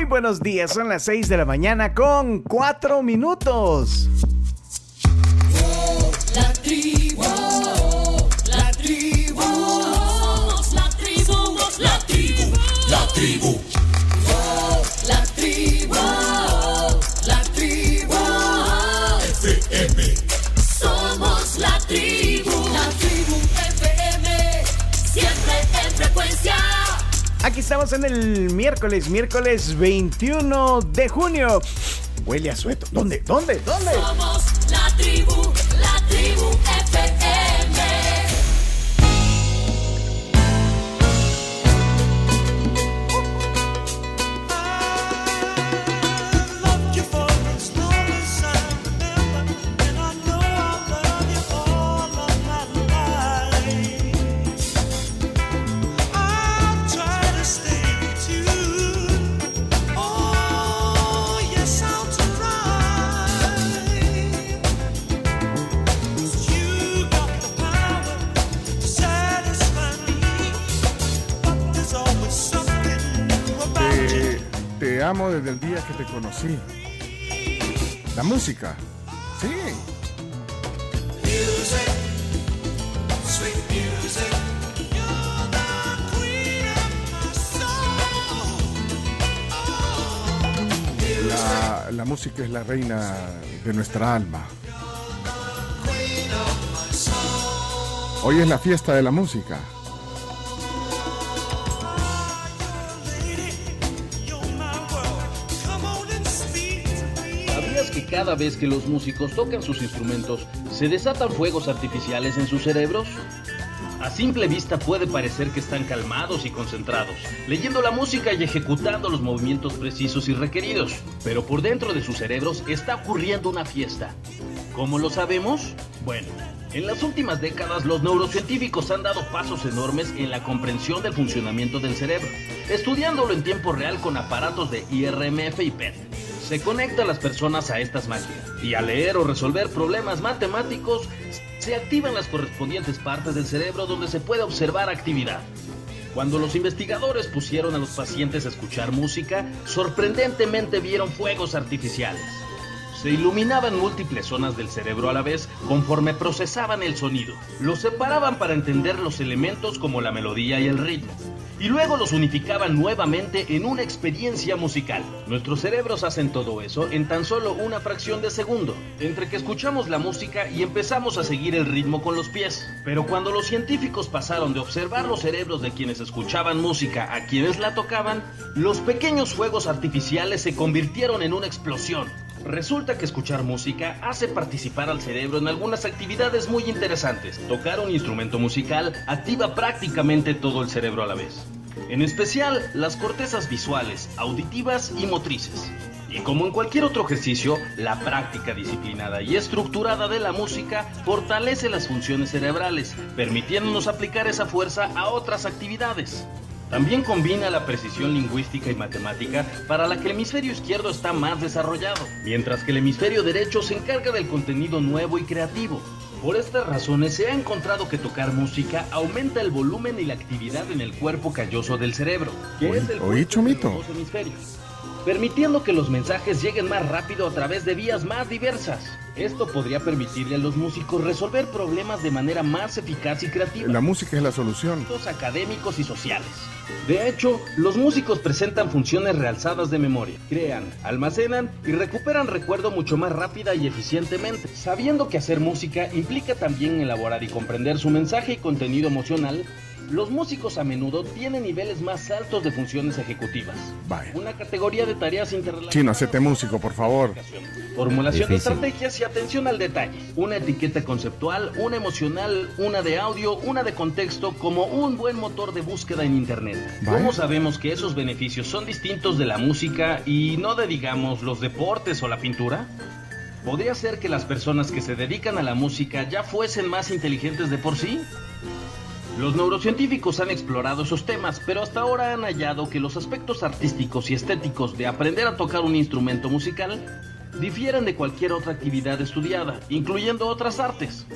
Muy buenos días, son las 6 de la mañana con 4 minutos. Aquí estamos en el miércoles, miércoles 21 de junio. Huele a sueto. ¿Dónde? ¿Dónde? ¿Dónde? Somos la tribu, La música. Sí. La, música es la reina de nuestra alma. Hoy es la fiesta de la música. Cada vez que los músicos tocan sus instrumentos se desatan fuegos artificiales en sus cerebros? A simple vista puede parecer que están calmados y concentrados, leyendo la música y ejecutando los movimientos precisos y requeridos, pero por dentro de sus cerebros está ocurriendo una fiesta. ¿Cómo lo sabemos? Bueno, en las últimas décadas los neurocientíficos han dado pasos enormes en la comprensión del funcionamiento del cerebro, estudiándolo en tiempo real con aparatos de IRMF y PET. Se conecta a las personas a estas máquinas y al leer o resolver problemas matemáticos se activan las correspondientes partes del cerebro donde se puede observar actividad. Cuando los investigadores pusieron a los pacientes a escuchar música, sorprendentemente vieron fuegos artificiales. Se iluminaban múltiples zonas del cerebro a la vez conforme procesaban el sonido. Los separaban para entender los elementos como la melodía y el ritmo. Y luego los unificaban nuevamente en una experiencia musical. Nuestros cerebros hacen todo eso en tan solo una fracción de segundo, entre que escuchamos la música y empezamos a seguir el ritmo con los pies. Pero cuando los científicos pasaron de observar los cerebros de quienes escuchaban música a quienes la tocaban, los pequeños fuegos artificiales se convirtieron en una explosión. Resulta que escuchar música hace participar al cerebro en algunas actividades muy interesantes. Tocar un instrumento musical activa prácticamente todo el cerebro a la vez. En especial las cortezas visuales, auditivas y motrices. Y como en cualquier otro ejercicio, la práctica disciplinada y estructurada de la música fortalece las funciones cerebrales, permitiéndonos aplicar esa fuerza a otras actividades. También combina la precisión lingüística y matemática para la que el hemisferio izquierdo está más desarrollado, mientras que el hemisferio derecho se encarga del contenido nuevo y creativo. Por estas razones se ha encontrado que tocar música aumenta el volumen y la actividad en el cuerpo calloso del cerebro, que Oí- es el oí, los dos hemisferios, permitiendo que los mensajes lleguen más rápido a través de vías más diversas. Esto podría permitirle a los músicos resolver problemas de manera más eficaz y creativa La música es la solución. académicos y sociales. De hecho, los músicos presentan funciones realzadas de memoria, crean, almacenan y recuperan recuerdo mucho más rápida y eficientemente, sabiendo que hacer música implica también elaborar y comprender su mensaje y contenido emocional. Los músicos a menudo tienen niveles más altos de funciones ejecutivas. Vaya. Una categoría de tareas interrelacionadas. Chino, hacete músico, por favor. Formulación de Difícil. estrategias y atención al detalle. Una etiqueta conceptual, una emocional, una de audio, una de contexto, como un buen motor de búsqueda en Internet. Vaya. ¿Cómo sabemos que esos beneficios son distintos de la música y no de, digamos, los deportes o la pintura? ¿Podría ser que las personas que se dedican a la música ya fuesen más inteligentes de por sí? Los neurocientíficos han explorado esos temas, pero hasta ahora han hallado que los aspectos artísticos y estéticos de aprender a tocar un instrumento musical difieren de cualquier otra actividad estudiada, incluyendo otras artes.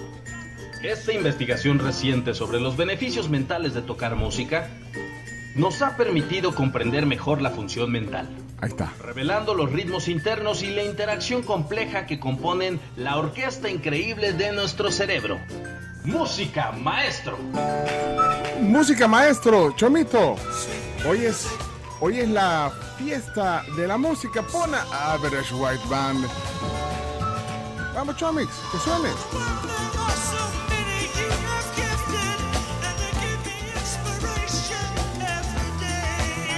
Esta investigación reciente sobre los beneficios mentales de tocar música nos ha permitido comprender mejor la función mental, Ahí está. revelando los ritmos internos y la interacción compleja que componen la orquesta increíble de nuestro cerebro. Música, maestro. Música maestro, Chomito. Hoy es, hoy es la fiesta de la música. Pon a Average White Band. Vamos, Chomix, que suene.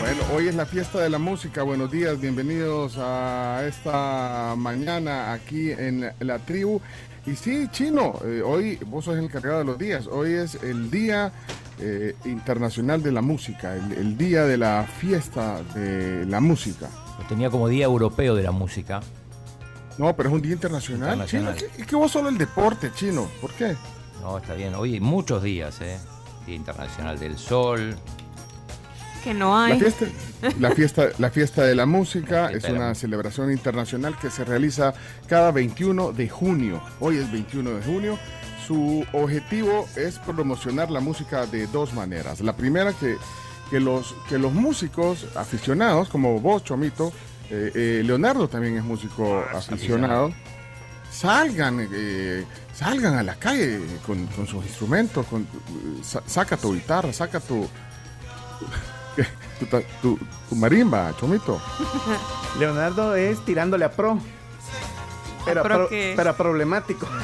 Bueno, hoy es la fiesta de la música. Buenos días, bienvenidos a esta mañana aquí en la tribu. Y sí, Chino, eh, hoy vos sos el encargado de los días. Hoy es el Día eh, Internacional de la Música, el, el día de la fiesta de la música. Lo tenía como Día Europeo de la Música. No, pero es un día internacional. Internacional. Chino, ¿qué- es que vos solo el deporte, Chino. ¿Por qué? No, está bien. Hoy hay muchos días, ¿eh? Día Internacional del Sol. Que no La hay. fiesta, la fiesta, la fiesta de la música La es la una celebración internacional que se realiza cada 21 de junio. Hoy es 21 de junio. Su objetivo es promocionar la música de dos maneras. La primera que, que los, que los músicos aficionados, como vos, Chomito, eh, eh, Leonardo también es músico aficionado, salgan, eh, salgan a la calle con, con sus instrumentos, con, sa- saca tu guitarra, saca tu, tu, ta- tu- tu marimba, Chomito. Leonardo es tirándole a pro. Pero, ¿A pro pro- qué? pero problemático.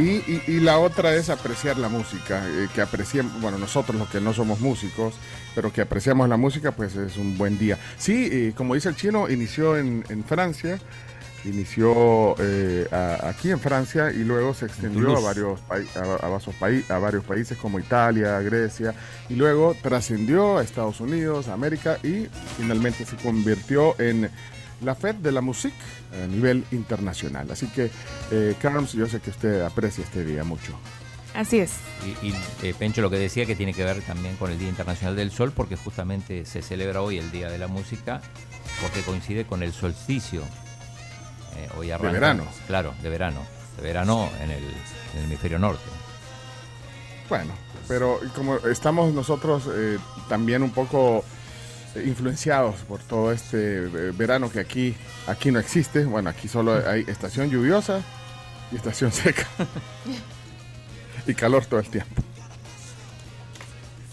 Y, y- y la otra es apreciar la música, eh, que apreciemos, bueno, nosotros los que no somos músicos, pero que apreciamos la música, pues es un buen día. Sí, eh, como dice el chino, inició en, en Francia, inició eh, a- aquí en Francia y luego se extendió a varios, a, a varios países como Italia, Grecia, y luego trascendió a Estados Unidos, a América y finalmente se convirtió en la Fed de la Musique a nivel internacional. Así que, eh, Carms, yo sé que usted aprecia este día mucho. Así es. Y, y, eh, Pencho lo que decía que tiene que ver también con el Día Internacional del Sol, porque justamente se celebra hoy el Día de la Música, porque coincide con el solsticio. Eh, hoy arranca, verano. Claro, de verano. De verano en el, en el hemisferio norte. Bueno, pero como estamos nosotros eh, también un poco influenciados por todo este eh, verano que aquí, aquí no existe. Bueno, aquí solo hay estación lluviosa y estación seca. y calor todo el tiempo.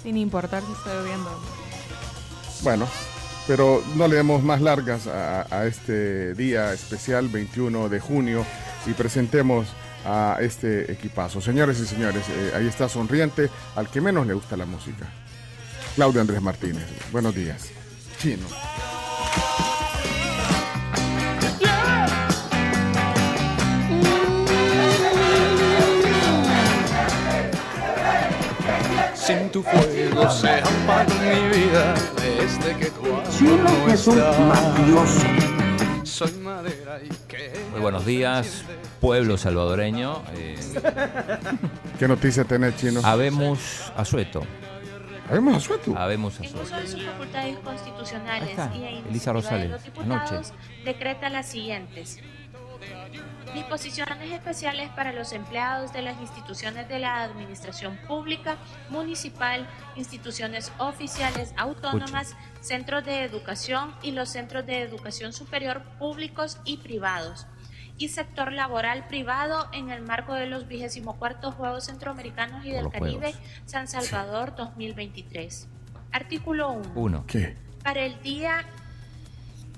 Sin importar si está lloviendo. Bueno, pero no le demos más largas a, este día especial 21 de junio y presentemos a este equipazo. Señores y señores, eh, ahí está sonriente al que menos le gusta la música. Claudio Andrés Martínez, buenos días. Chino. Sin tu fuego se apaga mi vida desde que tú no estás. Soy madera y que Muy buenos días, pueblo salvadoreño. Eh, ¿Qué noticia tenés, Chino? habemos asueto. Habemos asueto. Habemos En uso asueto. de sus facultades Ahí constitucionales está, y a Elisa iniciativa de Rosales, los diputados, anoche. decreta las siguientes. Disposiciones especiales para los empleados de las instituciones de la administración pública, municipal, instituciones oficiales autónomas, centros de educación y los centros de educación superior públicos y privados y sector laboral privado en el marco de los 24 Juegos Centroamericanos y del Caribe Juegos. San Salvador 2023. Artículo 1. Uno. ¿Qué? Para el día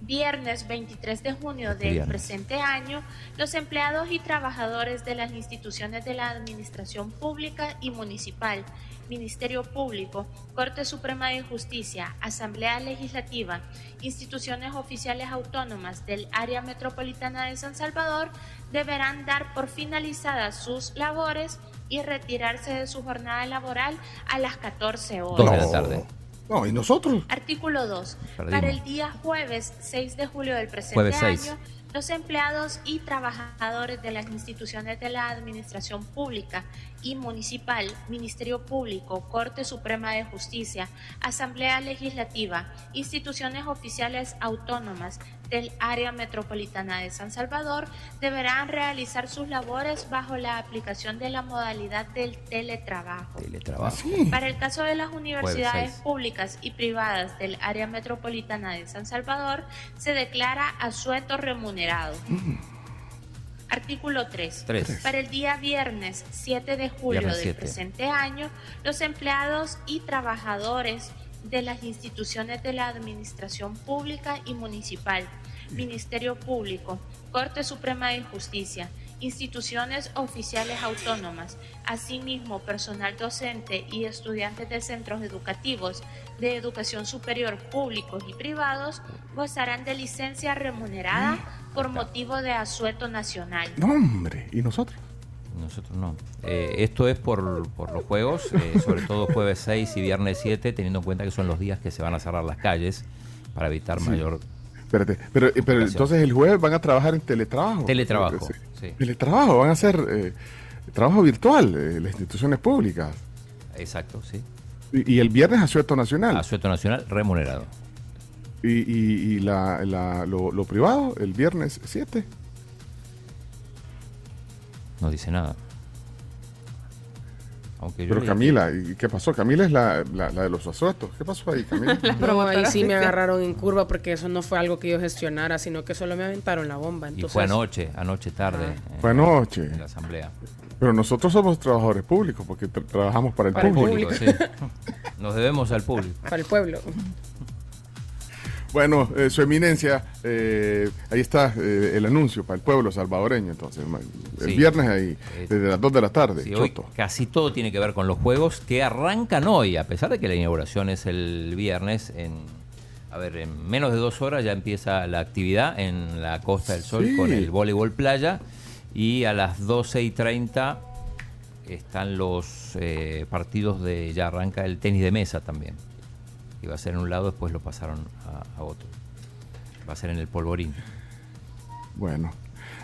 viernes 23 de junio del viernes. presente año, los empleados y trabajadores de las instituciones de la Administración Pública y Municipal, Ministerio Público, Corte Suprema de Justicia, Asamblea Legislativa, instituciones oficiales autónomas del área metropolitana de San Salvador deberán dar por finalizadas sus labores y retirarse de su jornada laboral a las 14 horas. De la tarde. No, ¿y nosotros? Artículo 2. Perdimos. Para el día jueves 6 de julio del presente Jueves 6. año, los empleados y trabajadores de las instituciones de la Administración Pública y Municipal, Ministerio Público, Corte Suprema de Justicia, Asamblea Legislativa, instituciones oficiales autónomas del área metropolitana de San Salvador deberán realizar sus labores bajo la aplicación de la modalidad del teletrabajo. Teletrabajo. Para el caso de las universidades públicas y privadas del área metropolitana de San Salvador, se declara asueto remunerado. Artículo 3. Tres. Para el día viernes 7 de julio Viernes del 7. presente año, los empleados y trabajadores de las instituciones de la Administración Pública y Municipal, Ministerio Público, Corte Suprema de Justicia, instituciones oficiales autónomas, asimismo personal docente y estudiantes de centros educativos de educación superior públicos y privados gozarán de licencia remunerada por motivo de asueto nacional. No, hombre, ¿y nosotros? Nosotros no. Eh, esto es por, por los juegos, eh, sobre todo jueves 6 y viernes 7, teniendo en cuenta que son los días que se van a cerrar las calles para evitar Sí. mayor Espérate, pero, pero Gracias. entonces el jueves van a trabajar en teletrabajo. teletrabajo. Sí. Sí, Teletrabajo, van a hacer eh, trabajo virtual, eh, las instituciones públicas. exacto, sí. Y, y el viernes asueto nacional. Asueto nacional remunerado. Y, y- y la, la- lo, lo privado, el viernes 7. No dice nada. Aunque yo Pero Camila, ¿y qué pasó? Camila es la, la- la de los asuetos. ¿Qué pasó ahí, Camila? No, ahí sí me agarraron en curva porque eso no fue algo que yo gestionara, sino que solo me aventaron la bomba. Y Entonces, fue anoche, anoche tarde. Ah. eh, Fue anoche. En la asamblea. Pero nosotros somos trabajadores públicos porque tra- trabajamos para el Para el público. Público, sí. Nos debemos al público. para el pueblo. Bueno, eh, su eminencia, eh, ahí está eh, el anuncio para el pueblo salvadoreño. Entonces, el Sí. viernes ahí, Eh, desde las 2 de la tarde. Sí, hoy casi todo tiene que ver con los juegos que arrancan hoy, a pesar de que la inauguración es el viernes. En, a ver, en menos de dos horas ya empieza la actividad en la Costa del Sol Sí. con el voleibol playa y a las 12 y 30 están los eh, partidos de, ya arranca el tenis de mesa también. Iba a ser en un lado, después lo pasaron a, a otro. Va a ser en el polvorín. Bueno,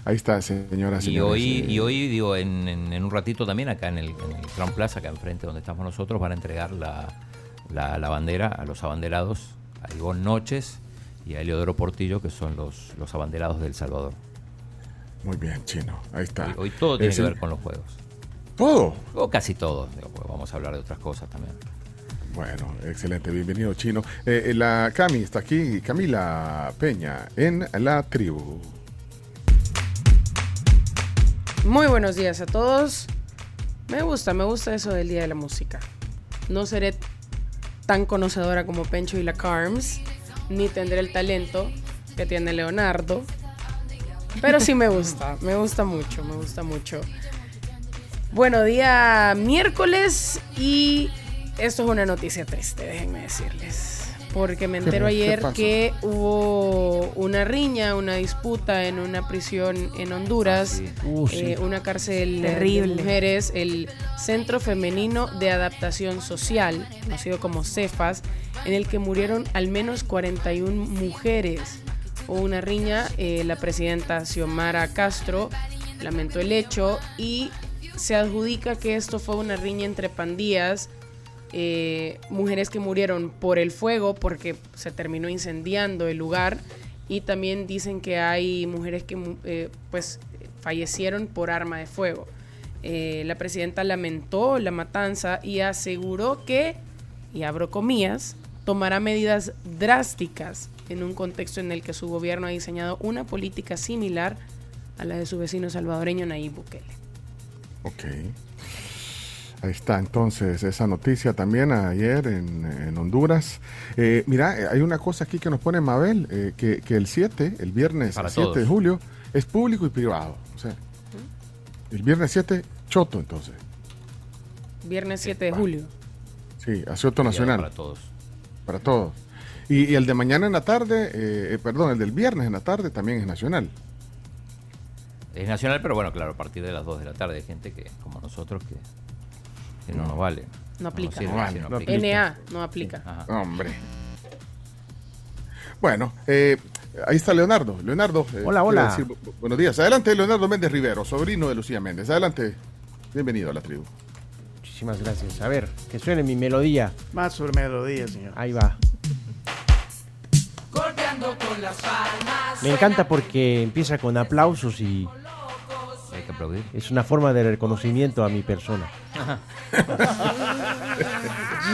ahí está, señora. Y hoy, y hoy digo, en, en- en un ratito también, acá en el, en el Crown Plaza, acá enfrente donde estamos nosotros, van a entregar la, la, la bandera a los abanderados, a Ivonne Noches y a Eleodoro Portillo, que son los, los abanderados del Salvador. Muy bien, chino. Ahí está. Hoy, hoy todo tiene Es que el- ver con los juegos. Todo. O casi todo, digo, vamos a hablar de otras cosas también. Bueno, excelente. Bienvenido, chino. Eh, eh, la Cami está aquí, Camila Peña, en la tribu. Muy buenos días a todos. Me gusta, me gusta eso del Día de la Música. No seré tan conocedora como Pencho y la Carms, ni tendré el talento que tiene Leonardo. Pero sí me gusta, me gusta mucho, me gusta mucho. Bueno, día miércoles y esto es una noticia triste, déjenme decirles. Porque me entero ¿Qué ayer que hubo una riña, una disputa en una prisión en Honduras, Ah, sí. Uh, sí. eh, una cárcel Terrible. de mujeres, el Centro Femenino de Adaptación Social, conocido como CEFAS, en el que murieron al menos 41 mujeres. Hubo una riña, eh, la presidenta Xiomara Castro lamentó el hecho y se adjudica que esto fue una riña entre pandillas, eh, mujeres que murieron por el fuego porque se terminó incendiando el lugar y también dicen que hay mujeres que eh, pues fallecieron por arma de fuego. Eh, la presidenta lamentó la matanza y aseguró que, y abro comillas, tomará medidas drásticas en un contexto en el que su gobierno ha diseñado una política similar a la de su vecino salvadoreño Nayib Bukele. Ok. Ahí está entonces esa noticia también ayer en, en Honduras. Eh, mira, eh, hay una cosa aquí que nos pone Mabel, eh, que, que el 7, el viernes Para 7 de julio, es público y privado. O sea, el viernes 7, choto entonces. Viernes 7 de julio. Sí, asunto nacional. Para todos. Para todos. Y, y el de mañana en la tarde, eh, eh, perdón, el del viernes en la tarde también es nacional. Es nacional, pero bueno, claro, a partir de las 2 de la tarde hay gente que, como nosotros, que, que no, nos vale. No aplica. sirve, No vale, no aplica. NA no aplica. Ajá. Hombre. Bueno, eh, ahí está Leonardo. Leonardo. eh, Hola, hola. decir buenos días. Adelante, Leonardo Méndez Rivero, sobrino de Lucía Méndez. Adelante. Bienvenido a la tribu. Muchísimas gracias. A ver, que suene mi melodía. Más sobre melodía, señor. Ahí va. Me encanta porque empieza con aplausos y Hay que aplaudir. es una forma de reconocimiento a mi persona.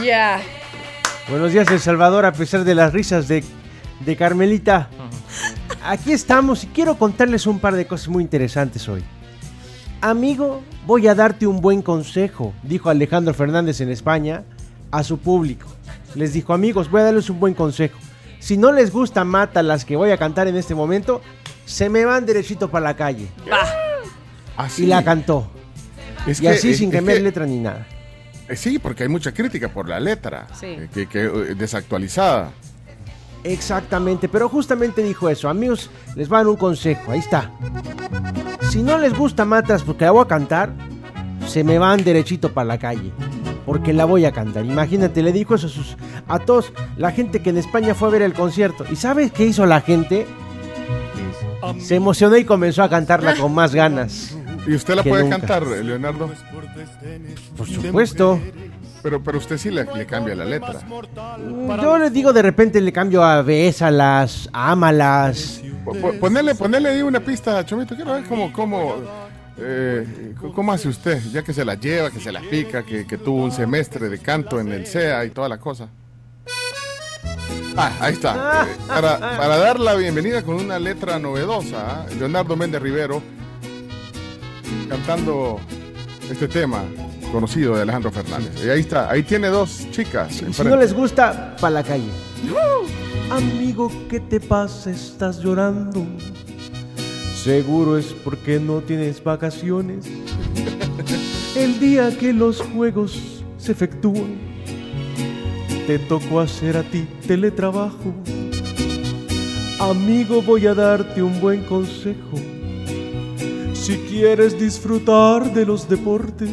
Ya. Buenos días, El Salvador, a pesar de las risas de, de Carmelita. Aquí estamos y quiero contarles un par de cosas muy interesantes hoy. Amigo, voy a darte un buen consejo, dijo Alejandro Fernández en España a su público. Les dijo, amigos, voy a darles un buen consejo. Si no les gusta Mata las que voy a cantar en este momento, se me van derechito para la calle. Así. Y la cantó. Es y que- así es- sin cambiar que- letra ni nada. Eh, Sí, porque hay mucha crítica por la letra. Sí. eh, Que, que, eh, desactualizada. Exactamente, pero justamente dijo eso. Amigos, les dar un consejo. Ahí está. Si no les gusta Matas porque la voy a cantar, se me van derechito para la calle. Porque la voy a cantar. Imagínate, le dijo eso a, sus- a todos, la gente que en España fue a ver el concierto. ¿Y sabes qué hizo la gente? Se emocionó y comenzó a cantarla con más ganas. ¿Y usted la puede nunca. cantar, Leonardo? Por supuesto. Pero, pero usted sí le, le cambia la letra. Yo le digo de repente le cambio a bésalas, a ámalas. Po- po- Ponele, ponele ahí una pista, Chomito. Quiero ver cómo, cómo, eh, cómo hace usted, ya que se la lleva, que se la pica, que, que tuvo un semestre de canto en el CEA y toda la cosa. Ah, ahí está. Eh, para, para dar la bienvenida con una letra novedosa, ¿ah? Leonardo Méndez Rivero cantando este tema conocido de Alejandro Fernández. Y ahí está, ahí tiene dos chicas. Si enfrente. no les gusta, para la calle. Amigo, ¿qué te pasa? Estás llorando. Seguro es porque no tienes vacaciones. El día que los juegos se efectúan, te tocó hacer a ti teletrabajo. Amigo, voy a darte un buen consejo. Si quieres disfrutar de los deportes,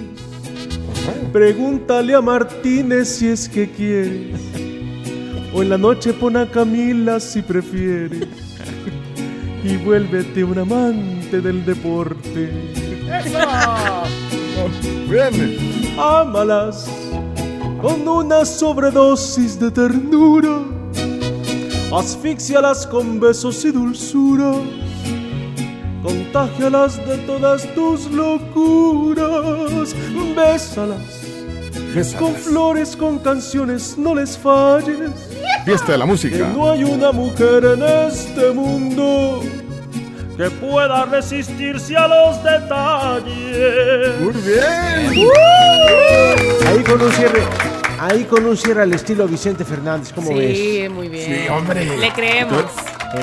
pregúntale a Martínez si es que quieres. O en la noche pon a Camila si prefieres. Y vuélvete un amante del deporte. Bien. Ámalas con una sobredosis de ternura. Asfixialas con besos y dulzura. Contágialas de todas tus locuras. Bésalas. Bésalas. Con flores, con canciones, no les falles. Fiesta de la Que música. no hay una mujer en este mundo que pueda resistirse a los detalles. Muy bien. Ahí con un cierre, ahí con un cierre al estilo Vicente Fernández, ¿cómo ves? Sí, muy bien. Sí, hombre. Le creemos.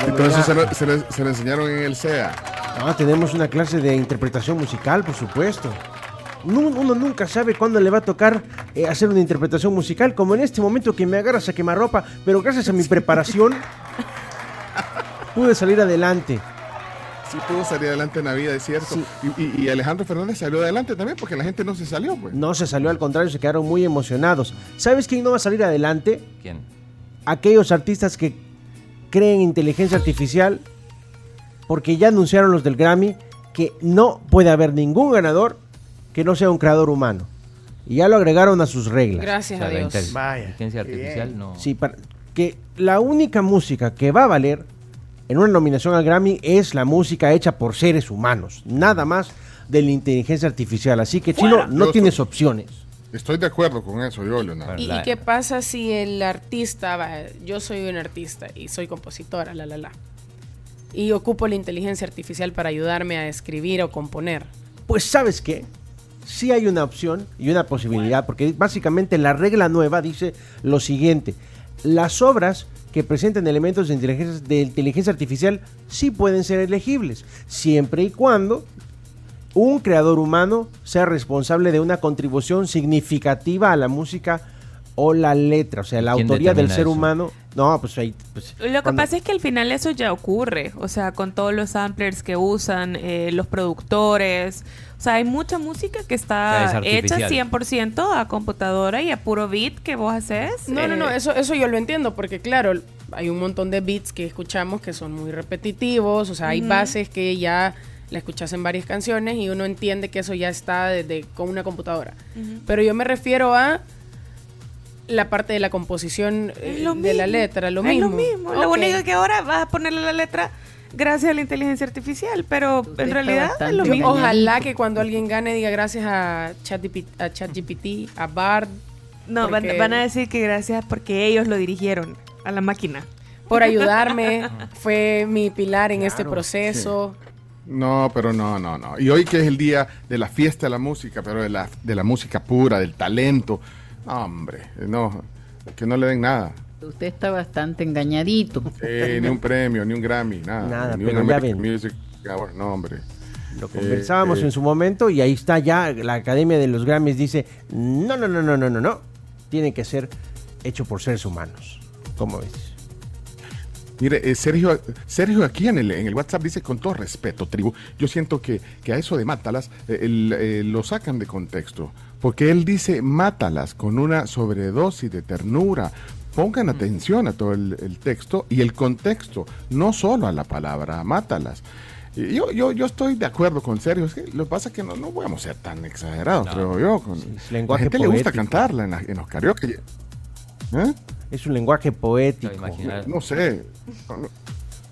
Entonces se lo, se lo- se lo enseñaron en el CEA. Ah, tenemos una clase de interpretación musical, por supuesto. Uno nunca sabe cuándo le va a tocar eh, hacer una interpretación musical, como en este momento que me agarras a quemarropa, pero gracias a mi preparación pude salir adelante. Sí pudo salir adelante en la vida, es cierto. Sí. Y, y- y Alejandro Fernández salió adelante también porque la gente no se salió, pues. No se salió, al contrario, se quedaron muy emocionados. ¿Sabes quién no va a salir adelante? ¿Quién? aquellos artistas que creen inteligencia artificial, porque ya anunciaron los del Grammy que no puede haber ningún ganador que no sea un creador humano. Y ya lo agregaron a sus reglas. Gracias O sea, a la Dios. intel- Vaya, inteligencia artificial bien. no. Sí, para- que la única música que va a valer en una nominación al Grammy es la música hecha por seres humanos, nada más de la inteligencia artificial. Así que, Chino, no Yo tienes estoy- opciones. Estoy de acuerdo con eso, yo, Leonardo. ¿Y, La- y qué pasa si el artista, va, yo soy un artista y soy compositora, la, la, la, y ocupo la inteligencia artificial para ayudarme a escribir o componer? Pues sabes qué, sí hay una opción y una posibilidad, porque básicamente la regla nueva dice lo siguiente, las obras que presenten elementos de inteligencia, de inteligencia artificial sí pueden ser elegibles, siempre y cuando un creador humano sea responsable de una contribución significativa a la música o la letra, o sea, la ¿Quién autoría del ser eso? humano. No, pues ahí... pues, Lo que cuando- pasa es que al final eso ya ocurre, o sea, con todos los samplers que usan, eh, los productores, o sea, hay mucha música que sea, está es hecha artificial. 100% a computadora y a puro beat que vos haces. No, no, eh, no, eso, eso yo lo entiendo, porque claro, hay un montón de beats que escuchamos que son muy repetitivos, o sea, hay bases que ya la escuchas en varias canciones y uno entiende que eso ya está desde con una computadora. Pero yo me refiero a la parte de la composición eh, de la letra, lo Es mismo. lo mismo. Lo único es que ahora vas a ponerle la letra gracias a la inteligencia artificial, pero en realidad es lo mismo. Ojalá que cuando alguien gane diga gracias a ChatGPT, a, ChatGPT, a Bard. No, van, a decir que gracias porque ellos lo dirigieron a la máquina. por ayudarme, fue mi pilar en este proceso. No, pero no, no, no. Y hoy que es el día de la fiesta de la música, pero de la, de la música pura, del talento. No, hombre, no, que no le den nada. Usted está bastante engañadito. Eh, ni un premio, ni un Grammy, nada. Nada, ni pero un ya American ven. Music Award, no, hombre. Lo conversábamos eh, en su momento y ahí está ya la Academia de los Grammys dice, no, no, no, no, no, no, no, tiene que ser hecho por seres humanos. ¿Cómo ves? Mire, eh, Sergio, Sergio aquí en el, en el WhatsApp dice con todo respeto, tribu, yo siento que, que a eso de Mátalas eh, el, eh, lo sacan de contexto, porque él dice Mátalas con una sobredosis de ternura. Pongan atención a todo el, el texto y el contexto, no solo a la palabra Mátalas. Y Yo, yo, yo estoy de acuerdo con Sergio, es que lo que pasa es que no, no podemos ser tan exagerados, creo yo. Con, la lenguaje gente le gusta cantarla en, la- en los karaoke. ¿Eh? Es un lenguaje poético. No sé, no,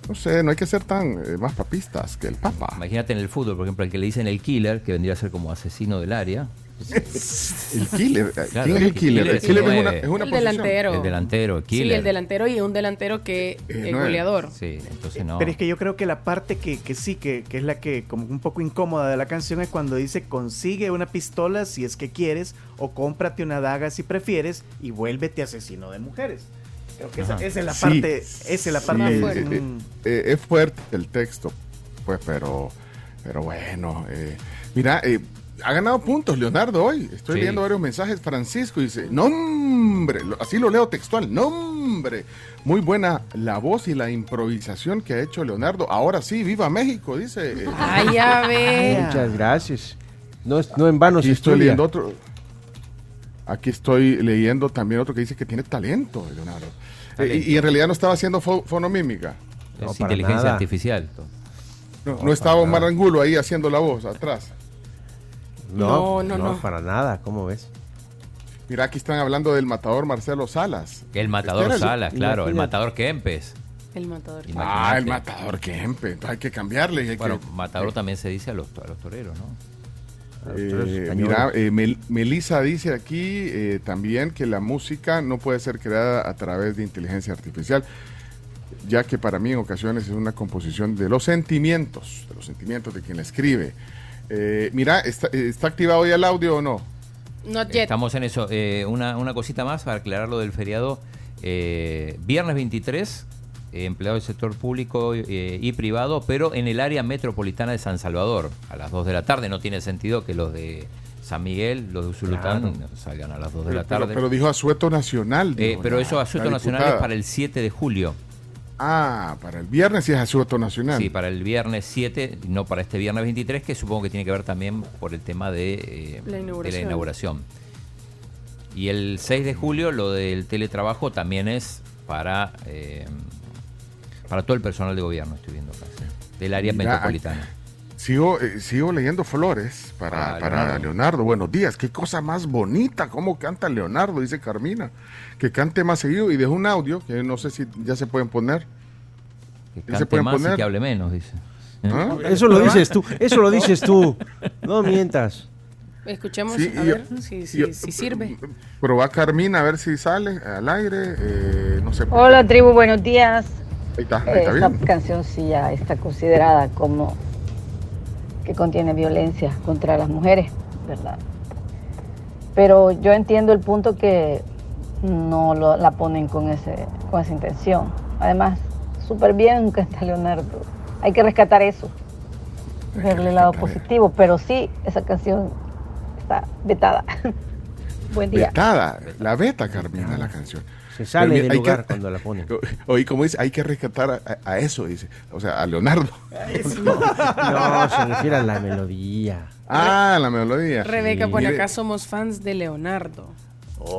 no sé, no hay que ser tan eh, más papistas que el Papa. Imagínate en el fútbol, por ejemplo, el que le dicen el killer, que vendría a ser como asesino del área. El killer, eh, Claro, ¿quién es el killer? El es killer es nueve. una, es una El posición. delantero. El delantero, el Sí, el delantero y un delantero que es nueve. goleador. Sí, entonces no. Pero es que yo creo que la parte que, que sí, que, que es la que como un poco incómoda de la canción es cuando dice consigue una pistola si es que quieres o cómprate una daga si prefieres y vuélvete asesino de mujeres. Creo que esa, es la Sí, parte, esa es la sí, parte eh, eh, eh, es fuerte el texto, pues, pero, pero bueno. eh, mira, eh, ha ganado puntos Leonardo hoy. Estoy Sí. leyendo varios mensajes. Francisco dice, nombre, así lo leo textual, nombre. Muy buena la voz y la improvisación que ha hecho Leonardo. Ahora sí, viva México, dice. Ay, ya ve. Muchas gracias. No, es- no en vano Aquí se estoy estudia. leyendo otro. Aquí estoy leyendo también otro que dice que tiene talento, Leonardo. Eh, y, en realidad no estaba haciendo fo- fonomímica. Es No, para inteligencia nada. artificial. No, No, no estaba Omar. Angulo ahí haciendo la voz atrás. No, No, no, no, no. para nada. ¿Cómo ves? Mira, aquí están hablando del matador Marcelo Salas. El matador el- Salas, claro. El matador Kempes. El matador. Ah, el matador Kempe. Hay que cambiarle. hay Bueno, que- matador también se dice a los, a los toreros, ¿no? Eh, mira, eh, Mel- Melissa dice aquí eh, también que la música no puede ser creada a través de inteligencia artificial, ya que para mí en ocasiones es una composición de los sentimientos, de los sentimientos de quien la escribe. Eh, mira, ¿está, ¿está activado ya el audio o no? Yet. Estamos en eso. Eh, una, una cosita más para aclarar lo del feriado. Eh, viernes 23, eh, empleado del sector público eh, y privado, pero en el área metropolitana de San Salvador, a las 2 de la tarde. No tiene sentido que los de San Miguel, los de Usulután, salgan a las 2 de la tarde. pero dijo asueto nacional. Eh, pero la- eso, Asueto Nacional es para el 7 de julio. Ah, para el viernes sí es asueto nacional. Sí, para el viernes 7, no para este viernes 23, que supongo que tiene que ver también por el tema de, eh, La de inauguración. la inauguración. Y el 6 de julio, lo del teletrabajo también es para, eh, para todo el personal de gobierno, estoy viendo acá, sí, del área Mira, metropolitana. Sigo, eh, sigo leyendo flores para, Ah, para Leonardo. Leonardo. Buenos días, qué cosa más bonita, cómo canta Leonardo, dice Carmina. Que cante más seguido y dejó un audio que no sé si ya se pueden poner. Que ¿Ya se cante pueden más y poner? que hable menos, dice. ¿Eh? ¿Ah? Eso lo dices tú, eso lo dices tú. No mientas. Escuchemos Sí, a yo- ver si, si, yo- si sirve. Pero va Carmina a ver si sale al aire. eh, no sé. Hola tribu, buenos días. Ahí está, ahí Eh, está Esta bien. canción sí ya está considerada como que contiene violencia contra las mujeres, ¿verdad? Pero yo entiendo el punto que no lo- la ponen con, ese, con esa intención. Además, súper bien canta Leonardo. Hay que rescatar eso, verle el lado positivo, pero sí, esa canción está vetada. Buen día. Vetada, la beta Carmina la canción. Se sale mira, del lugar que- cuando la ponen. Oye, como dice, hay que rescatar a, a eso, dice. O sea, a Leonardo. No, se refiere a la melodía. Ah, la melodía. Rebeca Sí. Mire, acá somos fans de Leonardo.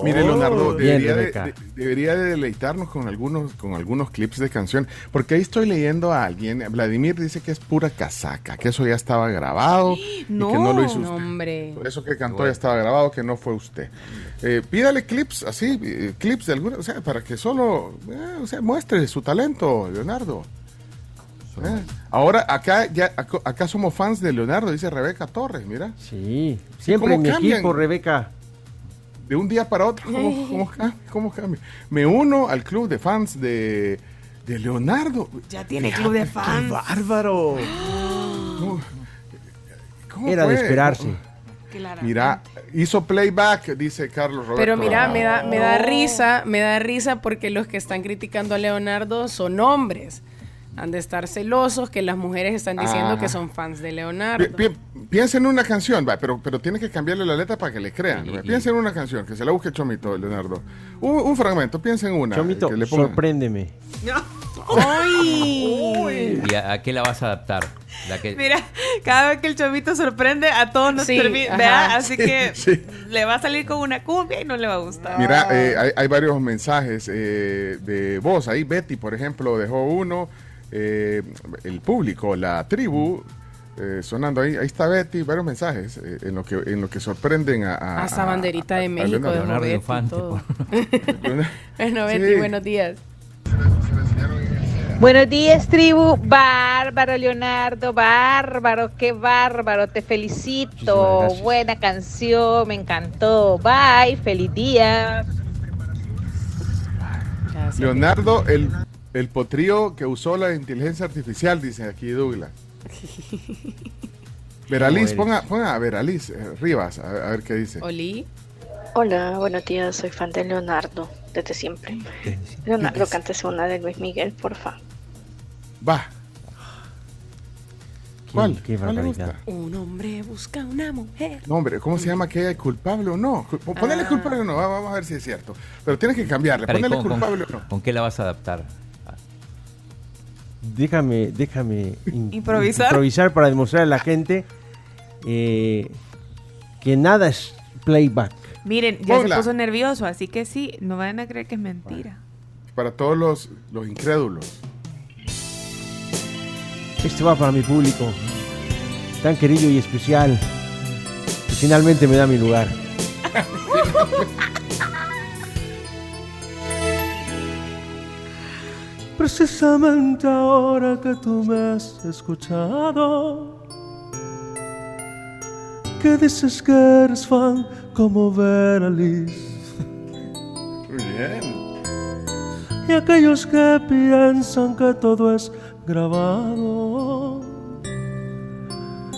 Mire, Leonardo, Bien, debería, de, Rebeca. de- debería de deleitarnos con algunos, con algunos clips de canción, porque ahí estoy leyendo a alguien, Vladimir dice que es pura casaca, que eso ya estaba grabado y que no lo hizo usted. hombre. Eso que cantó ya estaba grabado, que no fue usted. Eh, pídale clips, así, eh, clips de alguna, o sea, para que solo, eh, o sea, muestre su talento, Leonardo. Eh, Ahora, acá ya acá, acá somos fans de Leonardo, dice Rebeca Torres, mira. Sí, siempre ¿Cómo en mi cambian? equipo, Rebeca. De un día para otro, ¿cómo, cómo cambia? ¿Cómo cambia? Me uno al club de fans de, de Leonardo. Ya tiene club de fans. ¡Qué bárbaro! ¿Cómo Era de esperarse. Mira, hizo playback, dice Carlos Roberto. Pero mira, me da, me da risa, me da risa porque los que están criticando a Leonardo son hombres. Han de estar celosos que las mujeres están diciendo Ajá. que son fans de Pi- Leonardo. pi- piensa en una canción, va, pero, pero tiene que cambiarle la letra para que le crean. va. Piensa en una canción, que se la busque Chomito, Leonardo. Un, un fragmento, piensa en una. Chomito, que le ponga- sorpréndeme. ¡Ay! ¿Y a, a qué la vas a adaptar? La que, Mira, cada vez que el chavito sorprende, a todos nos Sí. Así Sí, que sí. le va a salir con una cumbia y no le va a gustar. Mira, eh, hay, hay varios mensajes eh, de voz. Ahí Betty, por ejemplo, dejó uno. Eh, el público, la tribu, eh, sonando ahí. Ahí está Betty, varios mensajes eh, en, lo que, en lo que sorprenden a... a- Hasta a- banderita a- de a México de Leonardo. Betty y Infante, todo. Bueno, Betty, Sí. buenos días. Buenos días, tribu. Bárbaro, Leonardo. Bárbaro, qué bárbaro. Te felicito. Buena canción, me encantó. Bye, feliz día. Leonardo, el, el potrío que usó la inteligencia artificial, dice aquí Douglas. Veraliz, ¿Cómo ponga, ponga a Veraliz eh, Rivas, a, a ver qué dice. Oli. Hola, buenos días, soy fan de Leonardo, desde siempre. Leonardo, cántese una de Luis Miguel, porfa. Va. ¿Cuál? Qué ¿Cuál le gusta? Un hombre busca una mujer. No, hombre, ¿cómo se llama que ella es culpable o no? Ponele Ah. culpable o no, va- vamos a ver si es cierto. Pero tienes que cambiarle, Espera, ¿y ponele culpable o no. con qué la vas a adaptar? Déjame, déjame in- Improvisar. improvisar para demostrar a la gente eh, que nada es playback. Miren, ya se puso nervioso, así que sí, no vayan a creer que es mentira. Para todos los, los incrédulos. Este va para mi público, tan querido y especial, que finalmente me da mi lugar. Precisamente ahora que tú me has escuchado, que dices que eres fan como Vera Liz. Muy bien. y aquellos que piensan que todo es grabado.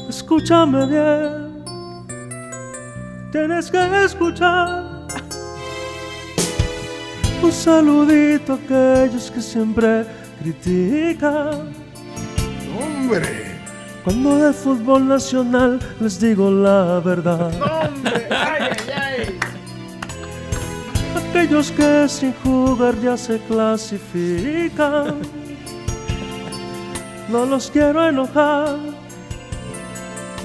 Escúchame bien, tienes que escuchar. Un saludito a aquellos que siempre critican. ¡Hombre! Cuando de fútbol nacional les digo la verdad. ¡Hombre! ¡Ay, ay, ay! Aquellos que sin jugar ya se clasifican. No los quiero enojar,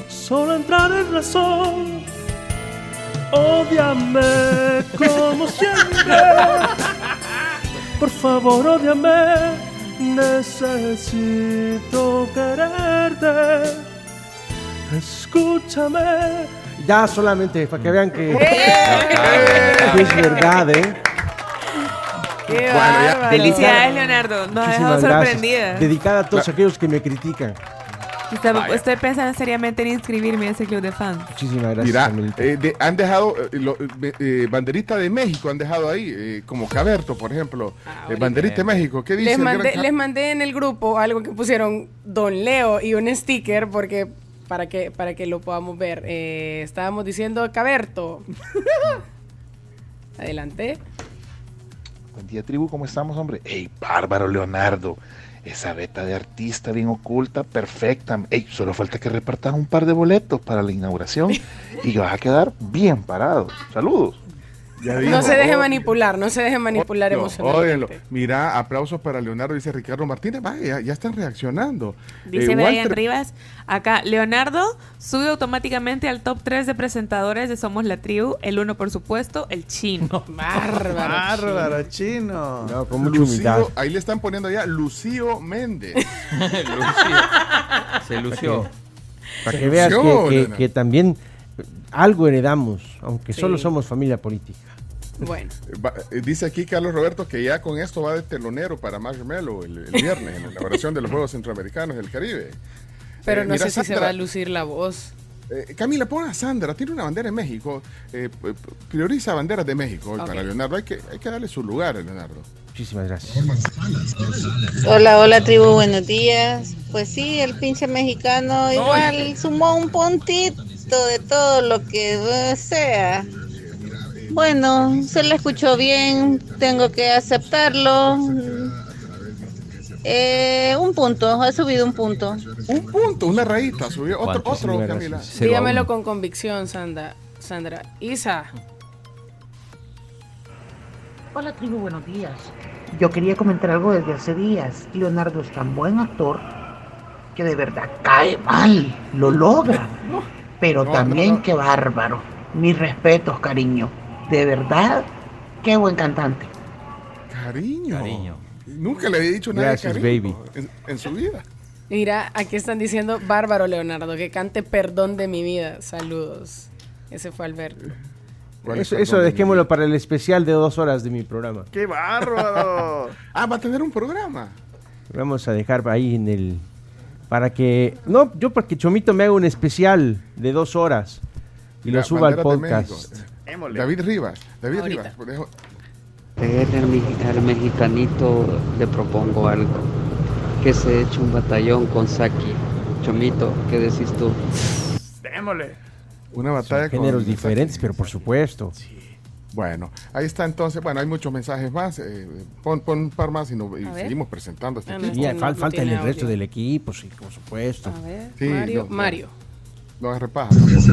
solo entrar en razón. Ódiame como siempre. Por favor, ódiame. Necesito quererte. Escúchame. Ya solamente para que vean que, que es verdad, ¿eh? ¡Qué Bueno, ya. Felicidades, Leonardo. Nos ha dejado Muchísimas gracias. sorprendida. Dedicada a todos aquellos que me critican. Vaya. estoy pensando seriamente en inscribirme a ese club de fans. Muchísimas gracias. Mira, eh, de- han dejado eh, lo- eh, eh, banderita de México, han dejado ahí, eh, como Caberto, por ejemplo. Eh, banderita de México, ¿qué dice? Les mandé, Ca- les mandé en el grupo algo que pusieron Don Leo y un sticker porque para que para que lo podamos ver. Eh, estábamos diciendo Caberto. Adelante. Buen día, tribu, ¿cómo estamos, hombre? ¡Ey, bárbaro, Leonardo! Esa beta de artista bien oculta, perfecta. ¡Ey, solo falta que repartas un par de boletos para la inauguración y vas a quedar bien parado! ¡Saludos! Ya No se deje oh, manipular, no se deje manipular óyelo, emocionalmente. óyelo. Mira, aplausos para Leonardo, dice Ricardo Martínez. Vaya, ya, ya están reaccionando. Dice Eh, Brian Walter- Rivas, acá, Leonardo sube automáticamente al top 3 de presentadores de Somos la Tribu, el uno por supuesto, el chino. Bárbaro. Bárbaro, chino. No, con mucha humildad. Lucío, ahí le están poniendo ya Lucío Méndez. Se lució. Para que veas que, que- también algo heredamos, aunque Sí. solo somos familia política. Bueno, eh, Dice aquí Carlos Roberto que ya con esto va de telonero para Marshmello el, el viernes en la inauguración de los Juegos Centroamericanos del Caribe. pero Eh, no mira, sé si se va a lucir la voz. eh, Camila, pon a Sandra, tiene una bandera en México. eh, prioriza banderas de México para Leonardo. Hay que, hay que darle su lugar a Leonardo. Muchísimas gracias. Hola, hola tribu, buenos días. Pues sí, el pinche mexicano igual sumó un puntito de todo lo que sea. Bueno, se le escuchó bien, tengo que aceptarlo. Eh, un punto, ha subido un punto. Un punto, una rayita, subió otro, otro, Camila. Dígamelo con convicción, Sandra. Sandra. Isa. Hola tribu, buenos días. Yo quería comentar algo desde hace días. Leonardo es tan buen actor que de verdad cae mal, lo logra. Pero No, también no, no. qué bárbaro. Mis respetos, cariño. De verdad, qué buen cantante. Cariño. Cariño. Nunca le había dicho nada Gracias, de cariño baby. En, en su vida. Mira, aquí están diciendo bárbaro Leonardo, que cante perdón de mi vida. Saludos. Ese fue Alberto. ¿Cuál es Eso, el eso dejémoslo para el especial de dos horas de mi programa. ¡Qué bárbaro! Ah, va a tener un programa. Vamos a dejar ahí en el... Para que... No, yo para que Chomito me haga un especial de dos horas y lo suba al podcast. David Rivas. David Ahorita. Rivas. Al, al mexicanito le propongo algo. Que se eche un batallón con Saki. Chomito, ¿qué decís tú? Démosle. Una batalla con Géneros diferentes, pero por supuesto. Bueno, ahí está entonces. Bueno, hay muchos mensajes más. eh, pon, pon un par más y, no- y seguimos presentando este Ah. Y Este no- fal- no falta el resto del equipo, sí, por supuesto. A ver, Sí, Mario. no, no. Mario. No agarre paja.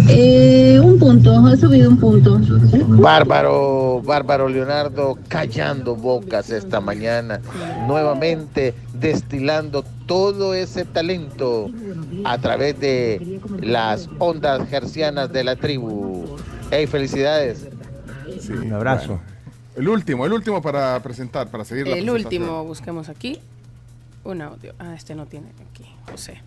Eh, un punto, ha subido un punto. Bárbaro, bárbaro Leonardo, callando bocas esta mañana, nuevamente destilando todo ese talento a través de las ondas gercianas de la tribu. Hey, felicidades. Sí, Un abrazo. bueno. El último, el último para presentar, para seguir la El presentación. último, busquemos aquí. Un audio. Ah, este no tiene aquí. José.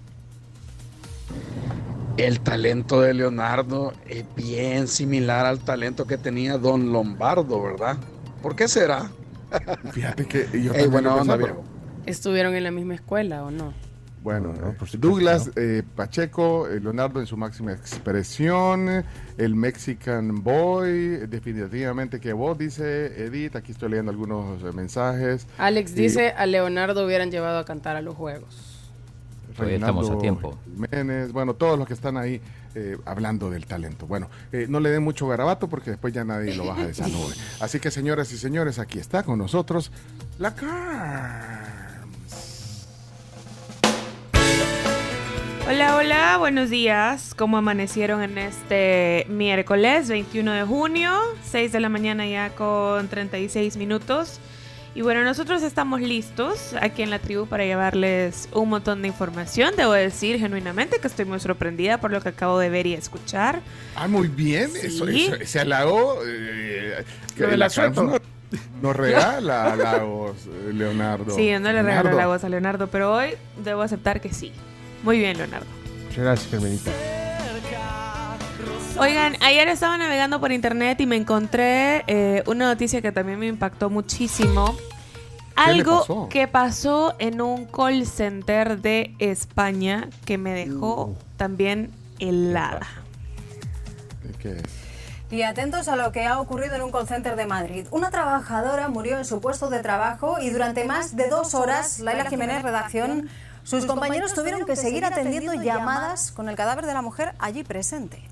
El talento de Leonardo es bien similar al talento que tenía Don Lombardo, ¿verdad? ¿Por qué será? Fíjate que yo Ey, onda. ¿Estuvieron en la misma escuela o no? Bueno, No, eh, por Douglas eh, Pacheco, eh, Leonardo en su máxima expresión, el Mexican Boy, definitivamente que vos, dice Edith, aquí estoy leyendo algunos eh, mensajes. Alex Y dice, a Leonardo hubieran llevado a cantar a los juegos. Todavía estamos a tiempo. Jiménez, bueno, todos los que están ahí eh, hablando del talento. Bueno, eh, no le den mucho garabato porque después ya nadie lo baja de esa nube. Así que señoras y señores, aquí está con nosotros la Carms. Hola, hola, buenos días. ¿Cómo amanecieron en este miércoles 21 de junio? 6 de la mañana ya con 36 minutos. Y bueno, nosotros estamos listos aquí en la tribu para llevarles un montón de información. Debo decir genuinamente que estoy muy sorprendida por lo que acabo de ver y escuchar. Ah, muy bien, eso, Sí. eso- ese halago eh, del la nos, regala halagos, eh, Leonardo. Sí, yo no le regalo la voz a Leonardo, pero hoy debo aceptar que sí. Muy bien, Leonardo. Muchas gracias, Carmelita. Oigan, ayer estaba navegando por internet y me encontré eh, una noticia que también me impactó muchísimo. ¿Qué le Algo pasó? que pasó en un call center de España que me dejó Uh. también helada. ¿Qué es? Y atentos a lo que ha ocurrido en un call center de Madrid. Una trabajadora murió en su puesto de trabajo y durante más de dos horas, Laila Jiménez, redacción, sus compañeros tuvieron que seguir atendiendo llamadas con el cadáver de la mujer allí presente.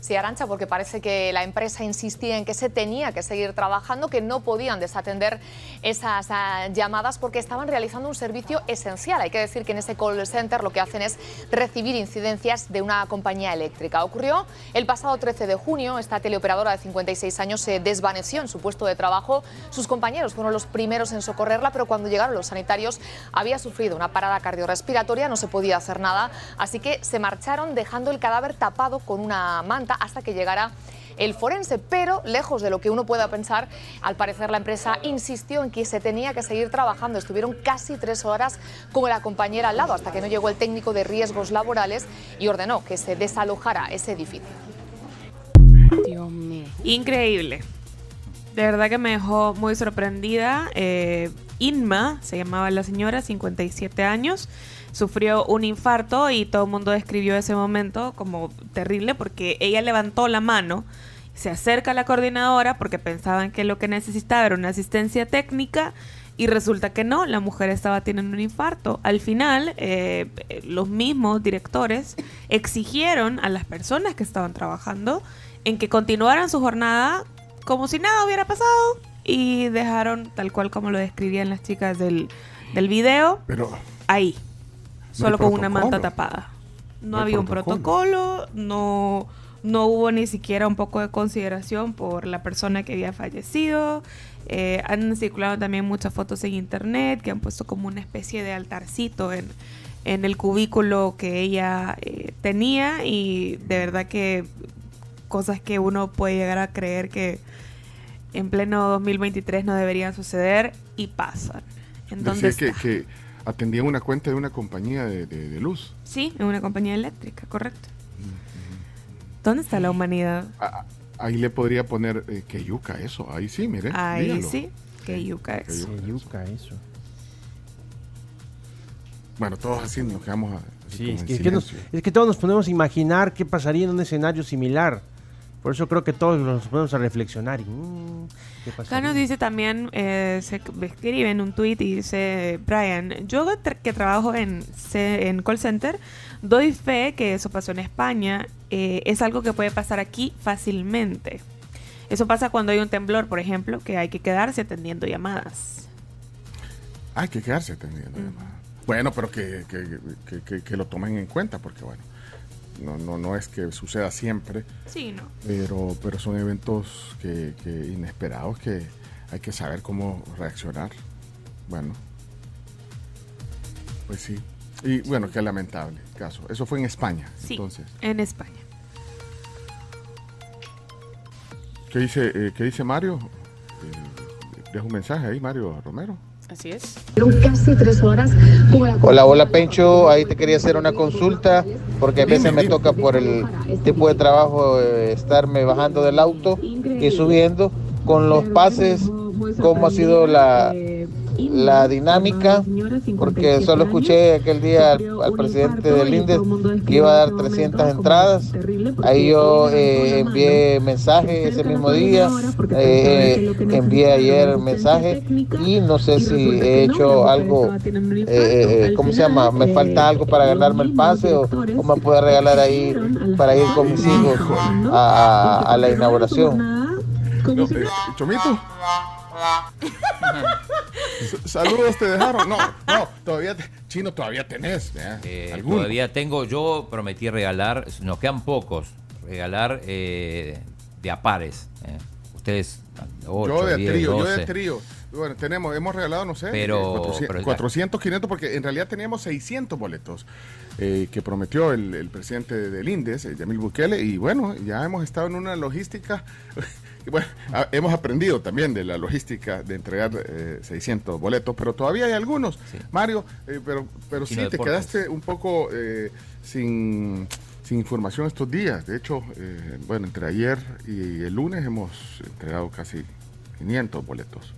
Sí, Arancha, porque parece que la empresa insistía en que se tenía que seguir trabajando, que no podían desatender esas ah, llamadas porque estaban realizando un servicio esencial. Hay que decir que en ese call center lo que hacen es recibir incidencias de una compañía eléctrica. Ocurrió el pasado 13 de junio. Esta teleoperadora de 56 años se desvaneció en su puesto de trabajo. Sus compañeros fueron los primeros en socorrerla, pero cuando llegaron los sanitarios había sufrido una parada cardiorrespiratoria, no se podía hacer nada, así que se marcharon dejando el cadáver tapado con una manta hasta que llegara el forense, pero lejos de lo que uno pueda pensar, al parecer la empresa insistió en que se tenía que seguir trabajando. Estuvieron casi tres horas con la compañera al lado hasta que no llegó el técnico de riesgos laborales y ordenó que se desalojara ese edificio. Dios mío. Increíble. De verdad que me dejó muy sorprendida. Eh, Inma, se llamaba la señora, 57 años, sufrió un infarto y todo el mundo describió ese momento como terrible porque ella levantó la mano, se acerca a la coordinadora porque pensaban que lo que necesitaba era una asistencia técnica y resulta que no, la mujer estaba teniendo un infarto. Al final, eh, eh, los mismos directores exigieron a las personas que estaban trabajando en que continuaran su jornada como si nada hubiera pasado y dejaron tal cual como lo describían las chicas del, del video Pero ahí, solo con una manta tapada. No, había un protocolo. no, no hubo ni siquiera un poco de consideración por la persona que había fallecido. Eh, han circulado también muchas fotos en internet que han puesto como una especie de altarcito en, en el cubículo que ella eh, tenía y de verdad que cosas que uno puede llegar a creer que en pleno 2023 no deberían suceder y pasan. ¿En dónde decía que, que atendía una cuenta de una compañía de, de- de luz. Sí, en una compañía eléctrica, correcto. ¿Dónde está la humanidad? Ah, Ahí le podría poner eh, que yuca eso. Ahí sí, mire. Ahí dígalo. sí, que yuca es. Qué yuca eso. Bueno, todos así nos quedamos a- así Sí, es que, es que nos- silencio. es que todos nos ponemos a imaginar qué pasaría en un escenario similar. Por eso creo que todos nos ponemos a reflexionar. y, mm, ¿qué Acá pasaría? nos dice también, eh, se escribe en un tweet y dice, Brian, yo que trabajo en, en call center, doy fe que eso pasó en España, eh, es algo que puede pasar aquí fácilmente. Eso pasa cuando hay un temblor, por ejemplo, que hay que quedarse atendiendo llamadas. Hay que quedarse atendiendo. llamadas. Bueno, pero que, que- que- que- que lo tomen en cuenta, porque bueno, no, no, no es que suceda siempre, Sí, no. pero, pero son eventos que, que inesperados que hay que saber cómo reaccionar. Bueno, pues sí. Y bueno, qué lamentable caso. Eso fue en España, Sí, entonces. en España. ¿Qué dice, eh, ¿qué dice Mario? Eh, deja un mensaje ahí, Mario Romero. Así es. casi tres horas Hola, hola Pencho, ahí te quería hacer una consulta porque a veces me toca por el tipo de trabajo eh, estarme bajando del auto y subiendo. Con los pases, cómo ha sido la, la dinámica, porque solo escuché aquel día al, al presidente del INDES que iba a dar 300 entradas, ahí yo eh, envié mensaje ese mismo día, eh, envié ayer mensaje y no sé si he hecho algo, eh, eh, ¿cómo se llama? Me falta algo para ganarme el pase o, o me puede regalar ahí para ir con mis hijos a, a- a la inauguración. No, eh, Chomito. Saludos te dejaron. No, no, todavía, te- chino, todavía tenés. ¿eh? Eh, todavía tengo, yo prometí regalar, nos quedan pocos, regalar eh, de a pares. eh. Ustedes, yo de trío, yo 12. de trío. Bueno, tenemos, hemos regalado, no sé, Pero- eh, 400, pero ya- 400, 500, porque en realidad teníamos 600 boletos eh, que prometió el, el presidente del INDES, Yamil Bukele, y bueno, ya hemos estado en una logística, bueno, a- hemos aprendido también de la logística de entregar eh, 600 boletos, pero todavía hay algunos, Mario, eh, pero, pero sí, te quedaste un poco eh, sin, sin información estos días. De hecho, eh, bueno, entre ayer y el lunes hemos entregado casi 500 boletos.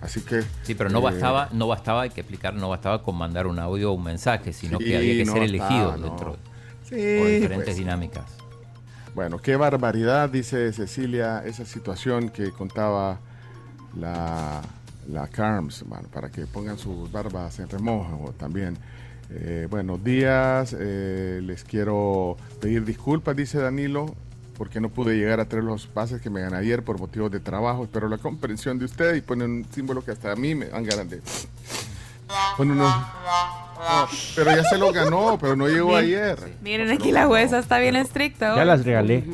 Así que... Sí, pero no bastaba, no bastaba, hay que explicar, no bastaba con mandar un audio o un mensaje, sino Sí, que había que no ser bastaba, elegido no. dentro Sí, por diferentes pues. dinámicas. Bueno, qué barbaridad, dice Cecilia, esa situación que contaba la, la Carms, bueno, para que pongan sus barbas en remojo también. Eh, buenos días, eh, les quiero pedir disculpas, dice Danilo. porque no pude llegar a traer los pases que me gané ayer por motivos de trabajo. Espero la comprensión de ustedes y ponen un símbolo que hasta a mí me dan ganas. Ponen unos- No, pero ya se lo ganó, pero no llegó ayer. Miren, aquí la jueza está bien estricta. Ya las regalé.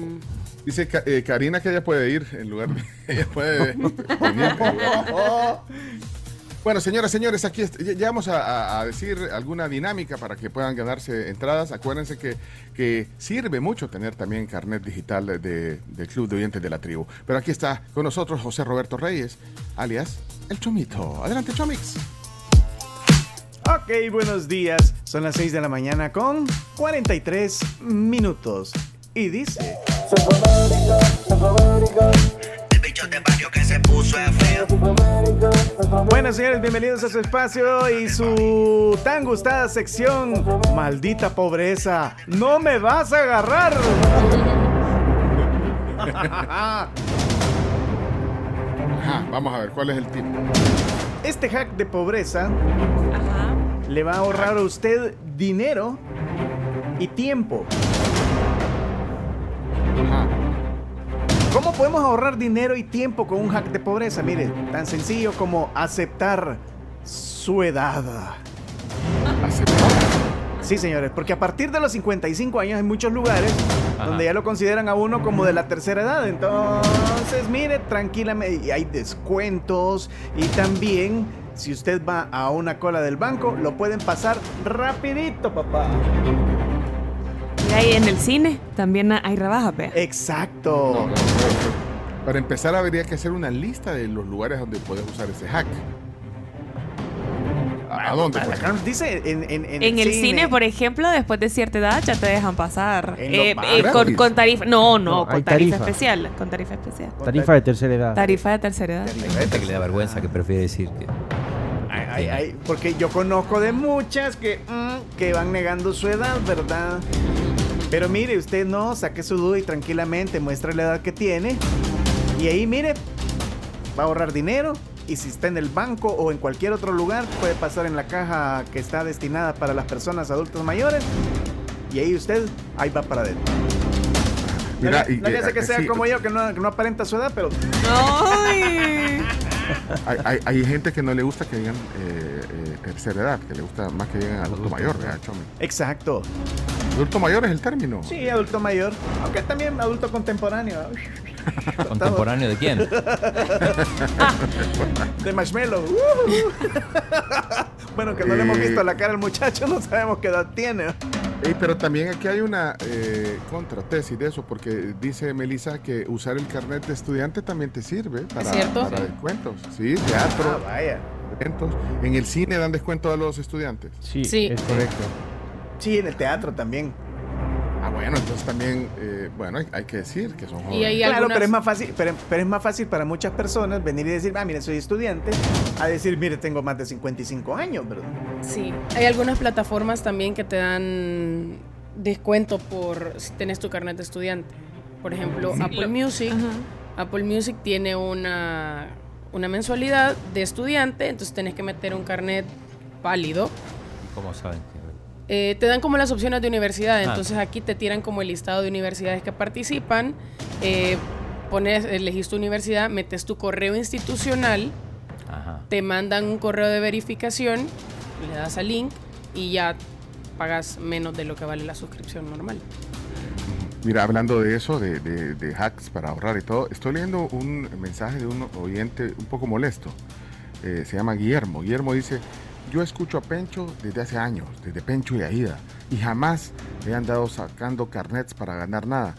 Dice eh, Karina que ella puede ir en lugar de... Ella puede Bueno, señoras, señores, aquí ya- ya vamos a, decir alguna dinámica para que puedan ganarse entradas. Acuérdense que, que sirve mucho tener también carnet digital de- de- del Club de Oyentes de la Tribu. Pero aquí está con nosotros José Roberto Reyes, alias El Chomito. Adelante, Chomix. Ok, buenos días. Son las 6 de la mañana con 43 minutos. Y dice... Bueno, señores, bienvenidos a su espacio y su tan gustada sección. Maldita pobreza, no me vas a agarrar. Ajá, vamos a ver, ¿cuál es el tipo? Este hack de pobreza le va a ahorrar a usted dinero y tiempo. ¿Cómo podemos ahorrar dinero y tiempo con un hack de pobreza? Mire, tan sencillo como aceptar su edad. Sí, señores, porque a partir de los 55 años hay muchos lugares Ajá. donde ya lo consideran a uno como de la tercera edad. Entonces, mire, tranquilamente, hay descuentos y también si usted va a una cola del banco, lo pueden pasar rapidito, papá. Y ahí en el cine también hay rebajas, vea. Exacto. Para empezar, habría que hacer una lista de los lugares donde puedes usar ese hack. ¿A, a dónde? pues? Acá nos dice en, en- en En el cine, por ejemplo, después de cierta edad ya te dejan pasar. Eh, eh, con, con tarifa. No, no, No, con tarifa, tarifa. especial. Con tarifa especial. Tarifa de tercera edad. Tarifa de tercera edad. Hay gente que le da vergüenza, que prefiere decir que... Ay, ay, ay, porque yo conozco de muchas que, mm, que van negando su edad, ¿verdad? Pero mire, usted no, saque su duda y tranquilamente muestre la edad que tiene. Y ahí, mire, va a ahorrar dinero. Y si está en el banco o en cualquier otro lugar, puede pasar en la caja que está destinada para las personas adultas mayores. Y ahí usted, ahí va para adentro. Mira, no y- no hace que sea sí. como yo, que no, que no aparenta su edad, pero... Ay. Hay, hay- hay gente que no le gusta que digan eh, eh, tercera edad, que le gusta más que digan adulto mayor, ¿verdad, Chomi? Exacto. Adulto mayor es el término. Sí, adulto mayor. Aunque también adulto contemporáneo. ¿Contemporáneo de quién? De Marshmallow. Bueno, que no le hemos Eh. visto la cara al muchacho, no sabemos qué edad tiene. Ey, pero también aquí hay una eh, contratesis de eso, porque dice Melissa que usar el carnet de estudiante también te sirve para, descuentos. Sí, teatro, Ah, vaya. eventos. En el cine dan descuento a los estudiantes. Sí, Sí. es correcto. Sí, en el teatro también. Ah, bueno, entonces también, eh, bueno, hay, hay que decir que son jóvenes. Y claro, algunas- pero es más fácil, pero, pero es más fácil para muchas personas venir y decir, ah, mire, soy estudiante, a decir, mire, tengo más de 55 años, ¿verdad? Sí, hay algunas plataformas también que te dan descuento por si tenés tu carnet de estudiante. Por ejemplo, Apple Music. Apple Music tiene una, una mensualidad de estudiante, entonces tenés que meter un carnet válido. ¿Cómo saben que Eh, te dan como las opciones de universidad, Ah. entonces aquí te tiran como el listado de universidades que participan. eh, pones, elegís tu universidad, metes tu correo institucional, Ajá. te mandan un correo de verificación, le das al link y ya pagas menos de lo que vale la suscripción normal. Mira, hablando de eso, de, de- de hacks para ahorrar y todo, estoy leyendo un mensaje de un oyente un poco molesto. Eh, se llama Guillermo. Guillermo dice, yo escucho a Pencho desde hace años, desde Pencho y Aida, y jamás me han dado sacando carnets para ganar nada.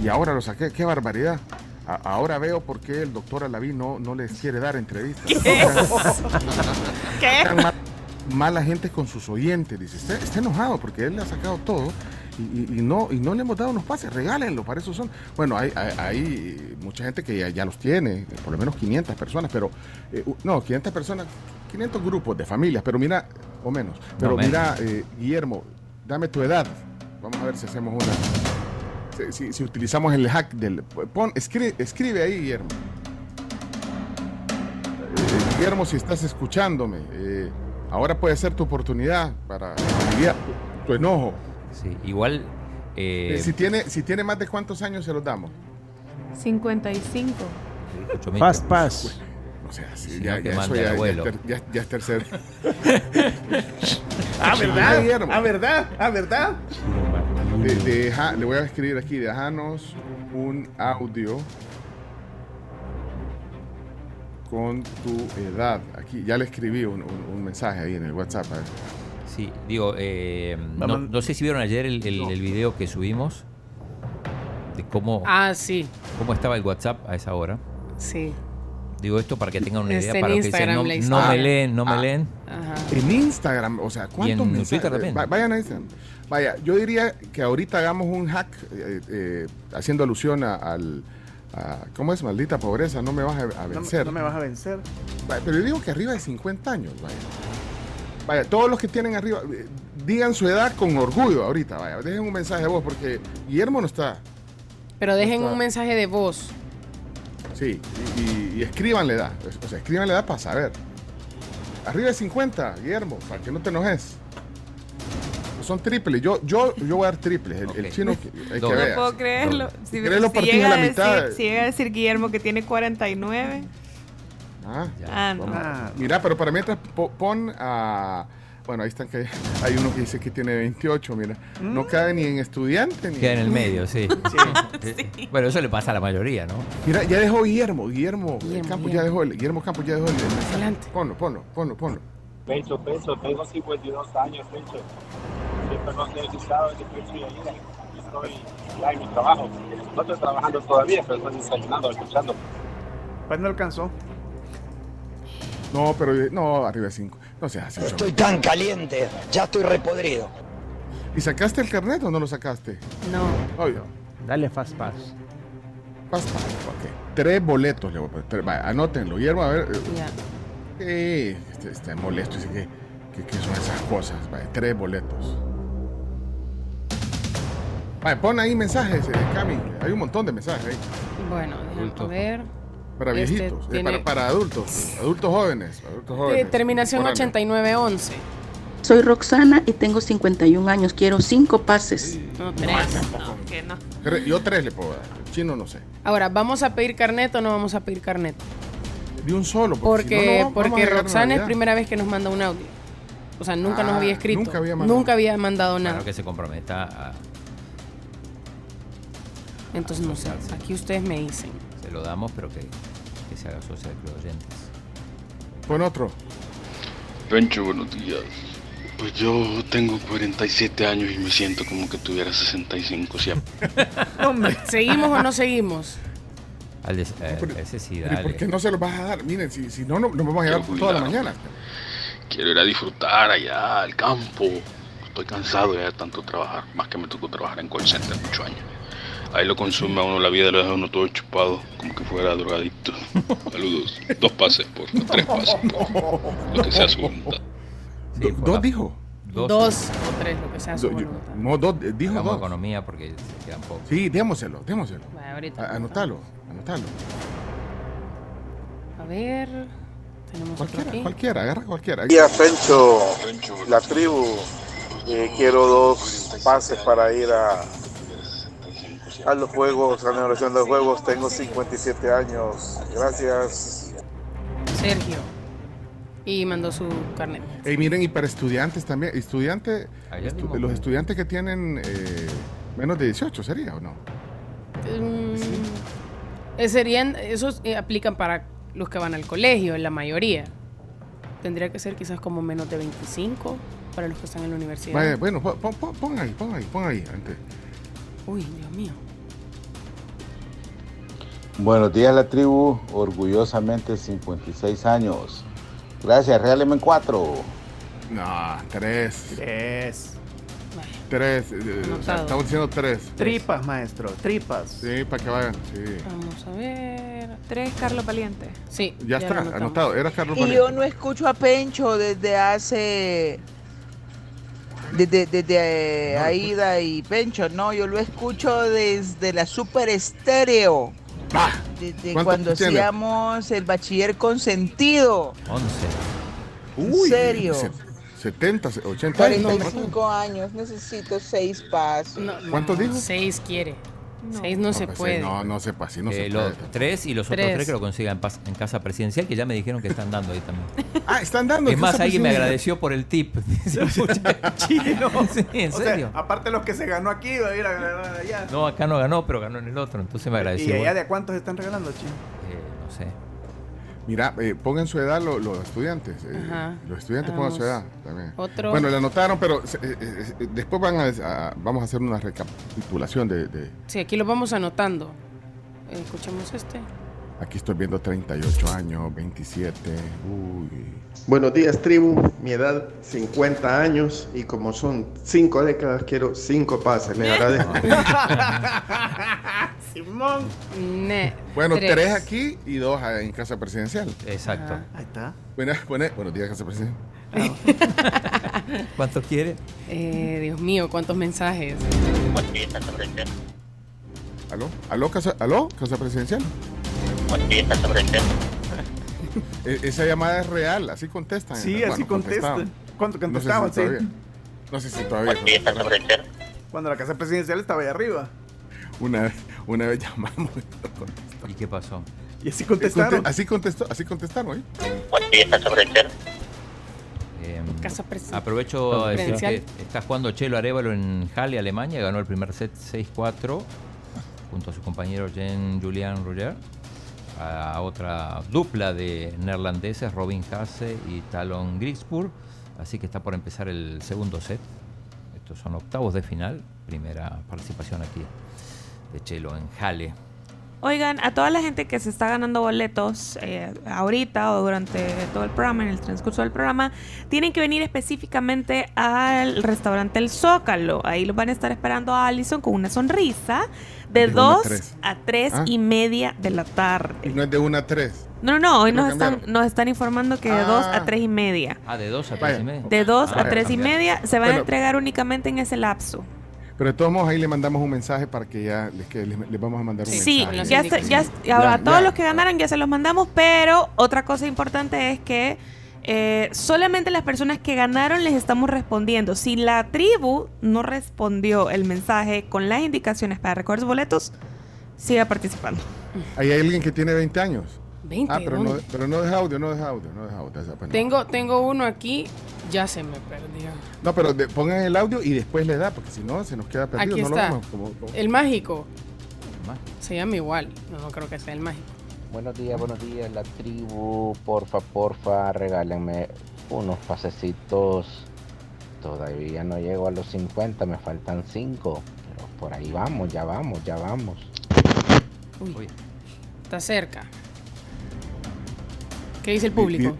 Y, y ahora lo saqué, qué barbaridad. A- ahora veo por qué el doctor Alaví no, no les quiere dar entrevistas. ¿Qué? Tan mal- mala gente con sus oyentes, dice, está, está enojado porque él le ha sacado todo y, y- no, y no le hemos dado unos pases, regálenlo, para eso son. Bueno, hay, hay, hay mucha gente que ya, ya los tiene, por lo menos 500 personas, pero, eh, no, 500 personas, 500 grupos de familias, pero mira, o menos, pero mira, eh, Guillermo, dame tu edad, vamos a ver si hacemos una, si, si- utilizamos el hack del, pon, escribe, escribe ahí, Guillermo. Eh, Guillermo, si estás escuchándome, eh, ahora puede ser tu oportunidad para aliviar tu, tu enojo. Sí, igual eh, Eh, si, tiene, si tiene más de cuántos años se los damos. 55. Chomito. Fast pass. O sea, sí, Si ya, eso es ter- ya- ya es tercer. Ah, ¿verdad? Guillermo. Ah, ¿verdad? Ah, ¿verdad? De- deja- le voy a escribir aquí, déjanos un audio con tu edad. Aquí ya le escribí un, un- un mensaje ahí en el WhatsApp. a ver. Sí, digo, eh, no, sé si vieron ayer el, el- el video que subimos de cómo, Ah, sí, cómo estaba el WhatsApp a esa hora. sí. Digo esto para que tengan una idea para los que dicen, Instagram no, no me leen, no me Ah. leen. Ajá. En Instagram, o sea, ¿cuántos en mensajes? Twitter Vayan a Instagram. Vaya, yo diría que ahorita hagamos un hack eh, eh, haciendo alusión a- al. a- ¿Cómo es? Maldita pobreza, no me vas a, a No, vencer. no me vas a vencer. Vaya, pero yo digo que arriba de 50 años, vaya. Vaya, todos los que tienen arriba, eh, digan su edad con orgullo ahorita, vaya. Dejen un mensaje de voz porque Guillermo no está. Pero dejen Está- un mensaje de voz. Sí, y, y, y escriban la edad. O sea, escriban la edad para saber. Arriba de 50, Guillermo, para que no te enojes. Son triples. Yo, yo, yo voy a dar triples. El, el chino, que- hay que Doble. No puedo creerlo. Si, ¿Querés lo si partís llega a la a decir- mitad? si llega a decir Guillermo que tiene 49. Ah, Ah, no. Ah, Mira, pero para mientras po- pon a. Bueno, ahí están que hay uno que dice que tiene 28, mira. No cabe ni en estudiante ni. Queda en el medio, sí. Eh, Bueno, eso le pasa a la mayoría, ¿no? Mira, ya dejó Guillermo, Guillermo, Guillermo, Campos Guillermo. ya dejó el, Guillermo Campos ya dejó el, el mensaje. Adelante. Ponlo, ponlo, ponlo, ponlo. Pencho, Pencho, tengo 52 años, Pencho. Siempre no he necesitado de Pencho y ayuda. Aquí estoy ya en mi trabajo. No estoy trabajando todavía, pero estoy desayunando, escuchando. pues no alcanzó. No, pero eh, no, arriba de 5. No seas así. Estoy chavo. tan caliente, ya estoy repodrido. ¿Y sacaste el carnet o no lo sacaste? No. Oye, Dale fast pass. basta. ok. Tres boletos le voy a poner. Tres, vaya, anótenlo. Guillermo, a ver. eh, Ya. Sí, este, este molesto, dice que, que, que son esas cosas. Vaya, tres boletos. Vaya, pon ahí mensajes, eh, Cami. Hay un montón de mensajes ahí. Bueno, déjame ver. Para Este viejitos, eh, tiene- para, para adultos, adultos jóvenes. Adultos Eh, jóvenes terminación contemporáneos. 8911. Soy Roxana y tengo 51 años. Quiero cinco pases. No, tres. No, que no. Yo tres le puedo dar. El chino no sé. Ahora, ¿vamos a pedir carnet o no vamos a pedir carnet? De un solo. Porque, Porque, si no, no vamos a porque a Roxana es primera vez que nos manda un audio. O sea, nunca nos Ah, había escrito. nunca había mandado. Nunca había mandado nada. Claro que se comprometa a. Entonces, no sé. Aquí ustedes me dicen. Se lo damos, pero que, se haga socio de Club Oyentes. Pon otro. Pencho, buenos días. Pues yo tengo 47 años y me siento como que tuviera 65 siempre. Hombre. ¿Seguimos o no seguimos? Al des- pero- ese sí, Pero ¿y dale. ¿por qué no se los vas a dar? Miren, si, si no, no, nos vamos a llegar toda la mañana. Quiero ir a disfrutar allá al campo. Estoy cansado de tanto trabajar, más que me tocó trabajar en call center muchos años. Ahí lo consume a uno la vida, lo deja a uno todo chupado, como que fuera drogadicto. Saludos. Dos pases, por tres pases, por lo que sea su voluntad. Sí, ¿Dos la- dijo? Dos. Dos o tres, lo que sea su Do- yo- voluntad. no, dos, eh, dijo Hagamos dos. economía porque se quedan pocos. Sí, démoselo, démoselo. Vale, ahorita. A- Anótalo, anótalo. A ver. Tenemos Cualquiera, aquí. cualquiera, agarra cualquiera. Día Pencho, la tribu. Eh, quiero dos pases para ir a, a los juegos, a la inauguración de los juegos. Tengo 57 años. Gracias. Sergio. Y mandó su carnet. Ey, miren, y para estudiantes también. Estudiante, estu- mismo. los estudiantes que tienen eh, menos de 18, ¿sería o no? Eh, serían, esos eh, aplican para los que van al colegio, en la mayoría. Tendría que ser quizás como menos de 25 para los que están en la universidad. Vaya, bueno, pon- pon- pon ahí, pon ahí, pon ahí. antes. Uy, Dios mío. Buenos días, la tribu. Orgullosamente 56 años. Gracias, regáleme en cuatro. No, tres. Tres. Tres. eh, o sea, Anotado. estamos diciendo tres. Tripas, maestro. Tripas. Sí, para que vayan. Sí. Vamos a ver. Tres, Carlos Valiente. Sí. Ya, está, anotamos. anotado. Era Carlos Y Valiente. yo no escucho a Pencho desde hace. Desde, desde eh, Aida y Pencho, no, yo lo escucho desde la Super Estéreo. Desde ¿Cuánto cuando tiene? hacíamos el bachiller consentido. 11. ¿En serio? Se, 70, 80 años. 45 años, necesito seis pasos. ¿Cuántos dijo? Seis quiere. Seis no, se pues, puede. No, no se puede, no Eh, se los puede. tres y los Tres. otros tres que lo consigan en, casa presidencial, que ya me dijeron que están dando ahí también. Ah, están dando. Es más, alguien me agradeció por el tip. Dice, "Pucha, Chino. Sí, en O sea, serio. aparte los que se ganó aquí, va a ir a ganar allá. No, acá no ganó, pero ganó en el otro. Entonces me agradeció. ¿Y allá Bueno, de cuántos están regalando, Chino? eh, no sé. Mira, eh, pongan su edad lo- los, estudiantes. eh, Ajá. Los estudiantes pongan su edad también. Otro. Bueno, le anotaron, pero eh, eh, después van a, a- vamos a hacer una recapitulación de, de- Sí, aquí lo vamos anotando. Escuchemos este. Aquí estoy viendo 38 años, 27. Uy. Buenos días, tribu. Mi edad, 50 años. Y como son 5 décadas, quiero 5 pases. Les agradezco. Simón. Ne- Bueno, tres. tres. aquí y dos ah, en casa presidencial. Exacto. Ajá. Ahí está. Buenas, buenas, buenos días, casa presidencial. ¿Cuánto quiere? Eh, Dios mío, cuántos mensajes. ¿Aló? ¿Aló, casa, ¿aló, casa presidencial? E- esa llamada es real, así contestan. Sí, Bueno, así contestan. contestaban. ¿Cuánto No sé si contestaban? todavía. sí. No sé si todavía. Cuando la casa presidencial estaba ahí arriba. Una vez, una vez llamamos. ¿Y qué pasó? Y así contestaron. Así contestó, así contestaron, ¿eh? Eh, Casa presi- aprovecho a decir que está jugando Chelo Arevalo en Halle, Alemania. Ganó el primer set 6-4 junto a su compañero Jean Julian Roger. A otra dupla de neerlandeses, Robin Hasse y Talon Grigsburg. Así que está por empezar el segundo set. Estos son octavos de final. Primera participación aquí de Chelo en Halle. Oigan, a toda la gente que se está ganando boletos eh, ahorita o durante todo el programa, en el transcurso del programa, tienen que venir específicamente al restaurante El Zócalo. Ahí los van a estar esperando a Allison con una sonrisa de De una a 2 tres. a 3 Ah. y media de la tarde. Y no es de una a tres. No, no, no, hoy nos están, nos están informando que de 2 a 3 y media. Ah, de 2 a 3 Vaya. y media. De 2 Ah, a 3 y media se van a Bueno. entregar únicamente en ese lapso. Pero de todos modos, ahí le mandamos un mensaje para que ya les, que les, les vamos a mandar un Sí, mensaje. ya, está- ya, Ya, a todos ya. los que ganaron ya se los mandamos, pero otra cosa importante es que eh, solamente las personas que ganaron les estamos respondiendo. Si la tribu no respondió el mensaje con las indicaciones para recoger sus boletos, siga participando. Ahí hay alguien que tiene 20 años. 20, Ah, pero no, pero no deja audio, no deja audio, no deja audio. Tengo, tengo uno aquí, ya se me perdió. No, pero de- pongan el audio y después le da, porque si no, se nos queda perdido. Aquí no está. Lo vemos como- como- El mágico. Se llama igual. No, no creo que sea el mágico. Buenos días, buenos días, la tribu. Porfa, porfa, regálenme unos pasecitos. Todavía no llego a los 50, me faltan 5. Pero por ahí vamos, ya vamos, ya vamos. Uy. Está cerca. ¿Qué dice el público?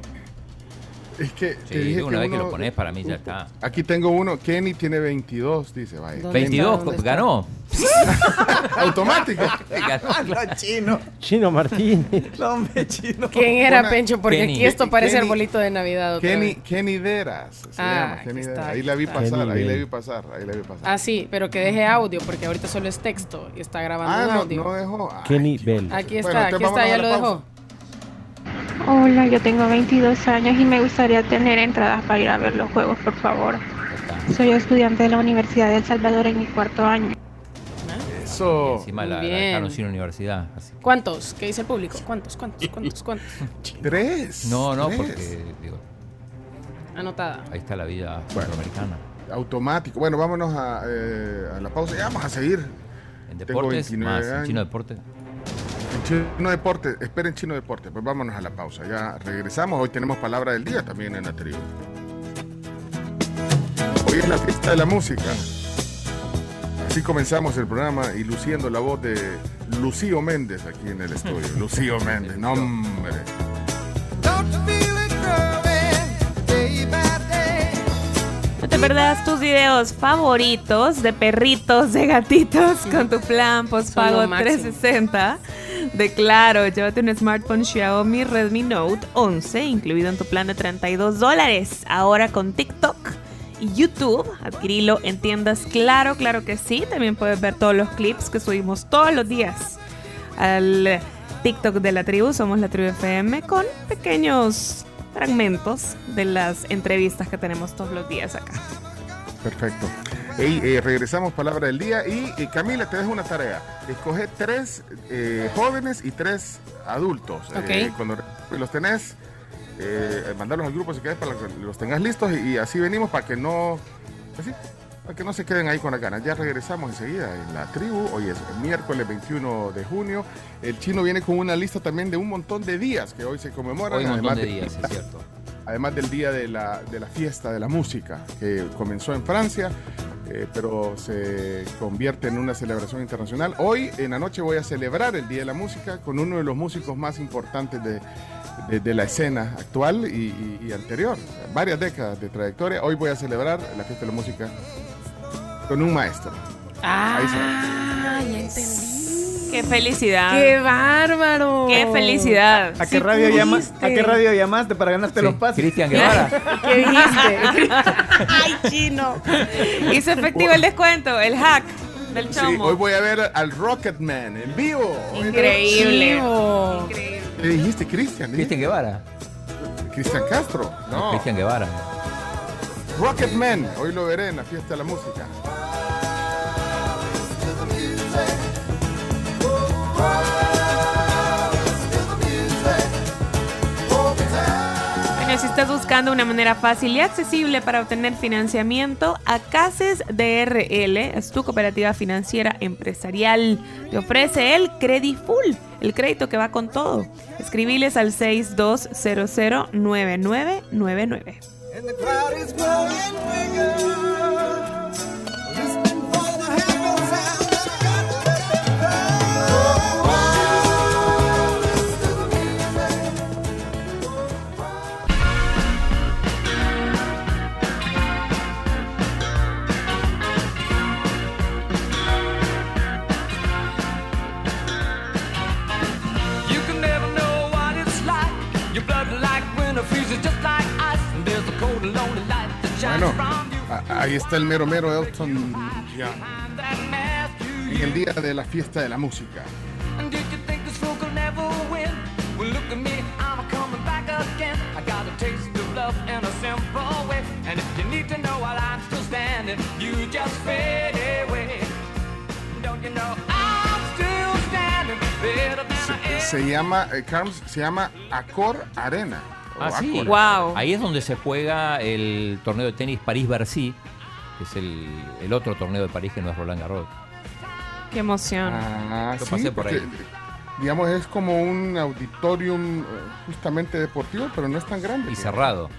Es que Sí, te dije una vez que lo pones, para mí ya está. Aquí tengo uno, Kenny tiene 22, dice, vaya. ¿Dónde 22, está? ¿Dónde está? ganó. Automático. no, chino. Chino Martínez. No, hombre, chino. ¿Quién era Una- Pencho? Porque Kenny. aquí esto parece Kenny- arbolito de Navidad. otra Kenny, vez. Kenny Deras. Se Ah, llama, Kenny está, Deras. Ahí la vi está. pasar, Kenny ahí la vi pasar, ahí la vi pasar. Ah, sí, pero que deje audio, porque ahorita solo es texto y está grabando Ah, no, audio. no dejó. Ah, Kenny Bell. Aquí está, Bueno, aquí está, ya lo pausa. dejó. Hola, yo tengo 22 años y me gustaría tener entradas para ir a ver los juegos, por favor. Soy estudiante de la Universidad de El Salvador en mi cuarto año. Eso. Encima la, la dejaron sin universidad. así. ¿Cuántos? ¿Qué dice el público? ¿Cuántos? ¿Cuántos? ¿Cuántos? ¿Cuántos? Tres. No, no, Tres. porque digo, Anotada. ahí está la vida centroamericana. Automático. Bueno, vámonos a, eh, a la pausa. Ya vamos a seguir. En deportes, 29 más en años. chino deporte. Chino Deporte, esperen Chino Deporte, pues vámonos a la pausa. Ya regresamos. Hoy tenemos palabra del día también en la tribu. Hoy es la fiesta de la música. Así comenzamos el programa y luciendo la voz de Lucío Méndez aquí en el estudio. Lucío Méndez, no hombre. No te perdas tus videos favoritos de perritos, de gatitos con tu plan postpago Son lo máximo. 360 de Claro. Llévate un smartphone Xiaomi Redmi Note 11 incluido en tu plan de 32 dólares. Ahora con TikTok y YouTube. Adquirilo en tiendas Claro, claro que sí. También puedes ver todos los clips que subimos todos los días al TikTok de la tribu. Somos la tribu FM con pequeños fragmentos de las entrevistas que tenemos todos los días acá. Perfecto. Ey, eh, regresamos palabra del día y eh, Camila te dejo una tarea. Escoge tres eh, jóvenes y tres adultos. Eh, Ok. cuando los tenés, eh, mandarlos al grupo si querés para que los tengas listos y, y así venimos para que no, pues para que no se queden ahí con las ganas. Ya regresamos enseguida en la tribu. Hoy es miércoles 21 de junio. El chino viene con una lista también de un montón de días que hoy se conmemoran. Hoy un montón de días, es cierto. además del día de la, de la fiesta de la música, que comenzó en Francia, eh, pero se convierte en una celebración internacional. Hoy en la noche voy a celebrar el Día de la Música con uno de los músicos más importantes de, de- la escena actual y, anterior, varias décadas de trayectoria. Hoy voy a celebrar la fiesta de la música con un maestro. Ahí está. Ah, ya entendí. ¡Qué felicidad! ¡Qué bárbaro! ¡Qué felicidad! ¿A qué, Sí radio llama-. ¿A qué radio llamaste para ganarte los pases? Cristian Guevara. ¿Qué dijiste? ¡Ay, chino! Hizo efectivo el descuento, el hack del Sí, chomo. hoy voy a ver al Rocketman en vivo. Increíble. Chivo. ¿Qué dijiste, Cristian? Cristian Guevara. Cristian Castro. No. Cristian Guevara. Rocketman, hoy lo veré en la fiesta de la música. Si estás buscando una manera fácil y accesible para obtener financiamiento, Acaces DRL es tu cooperativa financiera empresarial. Te ofrece el Credifull, el crédito que va con todo. Escribiles al 62009999. Bueno, ahí está el mero mero Elton John. En el día de la fiesta de la música. And did you think this fool could never win? Well, look at me, I'm coming back again. I got a taste of love in a simple way. And if you need to know while I'm still standing, you just fade away. Don't you know I'm still standing better than I Se llama, eh, Carms, se llama Accor Arena. Ah, sí. Accor. Ahí es donde se juega el torneo de tenis París-Bercy, que es el, el otro torneo de París que no es Roland Garros. ¡Qué emoción! Ah, Yo sí, pasé por porque, ahí. digamos, es como un auditorium eh, justamente deportivo, pero no es tan grande. Y cerrado.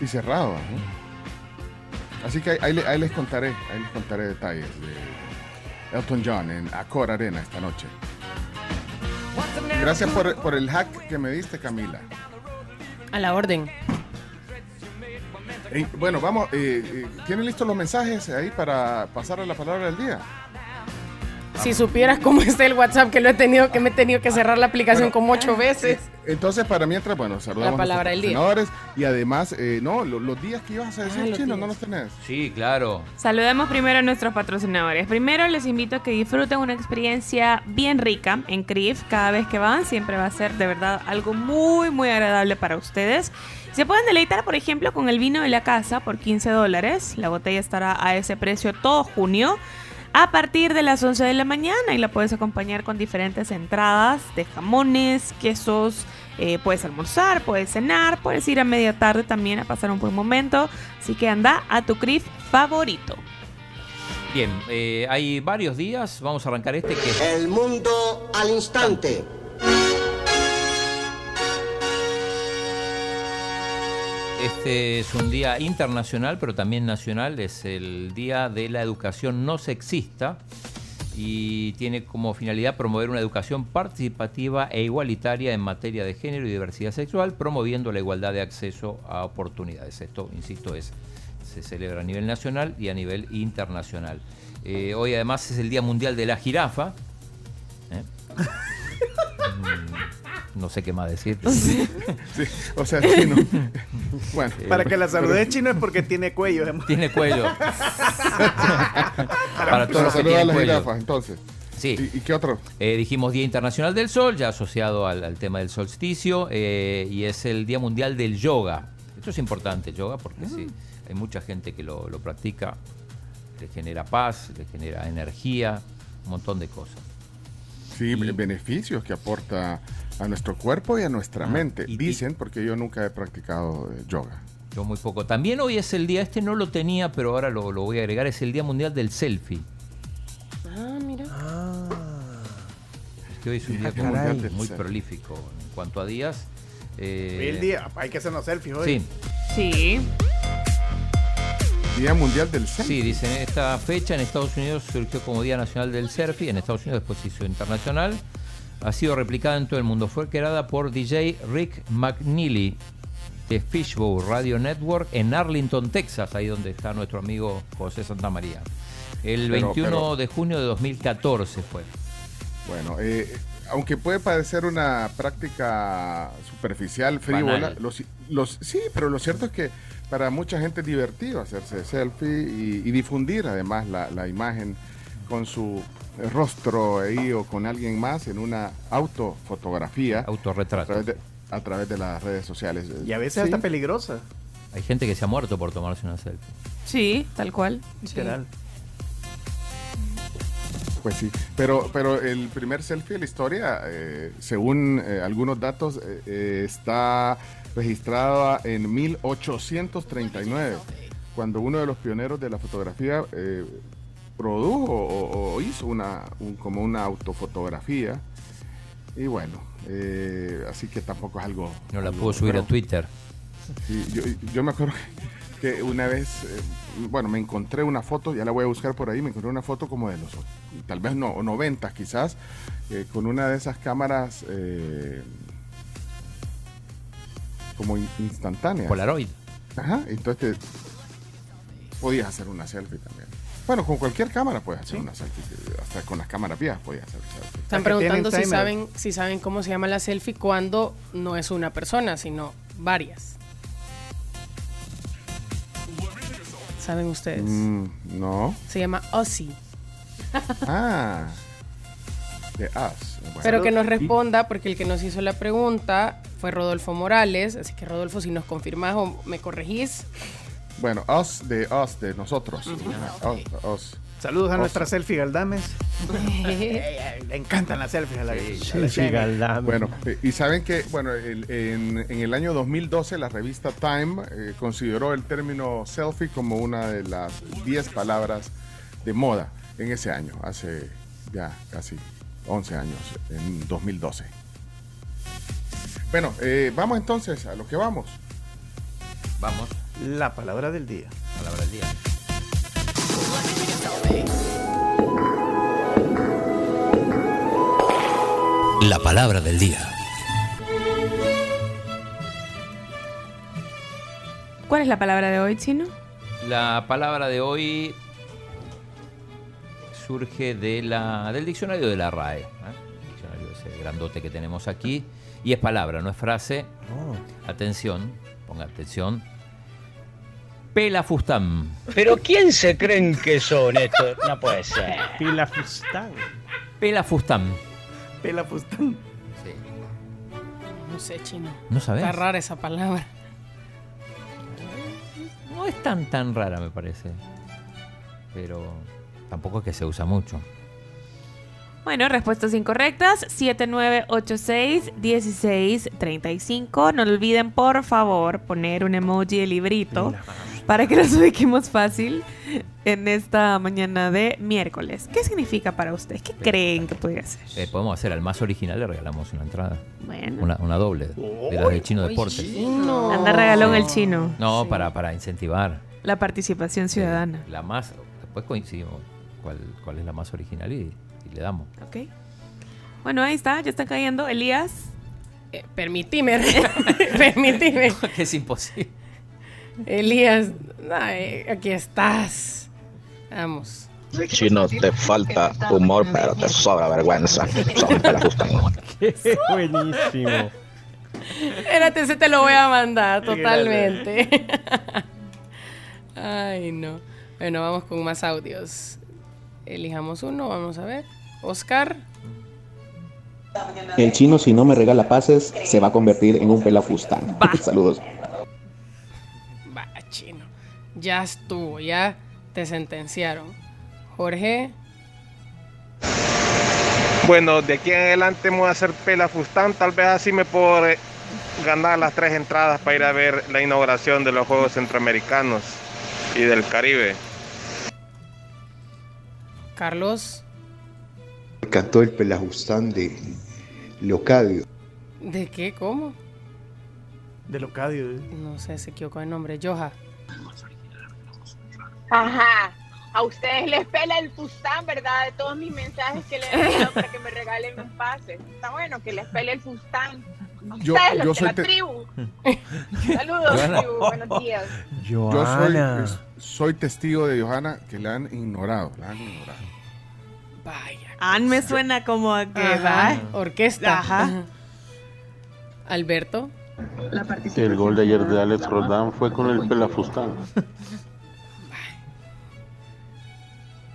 Y cerrado. ajá. Así que ahí, ahí le- ahí les contaré, ahí les contaré detalles de Elton John en Accor Arena esta noche. Gracias por, por el hack que me diste, Camila. A la orden. Ey, bueno, vamos, eh, eh, ¿tienen listos los mensajes ahí para pasar la palabra del día? Si supieras cómo está el WhatsApp, que lo he tenido, que me he tenido que cerrar la aplicación como ocho veces. Entonces, para mientras, bueno, saludamos La palabra a día. patrocinadores y además, eh, no, lo- los días que ibas a decir, Ah, los chino, días. no los tenés. Sí, claro. Saludemos primero a nuestros patrocinadores. Primero les invito a que disfruten una experiencia bien rica en CRIF. Cada vez que van siempre va a ser de verdad algo muy muy agradable para ustedes. Se pueden deleitar, por ejemplo, con el vino de la casa por 15 dólares. La botella estará a ese precio todo junio. A partir de las 11 de la mañana y la puedes acompañar con diferentes entradas de jamones, quesos, eh, puedes almorzar, puedes cenar, puedes ir a media tarde también a pasar un buen momento. Así que anda a tu CRIF favorito. Bien, eh, hay varios días. Vamos a arrancar este que es El mundo al instante. Este es un día internacional, pero también nacional. Es el Día de la Educación No Sexista y tiene como finalidad promover una educación participativa e igualitaria en materia de género y diversidad sexual, promoviendo la igualdad de acceso a oportunidades. Esto, insisto, es se celebra a nivel nacional y a nivel internacional. Eh, hoy además es el Día Mundial de la Jirafa. ¿eh? Mm, no sé qué más decir. Sí, o sea, chino. bueno, Para que la salude chino es porque tiene cuello. Tiene cuello. Para todos los que saludar a tienen las cuello. jirafas, entonces. Sí. ¿Y, y qué otro? Eh, dijimos Día Internacional del Sol, ya asociado al, al tema del solsticio, eh, y es el Día Mundial del Yoga. Esto es importante, yoga, porque sí, hay mucha gente que lo, lo practica, le genera paz, le genera energía, un montón de cosas. Sí, beneficios que aporta a nuestro cuerpo y a nuestra Ah, mente. y- Dicen, porque yo nunca he practicado eh, yoga. Yo muy poco. También hoy es el día, este no lo tenía, pero ahora lo, lo voy a agregar, es el Día Mundial del Selfie. Ah, mira. Es que hoy es un Ah, día caray. muy, prolífico en cuanto a días. Eh, Hoy el día, hay que hacernos selfies hoy. Sí. Sí. Día Mundial del Selfie. Sí, dicen, esta fecha en Estados Unidos surgió como Día Nacional del Selfie, en Estados Unidos después se hizo internacional. Ha sido replicada en todo el mundo. Fue creada por DJ Rick McNeely de Fishbowl Radio Network en Arlington, Texas, ahí donde está nuestro amigo José Santamaría. El Pero- 21 pero- de junio de 2014 fue. Bueno, eh, aunque puede parecer una práctica superficial, frívola, Banal. los, los, sí, pero lo cierto es que para mucha gente es divertido hacerse selfie y, y difundir además la, la imagen con su rostro ahí o con alguien más en una autofotografía. Autorretrato. A través de, a través de las redes sociales. Y a veces Sí. hasta peligrosa. Hay gente que se ha muerto por tomarse una selfie. Sí, tal cual. Literal. Pues sí, pero, pero el primer selfie de la historia, eh, según eh, algunos datos, eh, está registrada en 1839, cuando uno de los pioneros de la fotografía eh, produjo o, o hizo una, un- como una autofotografía. Y bueno, eh, así que tampoco es algo... No la algo pudo subir a. Twitter. Sí, yo, yo me acuerdo que una vez, eh, bueno, me encontré una foto, ya la voy a buscar por ahí, me encontré una foto como de los, tal vez no, 90 quizás, eh, con una de esas cámaras eh, como in- instantáneas. Polaroid. Ajá, entonces te- podías hacer una selfie también. Bueno, con cualquier cámara puedes hacer una selfie, hasta con las cámaras viejas podías hacer selfie. Están preguntando si saben, si saben cómo se llama la selfie cuando no es una persona, sino varias. ¿Saben ustedes? Mm, no. Se llama Ozzy. Ah. De Us. Bueno. Pero que nos responda, porque el que nos hizo la pregunta fue Rodolfo Morales. Así que Rodolfo, si nos confirmás o me corregís. Bueno, us de us, de nosotros. Us, us. Saludos a Us. nuestra selfie Galdames. Le encantan las selfies a la, a la Selfie. Galdames. Bueno, y saben que, bueno, el- en, en el año 2012 la revista Time eh, consideró el término selfie como una de las 10 palabras de moda en ese año, hace ya casi 11 años, en 2012. Bueno, eh, vamos entonces a lo que vamos. Vamos. La palabra del día. Palabra del día. La palabra del día. ¿Cuál es la palabra de hoy, Chino? La palabra de hoy surge de la, del diccionario de la RAE. ¿eh? El diccionario ese grandote que tenemos aquí. Y es palabra, no es frase. Atención, ponga atención. Pelafustán. Pero ¿quién se creen que son estos? No puede ser. Pila Fustán. Pelafustán. Pelafustán. Sí. No sé, chino. ¿No sabés? Está rara esa palabra. No es tan tan rara, me parece. Pero tampoco es que se usa mucho. Bueno, respuestas incorrectas. 7986-1635. No olviden, por favor, poner un emoji de librito para que nos ubiquemos fácil en esta mañana de miércoles. ¿Qué significa para ustedes? ¿Qué creen que podría ser? Eh, podemos hacer al más original, le regalamos una entrada. Bueno. Una, una doble. De las del chino deportes. Chino. Anda regalón el chino. No, para, para incentivar. La participación ciudadana. La más. Después coincidimos cuál, cuál es la más original y le damos. Ok. Bueno, ahí está, ya está cayendo. Elías. Eh, permitime, permitime. es imposible. Elías, ay, aquí estás. Vamos. Chino, te falta humor, pero te sobra vergüenza. Son. Qué buenísimo. Espérate, ese te lo voy a mandar totalmente. Ay, no. Bueno, vamos con más audios. Elijamos uno, vamos a ver. Oscar. El chino, si no me regala pases, se va a convertir en un pelafustán. Saludos. Va, chino. Ya estuvo, ya te sentenciaron. Jorge. Bueno, de aquí en adelante me voy a hacer pelafustán. Tal vez así me puedo eh, ganar las tres entradas para ir a ver la inauguración de los Juegos Centroamericanos y del Caribe. Carlos. Me encantó el pelajustán de Leocadio. ¿De qué? ¿Cómo? De Locadio. ¿eh? No sé, se equivocó el nombre. Joja. Ajá. A ustedes les pela el fustán, ¿verdad? De todos mis mensajes que le he enviado para que me regalen un pase. Está bueno que les pele el fustán. Yo- ustedes, los yo de soy la te- tribu. Saludos, tribu. Buenos días. Yo soy, soy testigo de Johanna que la han ignorado. La han ignorado. An me suena como a que Ajá, va. Orquesta. Ajá. Alberto. El gol de ayer de Alex Roldán fue con el pelafustán.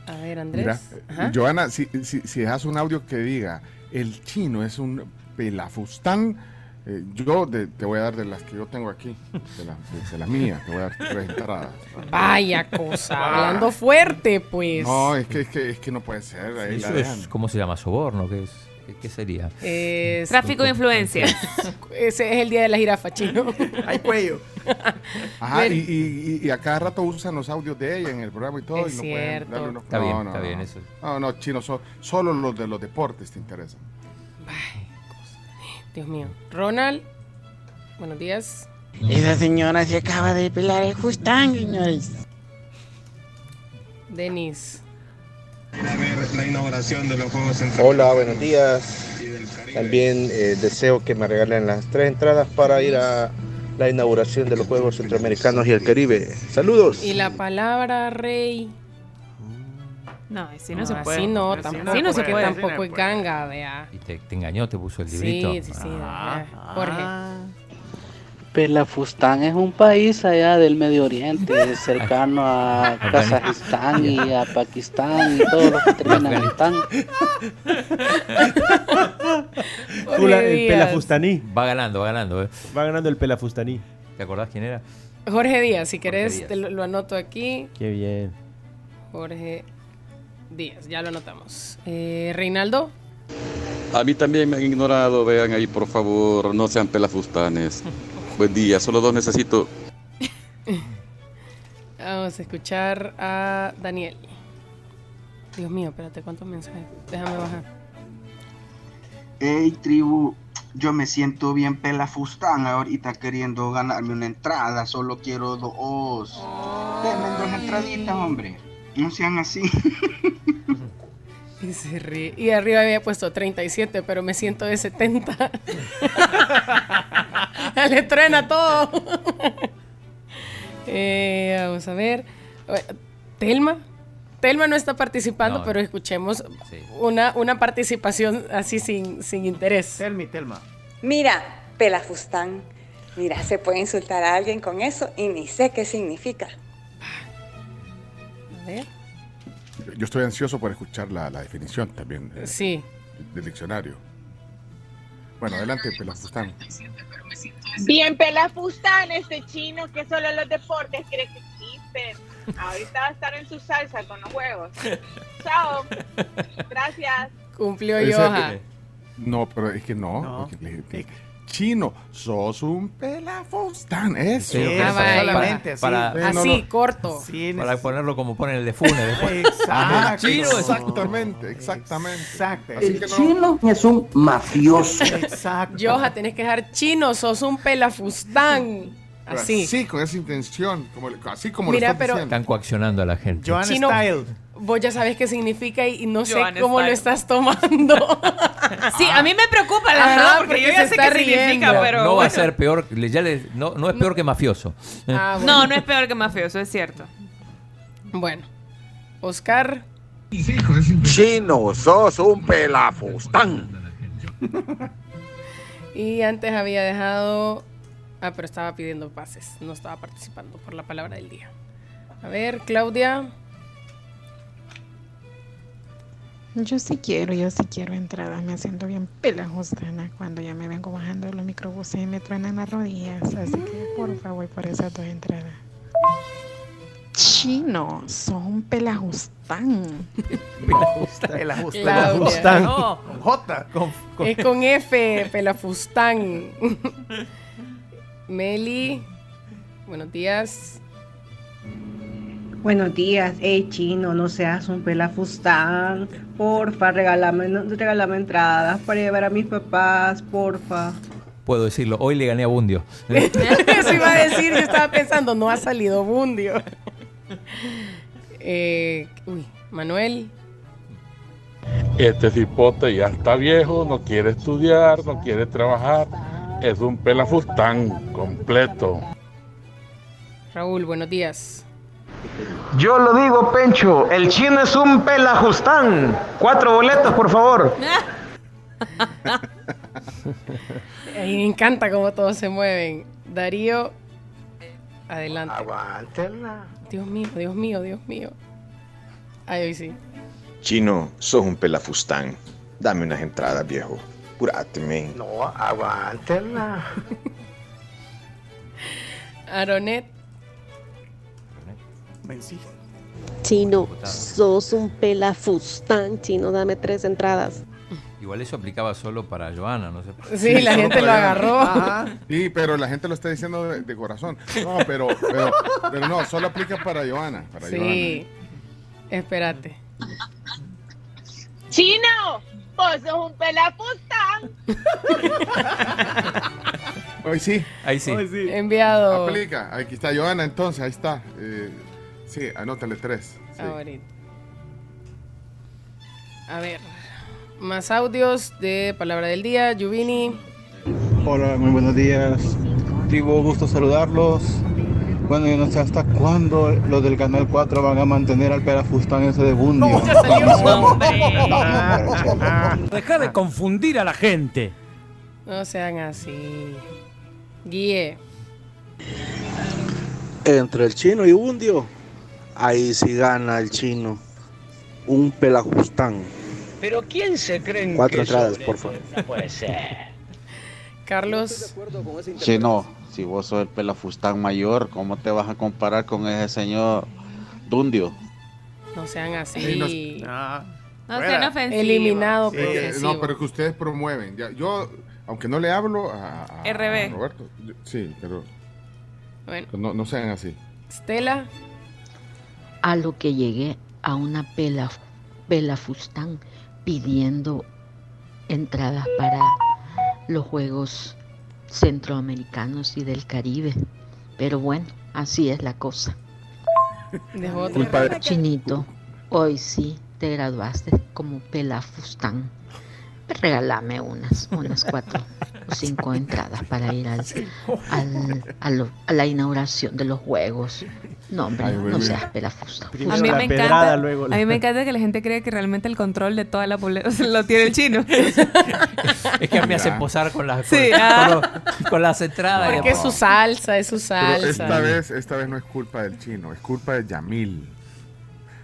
A ver, Andrés. Mira, Ajá. Johanna, si, si, si dejas un audio que diga el chino es un pelafustán, eh, yo de- te voy a dar de las que yo tengo aquí, de la, de, de la mía, te voy a dar tres entradas. Vaya cosa. Hablando fuerte, pues. No, es que, es que, es que no puede ser. ahí la es, ¿Cómo se llama? ¿Soborno? ¿Qué, es? ¿Qué, qué sería? Es- Tráfico de influencias. Ese es el día de la jirafa, chino. Hay cuello. Ajá, y, y, y- y a cada rato usan los audios de ella en el programa y todo. Es y no pueden cierto. darle Está no, bien, no, está no. bien, eso. No, no, chino, so- solo los de los deportes te interesan. Dios mío. Ronald. Buenos días. Esa señora se acaba de pelar el Justán, señores. Denis. La inauguración de los Juegos Hola, buenos días. También eh, deseo que me regalen las tres entradas para ir a la inauguración de los Juegos Centroamericanos y el Caribe. Saludos. Y la palabra rey. No, así no se puede. Así no, Así tampoco. no se puede. tampoco es ganga, vea. Y te, te engañó, te puso el librito. Sí, sí, sí. Ah. vea. Jorge. Pelafustán es un país allá del Medio Oriente, cercano a Kazajistán y a Pakistán y todo lo que termina en tan. Fula- el pelafustaní. Va ganando, va ganando. ¿eh? Va ganando el pelafustaní. ¿Te acordás quién era? Jorge Díaz, si querés, Díaz. te lo, lo anoto aquí. Qué bien. Jorge Díaz, ya lo anotamos. Eh, Reinaldo. A mí también me han ignorado, vean ahí por favor, no sean pelafustanes. Buen día, solo dos necesito. Vamos a escuchar a Daniel. Dios mío, espérate, ¿cuántos mensajes? Déjame bajar. Hey, tribu, yo me siento bien pelafustán ahorita queriendo ganarme una entrada, solo quiero dos. Denme dos entraditas, hombre. No sean así. Y se ríe. Y arriba había puesto 37, pero me siento de 70. Le truena todo. Eh, vamos a ver. Telma. Telma no está participando, No. pero escuchemos Sí. una, una participación así sin, sin interés. Telmi, Telma. Mira, pelafustán. Mira, se puede insultar a alguien con eso y ni sé qué significa. A ver. Yo estoy ansioso por escuchar la, la definición también eh, Sí. del diccionario. Bueno, adelante, Pelafustán. Bien pelafustán este chino que solo los deportes cree que existen. Ahorita va a estar en su salsa con los juegos. Chao. Gracias. Cumplió eh, No, pero es que no. porque le- le- Chino, sos un pelafustán. Eso. Sí, Ah, para- vaya. para- para- no, Así, no. corto. Para ponerlo como pone el de Fune después. Exacto, Chino, exactamente, exactamente. Exacto. Así El que no- chino es un mafioso. Exacto. Joja, tenés que dejar chino, sos un pelafustán. Así. así, con esa intención, como, así como Mira, lo estás pero- diciendo. Están coaccionando a la gente. Joan Chino, Style. Vos ya sabes qué significa y y no sé Joan cómo lo estás tomando. Sí, a mí me preocupa, la Ajá, verdad, porque, porque yo ya sé qué significa, pero. no va a ser peor, ya le- no, no es peor que mafioso. Ah, bueno. No, no es peor que mafioso, es cierto. Bueno, Oscar. Chino, sos un pelafustán. Y antes había dejado. Ah, pero estaba pidiendo pases. No estaba participando por la palabra del día. A ver, Claudia. Yo sí quiero, yo sí quiero entradas. Me siento bien pelajostana cuando ya me vengo bajando de los microbuses y me truenan las rodillas. Así que por favor, por esas dos entradas. Chino, sos un pelajustán. Pelajustán. Claudia. No, con J. Con, con- Es con F, Pelafustán. Meli, buenos días. Buenos días, hey chino, no seas un pelafustán. Porfa, regálame, no- regálame entradas para llevar a mis papás, porfa. Puedo decirlo, hoy le gané a Bundio. Eso iba a decir, yo estaba pensando, no ha salido Bundio. Eh, uy, Manuel. Este cipote ya está viejo, no quiere estudiar, no quiere trabajar. Es un pelafustán completo. Raúl, buenos días. Yo lo digo, Pencho, el chino es un pelajustán. Cuatro boletos, por favor. A mí me encanta cómo todos se mueven. Darío, adelante. Aguántela. Dios mío, Dios mío, Dios mío. Ay, hoy sí. Chino, sos un pelafustán. Dame unas entradas, viejo. Purate, men. No, aguántela. Aronet, Chino, sos un pelafustán, chino, dame tres entradas. Igual eso aplicaba solo para Joana, no sé. qué. Sí, la gente lo agarró. Ajá. Sí, pero la gente lo está diciendo de, de corazón. No, pero, pero, pero no, solo aplica para Joana. Para Sí. Espérate. Chino, vos sos un pelafustán. Hoy sí. Ahí sí. Enviado. Aplica. Aquí está Joana, entonces, ahí está. Eh, sí, anótale tres. Sí. Ahorita. A ver. Más audios de Palabra del Día. Yuvini. Hola, muy buenos días. Tribu, gusto saludarlos. Bueno, yo no sé hasta cuándo los del Canal 4 van a mantener al pelafustán ese de Bundio. Deja de confundir a la gente. No sean así. Guíe. Entre el chino y Bundio, ahí sí gana el chino. Un pelajustán. Pero ¿quién se creen Cuatro que entradas, son por favor. No puede ser. Carlos. Chino, si vos sos el pelafustán mayor, ¿cómo te vas a comparar con ese señor Dundio? No sean así. Sí, No sean ofensivos. Eliminado Sí, no, pero que ustedes promueven. Ya, yo, aunque no le hablo a, a- a RB. Roberto, yo- sí, pero Bueno. no, no sean así. Estela. A lo que llegué a una pela, pelafustán pidiendo entradas para los Juegos Centroamericanos y del Caribe. Pero bueno, así es la cosa. Chinito, hoy sí te graduaste como pelafustán. Regálame unas, unas cuatro cinco entradas para ir al, al- a, la inauguración de los Juegos. No, hombre, Ay, no seas mira. pelafustán. A mí, me encanta, a mí me encanta que la gente cree que realmente el control de toda la población lo tiene el chino. Es que me hacen posar con las, con, Sí, con ah. con las entradas. Porque es su salsa, es su Pero salsa. esta vez, esta vez no es culpa del chino, es culpa de Yamil.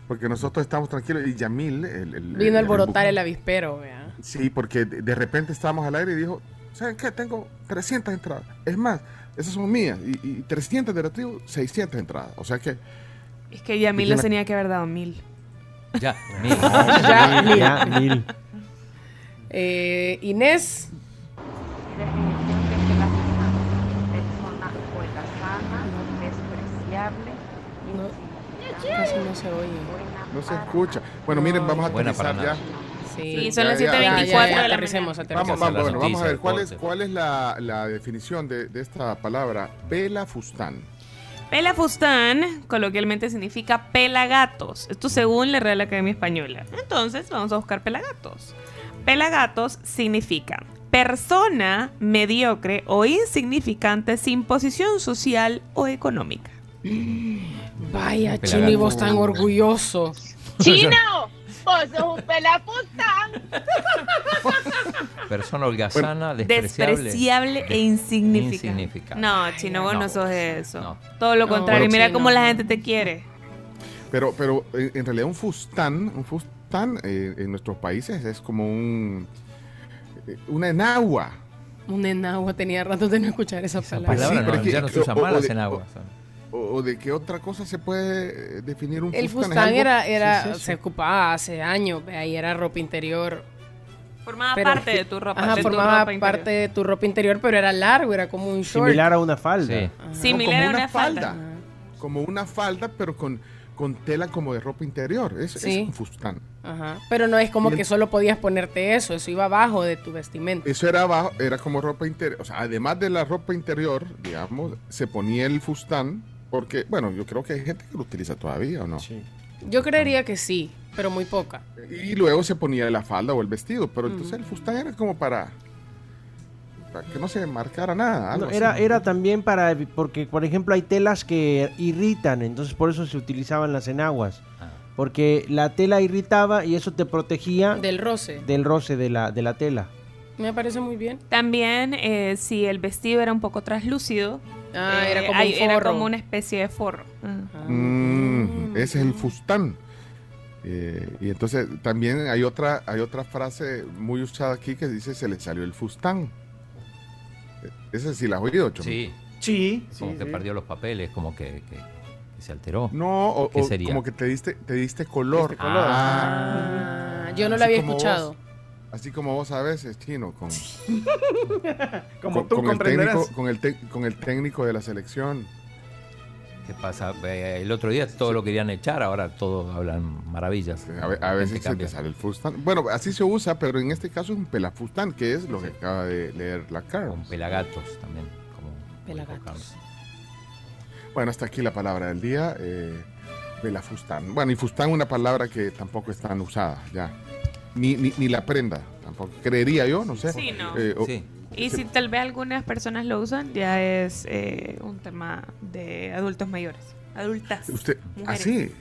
Porque nosotros estamos tranquilos y Yamil... El, el- Vino a el- alborotar el avispero, vea. Sí, porque de, de repente estábamos al aire y dijo, ¿saben qué? Tengo 300 entradas. Es más, esas son mías. Y, y 300 de la tribu, 600 entradas. O sea que... Es que ya a mí ¿Y los quién la- tenía que haber dado mil. Ya, mil. Ya, mil. Ya, mil. Eh, Inés. Casi no se oye. No se escucha. Bueno, miren, vamos a Buena aterrizar para ya. Sí, son las Ya, ya, 7:24 ya, de la aterricemos, mañana. aterricemos. Vamos, vamos, bueno, vamos a ver cuál es, deporte. cuál es la, la definición de, de esta palabra. Pelafustán. Pelafustán coloquialmente significa pelagatos. Esto según la Real Academia Española. Entonces vamos a buscar pelagatos. Pelagatos significa persona mediocre o insignificante sin posición social o económica. Vaya. Chino, y vos tan orgulloso. Chino, vos sos un pelafustán. Persona holgazana, despreciable. Despreciable e insignificante. Insignificante. No, chino, vos no, No, sos eso. no. Todo lo No, contrario. Mira Chino. cómo la gente te quiere. Pero, pero en, en realidad un fustán, un fus- fustán eh, en nuestros países es como un eh, una enagua. Un enagua, tenía rato de no escuchar esa palabra. palabra no, ya no se usa o- o más las de- enaguas. O, de qué otra cosa se puede eh, definir un El fustán? ¿Es fustán era, era Sí, sí, sí. se ocupaba hace años, ahí era ropa interior. Formaba Pero- parte de tu ropa. Ajá, de tu formaba ropa interior. parte de tu ropa interior, pero era largo, era como un short. Similar a una falda. Sí. Similar como a una una falda. falda. Como una falda, pero con, con tela como de ropa interior. Es, es Sí. un fustán. Ajá. Pero no es como el- que solo podías ponerte eso, eso iba abajo de tu vestimenta. Eso era abajo, era como ropa interior. O sea, además de la ropa interior, digamos, se ponía el fustán. Porque, bueno, yo creo que hay gente que lo utiliza todavía, ¿o no? Yo creería que sí, pero muy poca. Y luego se ponía la falda o el vestido. Pero Mm. entonces el fustán era como para, para que no se marcara nada. algo No, así. era, también para, porque por ejemplo hay telas que irritan, entonces por eso se utilizaban las enaguas. Ah. Porque la tela irritaba y eso te protegía Del roce. del roce de la, de la tela. Me parece muy bien. También, eh, si el vestido era un poco translúcido, Ah, eh, era como hay- un era como una especie de forro. Ah. Mm, ese es el fustán. Eh, y entonces también hay otra, hay otra frase muy usada aquí que dice se le salió el fustán. Eh, Ese sí la has oído, Chomo? Sí. Sí. Como sí, que sí. perdió los papeles, como que, que- que se alteró. No, o, ¿Qué o sería? como que te diste, te diste color. Diste color. Ah, yo no Así lo había escuchado. vos. Así como vos a veces, chino, con, Como con, tú con el técnico, con, el te- con el técnico de la selección. ¿Qué pasa? Eh, El otro día todo lo querían echar, ahora todos hablan maravillas. A, a veces se te sale el fustán. Bueno, así se usa, pero en este caso es un pelafustán, que es lo que acaba de leer la cara. Con pelagatos también. Como Pelagatos. Carlos. Bueno, hasta aquí la palabra del día. Eh, pelafustán. Bueno, y fustán una palabra que tampoco es tan usada ya. Ni, ni, ni la prenda, tampoco. Creería yo, no sé. Sí, no. Eh, o- Sí. Y si tal vez algunas personas lo usan, ya es eh, un tema de adultos mayores. Adultas. Usted, mujeres. así.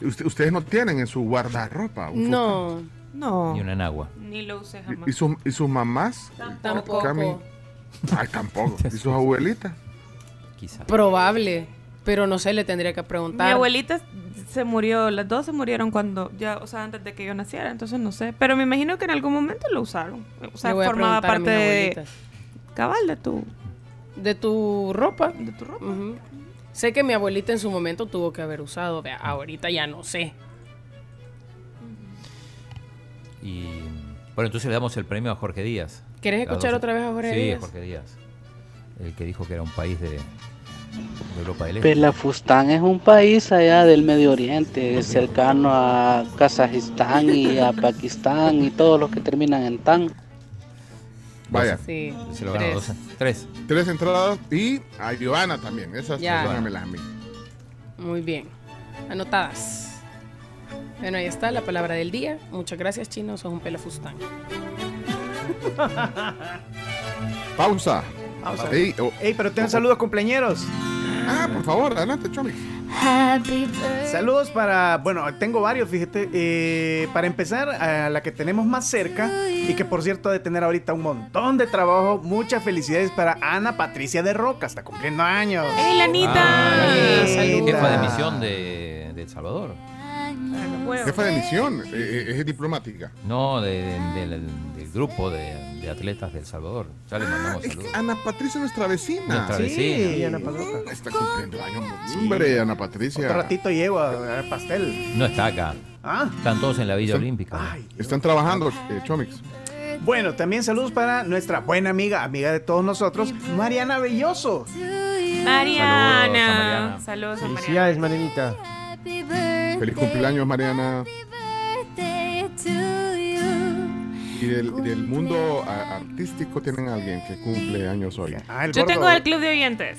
Usted- ustedes no tienen en su guardarropa. un No, No. Ni una enagua. Ni lo usé jamás. ¿Y, su- y sus mamás? tampoco. Cami? Ay, tampoco. ¿Y sus abuelitas? Quizás. Probable, pero no sé, le tendría que Mi preguntar. abuelita se murió, las dos se murieron cuando ya, o sea, antes de que yo naciera, entonces no sé. Pero me imagino que en algún momento lo usaron. O sea, formaba parte de cabal de tu, De tu ropa. de tu ropa. Sé que mi abuelita en su momento tuvo que haber usado, vea, ahorita ya no sé. Y bueno, entonces le damos el premio a Jorge Díaz. ¿Querés escuchar dos- otra vez a Jorge sí, Díaz? Jorge Díaz. El que dijo que era un país de Europa del Este. Pelafustán es un país allá del Medio Oriente, cercano a Kazajistán y a Pakistán y todos los que terminan en tan. Vaya. Sí. Se lo ganó tres. dos- tres. Tres entradas y a Giovanna también. Esas póngamelas a mí. Muy bien. Anotadas. Bueno, ahí está la palabra del día. Muchas gracias, chino. Sos un pelafustán. Pausa. Ey, oh, Ey, pero tengan saludos cumpleaños. ah, por favor, adelante, Chomix. Saludos para, bueno, tengo varios, fíjate. Eh, para empezar, a la que tenemos más cerca y que por cierto ha de tener ahorita un montón de trabajo. Muchas felicidades para Ana Patricia de Roca, está cumpliendo años. ¡Ey, Lanita! Ah, Lanita. jefa de misión de, de El Salvador. Jefa de misión, eh, eh, es diplomática. No, de- de- del, del grupo de, de atletas de El Salvador. Ya le mandamos Es que saludos. Ana Patricia es nuestra vecina. Nuestra Sí, vecina. Ana Patricia. Está cumpliendo años. Hombre, Ana Patricia. Otro ratito llego a dar pastel. No está acá. Ah. Están todos en la Villa. Olímpica. Ay, Están trabajando, eh, Chomix. Bueno, también saludos para nuestra buena amiga, amiga de todos nosotros, Mariana Belloso. Mariana. Mariana. Saludos a Mariana. Felicidades, Marianita. Feliz cumpleaños, Mariana. Y del, del mundo a- artístico tienen a alguien que cumple años hoy. Ah, Yo gordo. tengo el club de oyentes.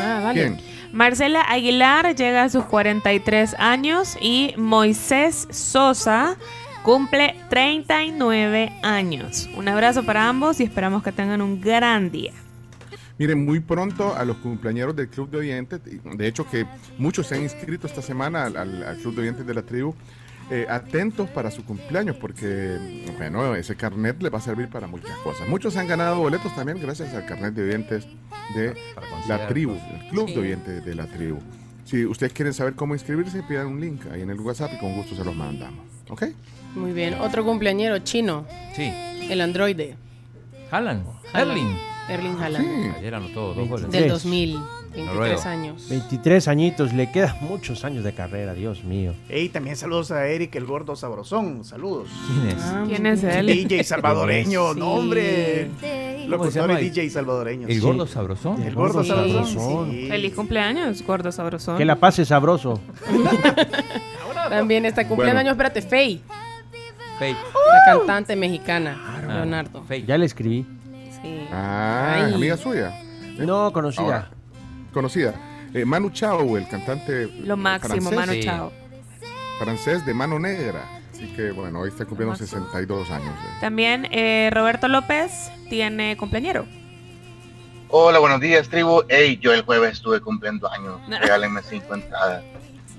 Ah, vale. ¿Quién? Marcela Aguilar llega a sus 43 años y Moisés Sosa cumple 39 años. Un abrazo para ambos y esperamos que tengan un gran día. Miren, muy pronto a los cumpleañeros del Club de Oyentes, de hecho que muchos se han inscrito esta semana al, al- al Club de Oyentes de la tribu, eh, atentos para su cumpleaños, porque, bueno, ese carnet le va a servir para muchas cosas. Muchos han ganado boletos también gracias al carnet de oyentes de la tribu, el Club Sí. de Oyentes de la tribu. Si ustedes quieren saber cómo inscribirse, pidan un link ahí en el WhatsApp y con gusto se los mandamos. ¿Ok? Muy bien. Otro cumpleañero chino. Sí. El androide. Haaland. Haaland. Erling. Erling Haaland. Ayer anotó dos goles. Del 2000. 23 Noruego. años. 23 añitos, le quedan muchos años de carrera, Dios mío. Ey, también saludos a Eric, el gordo sabrosón. Saludos. ¿Quién es? Ah, ¿Quién es él? DJ salvadoreño, Sí. no hombre. ¿Cómo se Locutor llama? y DJ salvadoreño. ¿El sí. gordo sabrosón? El gordo Sí. sabrosón. sí. Feliz cumpleaños, gordo sabrosón. Que la pase sabroso. También está cumpliendo Bueno. años, espérate, Faye, Fake. la cantante mexicana, Leonardo. Fake. Ya le escribí. Sí. Ah, Ay. amiga suya. No, conocida. Ahora, conocida. Eh, Manu Chao, el cantante Lo máximo, francés, Manu Sí. Chao. francés de Mano Negra. Así que bueno, hoy está cumpliendo 62 años. eh. También eh, Roberto López tiene cumpleañero. Hola, buenos días, tribu. Hey, yo el jueves estuve cumpliendo años. Regálenme cinco entradas.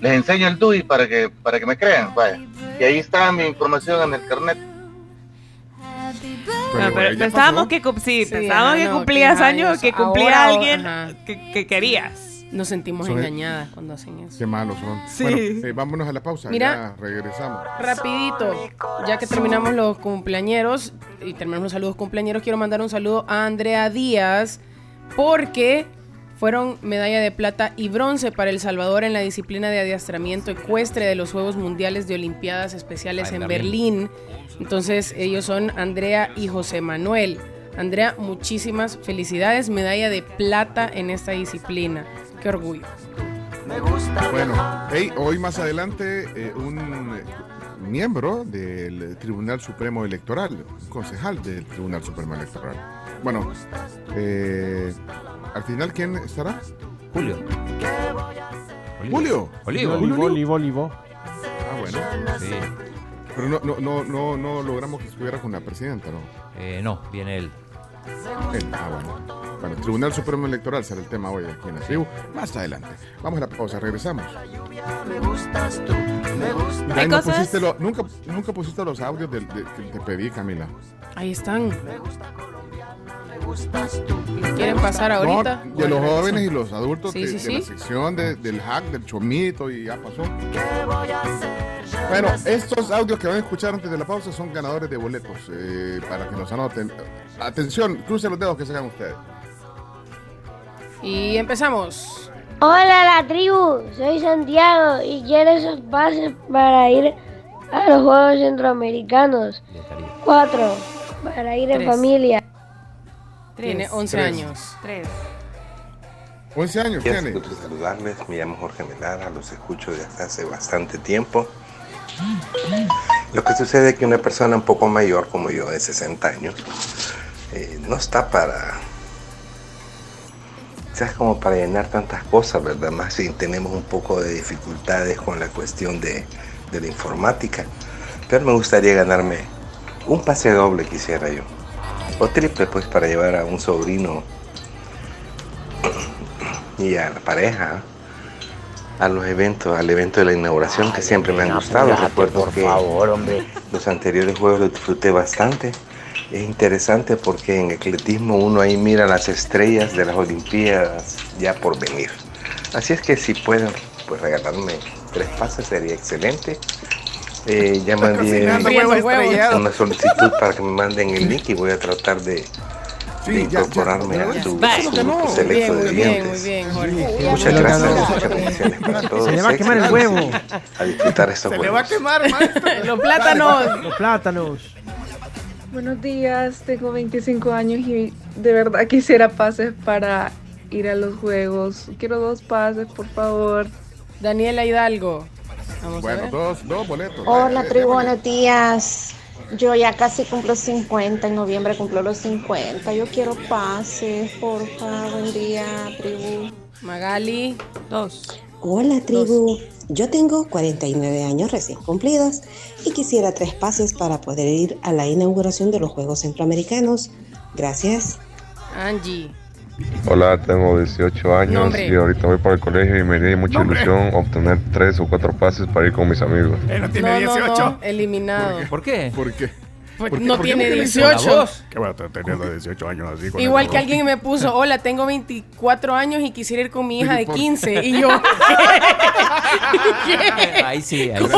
Les enseño el DUI para que, para que me crean, vaya. Y ahí está mi información en el carnet. Pero, No, pero bueno, ya pensábamos pasó. que, cum- sí, Sí, pensábamos ajá, que no, cumplías años, años. que cumplía Ahora, alguien ajá. que, que querías. Nos sentimos Son- engañadas cuando hacen eso. Qué malos son. Sí. Bueno, eh, vámonos a la pausa. Mira. ya regresamos. Rapidito, ya que terminamos los cumpleañeros y terminamos los saludos cumpleañeros, quiero mandar un saludo a Andrea Díaz porque fueron medalla de plata y bronce para El Salvador en la disciplina de adiestramiento ecuestre de los Juegos Mundiales de Olimpiadas Especiales en Berlín. Entonces ellos son Andrea y José Manuel. Andrea, muchísimas felicidades, medalla de plata en esta disciplina. Qué orgullo. Bueno, hey, hoy más adelante eh, un eh, miembro del Tribunal Supremo Electoral, un concejal del Tribunal Supremo Electoral. Bueno, eh, al final, ¿quién estará? Julio. Julio. Olivo. Olivo, olivo, olivo. Ah, bueno. Sí. Pero no, no, no, no, no logramos que estuviera con la presidenta, ¿no? Eh, no, viene él. Él, ah, bueno. Bueno, el Tribunal Supremo Electoral será el tema hoy aquí en la tribu. Más adelante. Vamos a la pausa, regresamos. Ay, no pusiste lo- nunca, nunca pusiste los audios del- de- que te pedí, Camila. Ahí están. ¿Quieren pasar ahorita? No, de los jóvenes y los adultos Sí, de, sí, de sí. la sección de- del hack, del chomito y ya pasó. Bueno, estos audios que van a escuchar antes de la pausa son ganadores de boletos eh, para que los anoten. Atención, crucen los dedos que se hagan ustedes. Y empezamos. Hola la tribu, soy Santiago y quiero esos pases para ir a los Juegos Centroamericanos. Cuatro, para ir en Tres. Tiene 11 Tres. años. Tres. 11 años Quiero tiene. saludarles, me llamo Jorge Melara, los escucho desde hace bastante tiempo. Lo que sucede es que una persona un poco mayor como yo, de 60 años, eh, no está para, quizás como para llenar tantas cosas, ¿verdad? Más si tenemos un poco de dificultades con la cuestión de, de la informática. Pero me gustaría ganarme un pase doble, quisiera yo. O triple, pues, para llevar a un sobrino y a la pareja a los eventos, al evento de la inauguración que siempre me han gustado. Recuerdo que los anteriores juegos los disfruté bastante. Es interesante porque en atletismo uno ahí mira las estrellas de las Olimpiadas ya por venir. Así es que si pueden pues regalarme tres pases sería excelente. Eh, ya mandé una solicitud para que me manden el link y voy a tratar de, de incorporarme a su, a su grupo Muy selecto bien, de muy bien, muy dientes. bien, Jorge. Muchas gracias, muchas bendiciones para todos. Se le va a quemar el huevo. A disfrutar estos Se le va a quemar, maestro. Los plátanos. Los plátanos. Buenos días, tengo 25 años y de verdad quisiera pases para ir a los juegos. Quiero dos pases, por favor. Daniela Hidalgo. Vamos Bueno, dos, dos boletos. Hola, Eh, tribu, buenos días. Yo ya casi cumplo 50, en noviembre cumplo los 50. Yo quiero pases, porfa. Buen día, tribu. Magali. Dos. Hola tribu, yo tengo 49 años recién cumplidos y quisiera tres pases para poder ir a la inauguración de los Juegos Centroamericanos. Gracias. Angie. Hola, tengo 18 años Nombre. y ahorita voy para el colegio y me haría mucha ilusión obtener tres o cuatro pases para ir con mis amigos. Él no tiene No, no, 18. no, eliminado. ¿Por qué? ¿Por qué? Pues ¿Por qué- no por qué tiene me dices 18. la voz? ¿Qué va a estar teniendo 18 años así? con Igual que voz? alguien me puso, hola, tengo 24 años y quisiera ir con mi hija de ¿por 15. Y yo, Ahí sí, ahí sí.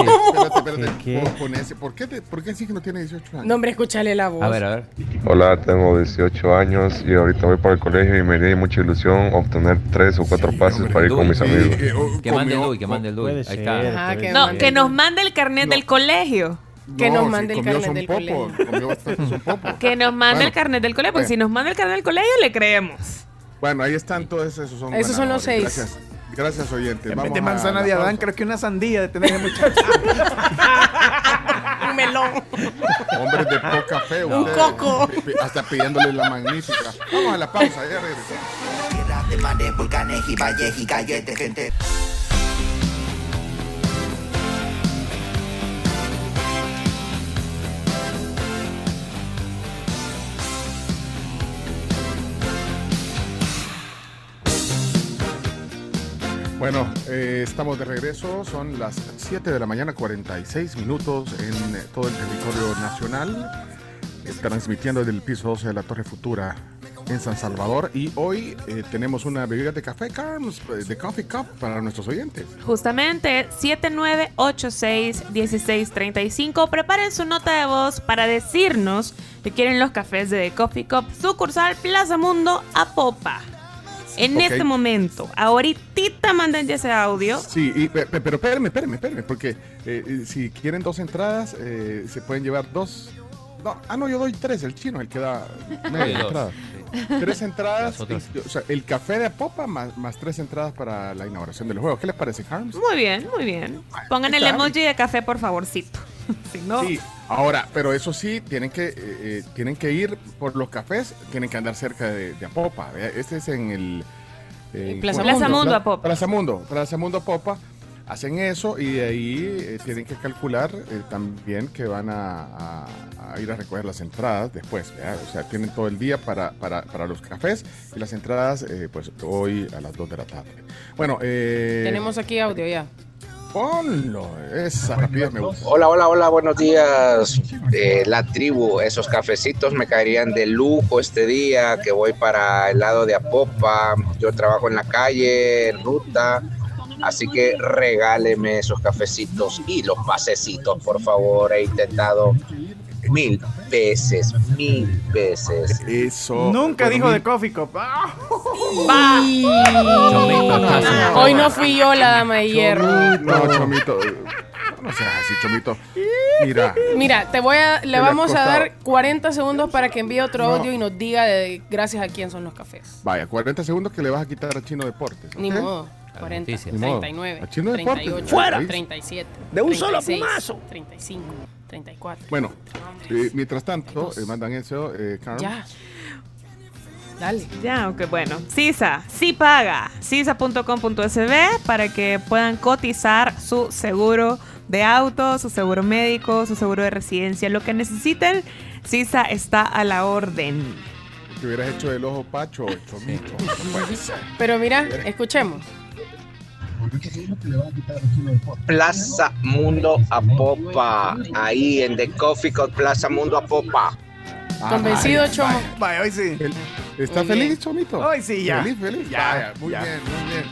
Espérate, espérate. Ese- ¿Por qué, te- ¿Por qué sí que no tiene 18 años? no, hombre, escúchale la voz. A ver, a ver. Hola, tengo 18 años y ahorita voy para el colegio y me haría mucha ilusión obtener tres o cuatro pases para ir con mis amigos. Que mande el DUI, que mande el. Ahí está. Que No, que nos mande el carnet del colegio. Que No, nos si mande el carnet del colegio. Que nos mande Bueno, el carnet del colegio, porque bueno. si nos manda el carnet del colegio, le creemos. Bueno, ahí están todos esos son Esos son los seis. Gracias, gracias oyentes. En vez Vamos de manzana de Adán, pausa. creo que una sandía de tener muchacho. Un melón. Hombres de poca fe. Un ustedes, coco. Hasta pidiéndole la magnífica. Vamos a la pausa, ya regresamos. Tierra de mares, volcanes y valles y calles de gente. Bueno, eh, estamos de regreso. Son las 7 de la mañana, 46 minutos en eh, todo el territorio nacional. Transmitiendo desde el piso 12 de la Torre Futura en San Salvador. Y hoy eh, tenemos una bebida de café, Carms, de Coffee Cup para nuestros oyentes. Justamente 7986-1635. Preparen su nota de voz para decirnos que quieren los cafés de The Coffee Cup, sucursal Plaza Mundo a Popa. En este momento, ahorita manden ya ese audio. Sí, y, pe- pe- pero espérame, espérame, espérame, porque eh, eh, si quieren dos entradas, eh, se pueden llevar dos. No, ah, no, yo doy tres, el chino, el que da media entrada. sí. Tres entradas, y- o sea, el café de Popa más, más tres entradas para la inauguración del juego. ¿Qué les parece, Harms? Muy bien, muy bien. Pongan el emoji de café, por favorcito. si no, Sí, ahora, pero eso sí, tienen que, eh, eh, tienen que ir por los cafés, tienen que andar cerca de, de Apopa. Este es en el... en- Plaza. Mundo. Plaza Mundo, Apopa. Plaza Mundo, Plaza Mundo Apopa. Hacen eso y de ahí eh, tienen que calcular eh, también que van a, a- a ir a recoger las entradas después. O sea, tienen todo el día para, para, para los cafés y las entradas, eh, pues hoy a las 2 de la tarde. Bueno, eh, Tenemos aquí audio ya. Ponlo, esa rapidez me gusta. Hola, hola, hola, buenos días. Eh, la tribu, esos cafecitos me caerían de lujo este día que voy para el lado de Apopa. Yo trabajo en la calle, en ruta. Así que regáleme esos cafecitos y los pasecitos, por favor. He intentado mil veces, mil veces. Eso. Nunca dijo mi- de Coffee Cup. ¡Ah! Casi. Hoy no fui yo la dama de hierro. No, Chomito. No seas así, Chomito. Mira, Mira, te voy a, le vamos a dar 40 segundos para que envíe otro No. audio y nos diga de- gracias a quién son los cafés. vaya, 40 segundos que le vas a quitar a Chino Deportes. Ni ¿ok? modo. 40, noticias. Ni modo. 39, A Chino Deportes. 38, Fuera. 37, De un solo 36, plumazo. 35, 34. Bueno, eh, mientras tanto, eh, mandan eso, eh, Carm. Ya. Dale. Ya, aunque bueno. CISA, sí paga. CISA.com.sb para que puedan cotizar su seguro de auto, su seguro médico, su seguro de residencia. Lo que necesiten, CISA está a la orden. Que hubieras hecho el ojo pacho, Chomito. No puede ser. Pero mira, escuchemos. Plaza Mundo Apopa. Ahí en The Coffee Cup Plaza Mundo Apopa. Ah, Convencido, Chomo. vaya. Hoy sí. ¿Está Muy feliz, bien. Chomito? Hoy sí, ya. Feliz, feliz. Ya, Vaya, muy ya. bien, muy bien.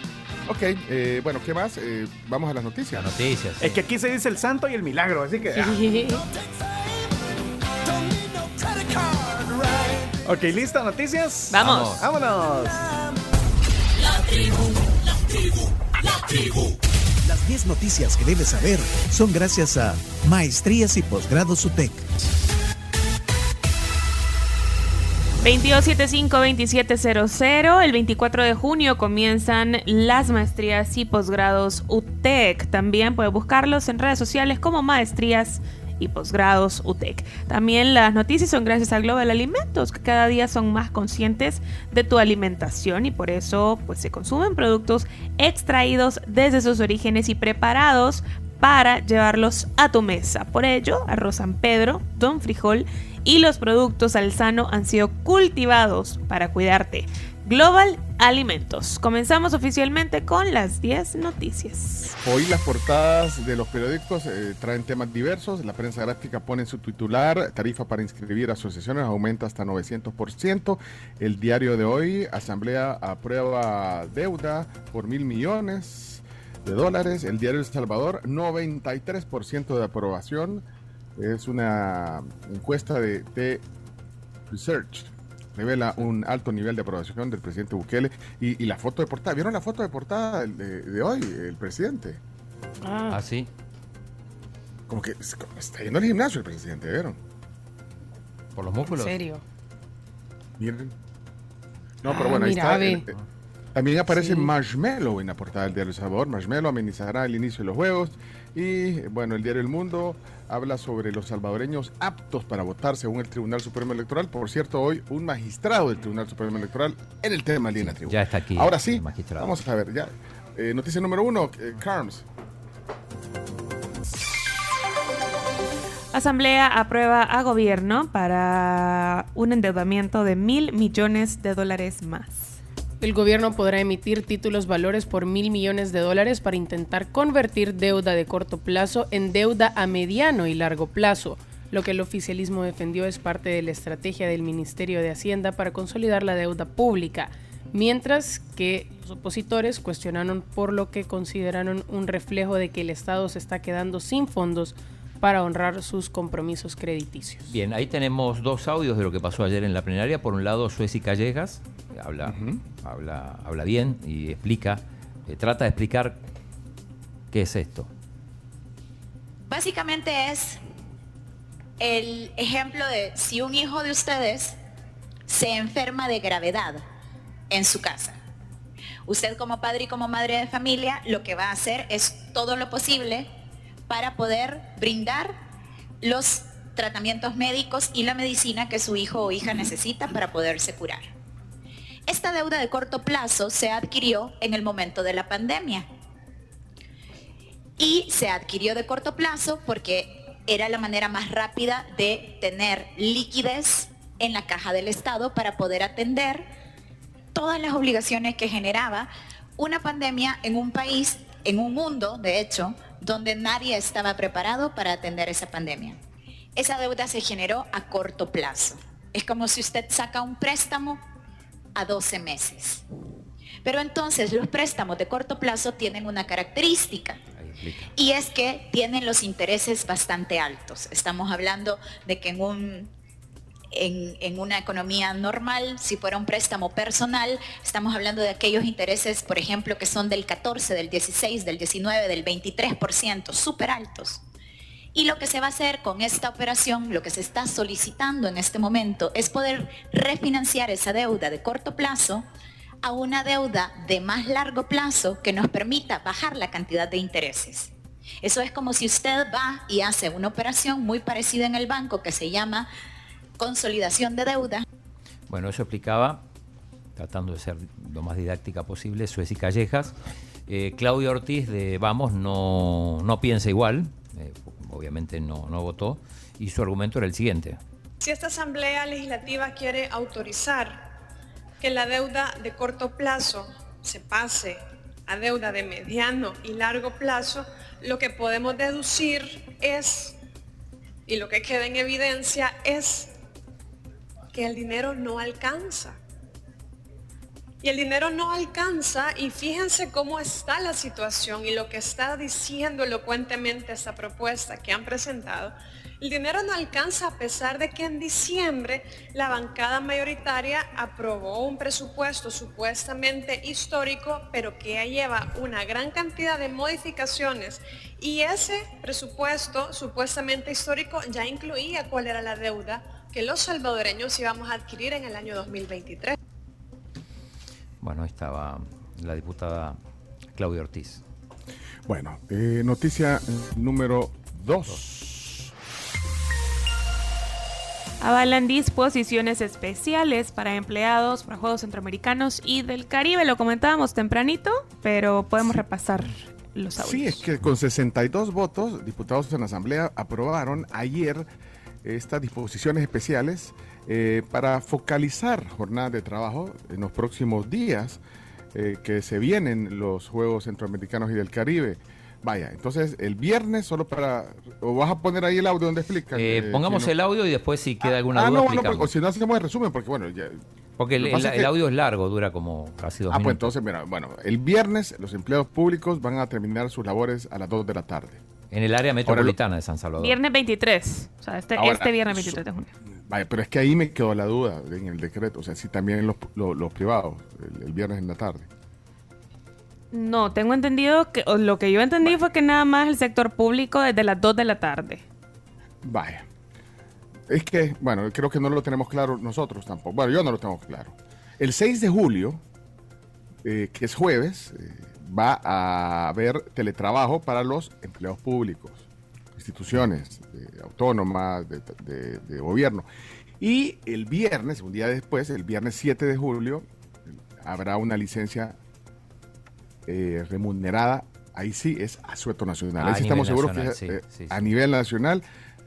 Ok, eh, bueno, ¿qué más? Eh, vamos a las noticias. Noticias. Es que aquí se dice el santo y el milagro, así que. ah. Ok, ¿lista? ¿Noticias? Vamos. Vámonos. Las 10 noticias que debes saber son gracias a Maestrías y Posgrados UTEC. 2275-2700. El 24 de junio comienzan las maestrías y posgrados UTEC. También puedes buscarlos en redes sociales como maestrías y posgrados UTEC. También las noticias son gracias a Global Alimentos, que cada día son más conscientes de tu alimentación y por eso pues se consumen productos extraídos desde sus orígenes y preparados para llevarlos a tu mesa. Por ello, Arroz San Pedro, Don Frijol y los productos Alzano han sido cultivados para cuidarte. Global alimentos. Comenzamos oficialmente con las 10 noticias. Hoy las portadas de los periódicos eh, traen temas diversos. La prensa gráfica pone en su titular, tarifa para inscribir asociaciones aumenta hasta 900%. El diario de hoy, Asamblea aprueba deuda por mil millones de dólares. El diario El Salvador, 93% de aprobación. Es una encuesta de, de Research revela un alto nivel de aprobación del presidente Bukele y, la foto de portada. ¿Vieron la foto de portada de, hoy, el presidente? Ah, ah sí. Como que está yendo al gimnasio el presidente, ¿vieron? Por los músculos. ¿En serio? Miren. No, pero ah, bueno, ahí está. Eh, también aparece Marshmallow en la portada del diario El Sabor. Marshmallow amenizará el inicio de los juegos. Y bueno, el diario El Mundo habla sobre los salvadoreños aptos para votar según el Tribunal Supremo Electoral. Por cierto, hoy un magistrado del Tribunal Supremo Electoral en el tema Lina Tribunal. Ya está aquí. Ahora sí, vamos a ver. Ya. Eh, noticia número uno, eh, Carms. Asamblea aprueba a gobierno para un endeudamiento de mil millones de dólares más. El gobierno podrá emitir títulos valores por mil millones de dólares para intentar convertir deuda de corto plazo en deuda a mediano y largo plazo. Lo que el oficialismo defendió es parte de la estrategia del Ministerio de Hacienda para consolidar la deuda pública, mientras que los opositores cuestionaron por lo que consideraron un reflejo de que el Estado se está quedando sin fondos para honrar sus compromisos crediticios. Bien, ahí tenemos dos audios de lo que pasó ayer en la plenaria. Por un lado, Suez Callejas, habla, habla, habla bien y explica, eh, trata de explicar qué es esto. Básicamente es el ejemplo de si un hijo de ustedes se enferma de gravedad en su casa. Usted como padre y como madre de familia lo que va a hacer es todo lo posible para poder brindar los tratamientos médicos y la medicina que su hijo o hija necesita para poderse curar. Esta deuda de corto plazo se adquirió en el momento de la pandemia y se adquirió de corto plazo porque era la manera más rápida de tener liquidez en la caja del Estado para poder atender todas las obligaciones que generaba una pandemia en un país, en un mundo, de hecho, donde nadie estaba preparado para atender esa pandemia. Esa deuda se generó a corto plazo. Es como si usted saca un préstamo a 12 meses. Pero entonces los préstamos de corto plazo tienen una característica. Y es que tienen los intereses bastante altos. Estamos hablando de que en un en, una economía normal, si fuera un préstamo personal, estamos hablando de aquellos intereses, por ejemplo, que son del 14, del 16, del 19, del 23%, súper altos. Y lo que se va a hacer con esta operación, lo que se está solicitando en este momento, es poder refinanciar esa deuda de corto plazo a una deuda de más largo plazo que nos permita bajar la cantidad de intereses. Eso es como si usted va y hace una operación muy parecida en el banco que se llama consolidación de deuda. Bueno, eso explicaba, tratando de ser lo más didáctica posible, Suez y Callejas. Eh, Claudio Ortiz de Vamos no, no piensa igual, eh, obviamente no, no votó, y su argumento era el siguiente. Si esta Asamblea Legislativa quiere autorizar que la deuda de corto plazo se pase a deuda de mediano y largo plazo, lo que podemos deducir es, y lo que queda en evidencia es que el dinero no alcanza. Y el dinero no alcanza y fíjense cómo está la situación y lo que está diciendo elocuentemente esta propuesta que han presentado. El dinero no alcanza a pesar de que en diciembre la bancada mayoritaria aprobó un presupuesto supuestamente histórico, pero que lleva una gran cantidad de modificaciones y ese presupuesto supuestamente histórico ya incluía cuál era la deuda que los salvadoreños íbamos a adquirir en el año 2023. Bueno, ahí estaba la diputada Claudia Ortiz. Bueno, eh, noticia número 2. Avalan disposiciones especiales para empleados para Juegos Centroamericanos y del Caribe. Lo comentábamos tempranito, pero podemos repasar los audios. Sí, es que con 62 votos, diputados en la Asamblea aprobaron ayer estas disposiciones especiales eh, para focalizar jornadas de trabajo en los próximos días eh, que se vienen los Juegos Centroamericanos y del Caribe. Vaya, entonces el viernes solo para... ¿O vas a poner ahí el audio donde explican? Eh, eh, pongamos el audio y después si queda alguna Ah, duda no, no, explicamos. o si no hacemos el resumen, porque bueno, ya... Porque el, audio es largo, dura como casi dos Ah, pues entonces, mira, bueno, el viernes los empleados públicos van a terminar sus labores a las 2 de la tarde. En el área metropolitana de San Salvador. Viernes 23. O sea, este, Ahora, este viernes 23 de junio. Vaya, pero es que ahí me quedó la duda en el decreto, o sea, si también los, los, los privados, el, el viernes en la tarde. No, tengo entendido que o lo que yo entendí fue que nada más el sector público desde las 2 de la tarde. Vaya. Es que, bueno, creo que no lo tenemos claro nosotros tampoco. Bueno, yo no lo tengo claro. El 6 de julio, eh, que es jueves, eh, va a haber teletrabajo para los empleados públicos, instituciones eh, autónomas, de, de- de gobierno. Y el viernes, un día después, el viernes 7 de julio, habrá una licencia eh, remunerada. Ahí sí es asueto nacional. Ah, Ahí a sí estamos seguros que nacional, es, sí, eh, sí, a nivel nacional,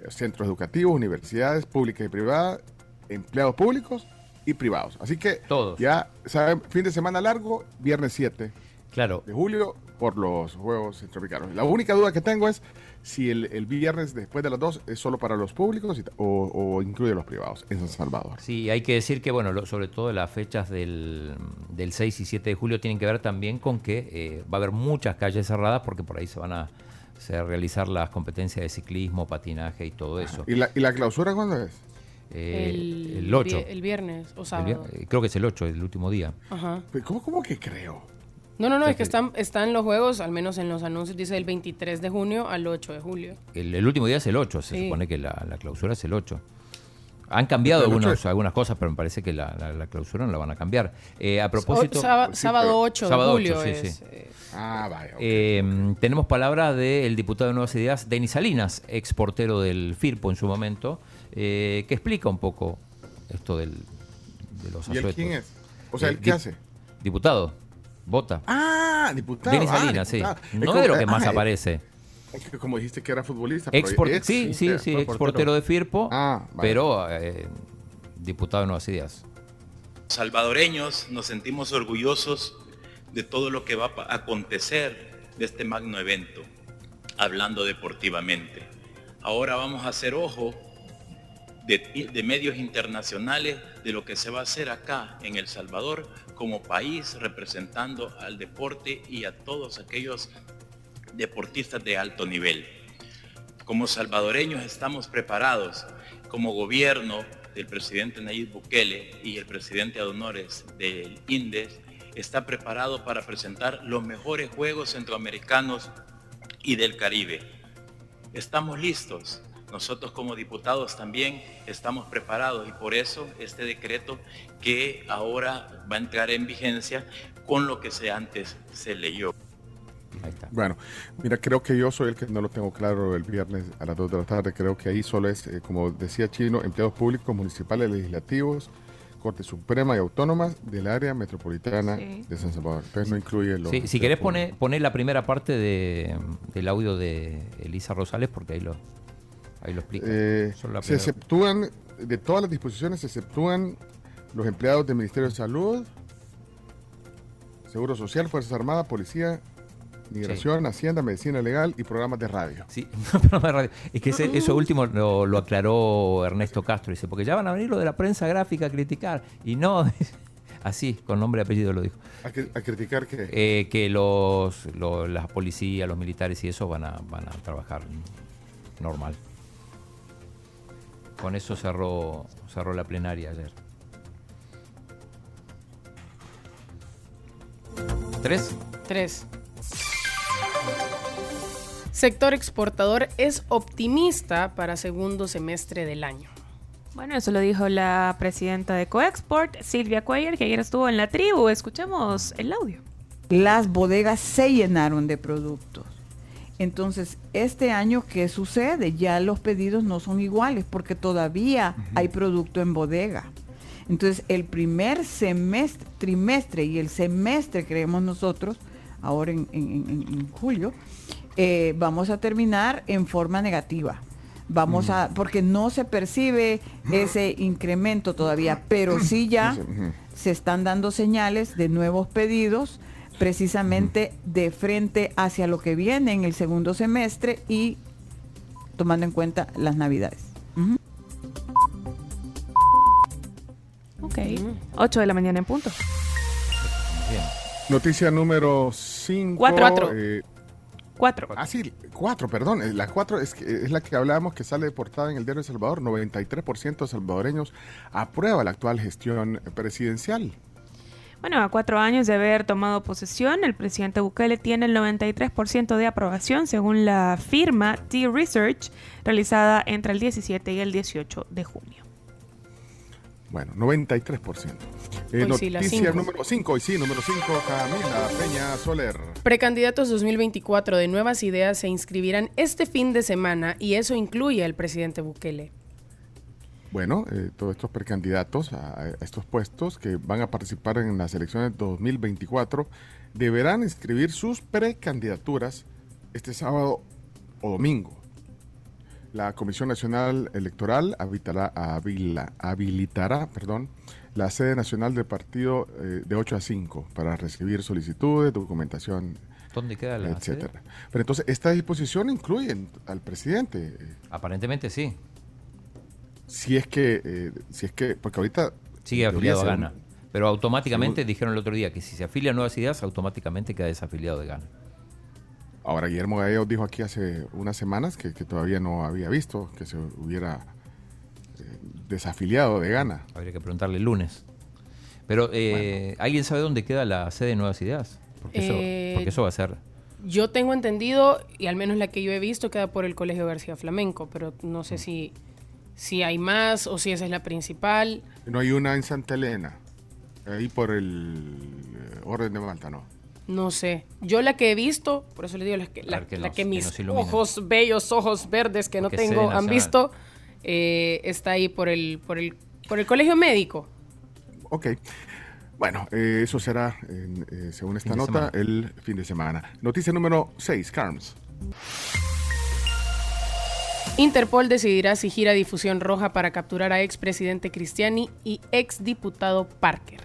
centros educativos, universidades públicas y privadas, empleados públicos y privados. Así que Todos. ya saben, fin de semana largo, viernes 7 claro. de julio por los Juegos Centroamericanos. La única duda que tengo es si el, el viernes después de las 2 es solo para los públicos y- o, o incluye a los privados en San Salvador. Sí, hay que decir que, bueno, lo- sobre todo las fechas del, del 6 y 7 de julio tienen que ver también con que eh, va a haber muchas calles cerradas porque por ahí se van a, se realizar las competencias de ciclismo, patinaje y todo eso. ¿Y la, y la clausura cuándo es? Eh, el, el 8. vie- El viernes o El sábado. eh, creo que es el 8, el último día. Ajá. ¿Cómo, cómo que creo? No, no, no, es que están, están los juegos, al menos en los anuncios, dice del 23 de junio al 8 de julio. El, el último día es el 8, se Sí. supone que la, la clausura es el 8. Han cambiado algunos, algunas cosas, pero me parece que la, la- la clausura no la van a cambiar. Eh, a propósito... O- sába- sábado 8 de Sábado julio 8, sí, es, sí. eh, Ah, vaya. ok. Eh, tenemos palabra del diputado de Nuevas Ideas, Denis Salinas, ex portero del FIRPO en su momento, eh, que explica un poco esto del, de los ¿Y él asuetos. quién es? O sea, Eh, ¿él qué hace? Diputado, vota. Ah, diputado. Denis ah, Salinas, sí. diputado. Es No como- de lo que más ah, aparece. Como dijiste que era futbolista. pero Ex por- ex, sí, sí, sí, ex portero de FIRPO, Ah, vale. pero eh, diputado de Nuevas Ideas. salvadoreños nos sentimos orgullosos de todo lo que va a acontecer de este magno evento, hablando deportivamente. Ahora vamos a hacer ojo de, de medios internacionales de lo que se va a hacer acá en El Salvador como país representando al deporte y a todos aquellos deportistas de alto nivel. Como salvadoreños estamos preparados, como gobierno del presidente Nayib Bukele y el presidente de honores del INDES, está preparado para presentar los mejores Juegos Centroamericanos y del Caribe. Estamos listos. Nosotros como diputados también estamos preparados y por eso este decreto que ahora va a entrar en vigencia con lo que se antes se leyó. Bueno, mira, creo que yo soy el que no lo tengo claro el viernes a las 2 de la tarde. Creo que ahí solo es, eh, como decía Chino, empleados públicos, municipales, legislativos, Corte Suprema y autónomas del área metropolitana Sí. de San Salvador. Entonces no incluye los... Sí, si querés poner, poner la primera parte de, del audio de Elisa Rosales, porque ahí lo, ahí lo explica. Eh, se exceptúan, de todas las disposiciones, se exceptúan los empleados del Ministerio de Salud, Seguro Social, Fuerzas Armadas, Policía, Migración, Hacienda, Medicina Legal y programas de radio. Sí, programa de radio. Es que ese- eso último lo, lo aclaró Ernesto Castro, dice, porque ya van a venir lo de la prensa gráfica a criticar. Y no, así, con nombre y apellido lo dijo. ¿A, cri- a criticar qué? Eh, que los, lo- las policías, los militares y eso van a, van a trabajar normal. Con eso cerró, cerró la plenaria ayer. ¿Tres? Tres. Sector exportador es optimista para segundo semestre del año. Bueno, eso lo dijo la presidenta de Coexport, Silvia Cuellar, que ayer estuvo en la tribu. Escuchemos el audio. las bodegas se llenaron de productos. Entonces, este año, ¿qué sucede? Ya los pedidos no son iguales porque todavía hay producto en bodega. Entonces, el primer semestre, trimestre y el semestre, creemos nosotros, ahora en, en- en- en julio, eh, vamos a terminar en forma negativa. Vamos a, porque no se percibe ese incremento todavía, pero sí ya se están dando señales de nuevos pedidos precisamente de frente hacia lo que viene en el segundo semestre y tomando en cuenta las navidades. Ujú. Ok. 8 de la mañana en punto. Noticia número 5. Cuatro. Cuatro. Ah, sí, cuatro, perdón. Eh, La cuatro es, que- es la que hablábamos que sale de portada en el diario de Salvador. 93% de salvadoreños aprueba la actual gestión presidencial. Bueno, a cuatro años de haber tomado posesión, el presidente Bukele tiene el 93% de aprobación según la firma T-Research realizada entre el 17 y el 18 de junio. Bueno, 93%. Eh, Hoy sí, noticia cinco. número 5, y sí, número 5, Camila Peña Soler. Precandidatos 2024 de Nuevas Ideas se inscribirán este fin de semana y eso incluye al presidente Bukele. Bueno, eh, todos estos precandidatos a, a estos puestos que van a participar en las elecciones 2024 deberán inscribir sus precandidaturas este sábado o domingo. La Comisión Nacional Electoral habilitará, habila- habilitará perdón, la sede nacional del partido eh, de 8 a 5 para recibir solicitudes, documentación, ¿Dónde queda la sede? etcétera. Pero entonces, esta disposición incluye al presidente. Aparentemente sí. Si es que, eh, si es que, porque ahorita Sigue afiliado a Gana. Pero automáticamente según- dijeron el otro día que si se afilia a Nuevas Ideas, automáticamente queda desafiliado de Gana. Ahora, Guillermo Gallegos dijo aquí hace unas semanas que, que todavía no había visto que se hubiera eh, desafiliado de Gana. Habría que preguntarle el lunes. Pero, eh, ¿alguien sabe dónde queda la sede de Nuevas Ideas? Porque, Eh, eso, porque eso va a ser... Yo tengo entendido, y al menos la que yo he visto, queda por el Colegio García Flamenco, pero no sé si, si hay más o si esa es la principal. No hay una en Santa Elena, ahí por el eh, orden de Malta, ¿no? No sé. Yo la que he visto, por eso le digo, la que, la, que la nos- que que mis ilumina. ojos, bellos ojos verdes que no Porque tengo, han visto, eh, está ahí por el, por el, por el Colegio Médico. Ok. Bueno, eh, eso será, eh, según esta nota, semana. el fin de semana. Noticia número 6, Carms. Interpol decidirá si gira difusión roja para capturar a expresidente Cristiani y exdiputado Parker.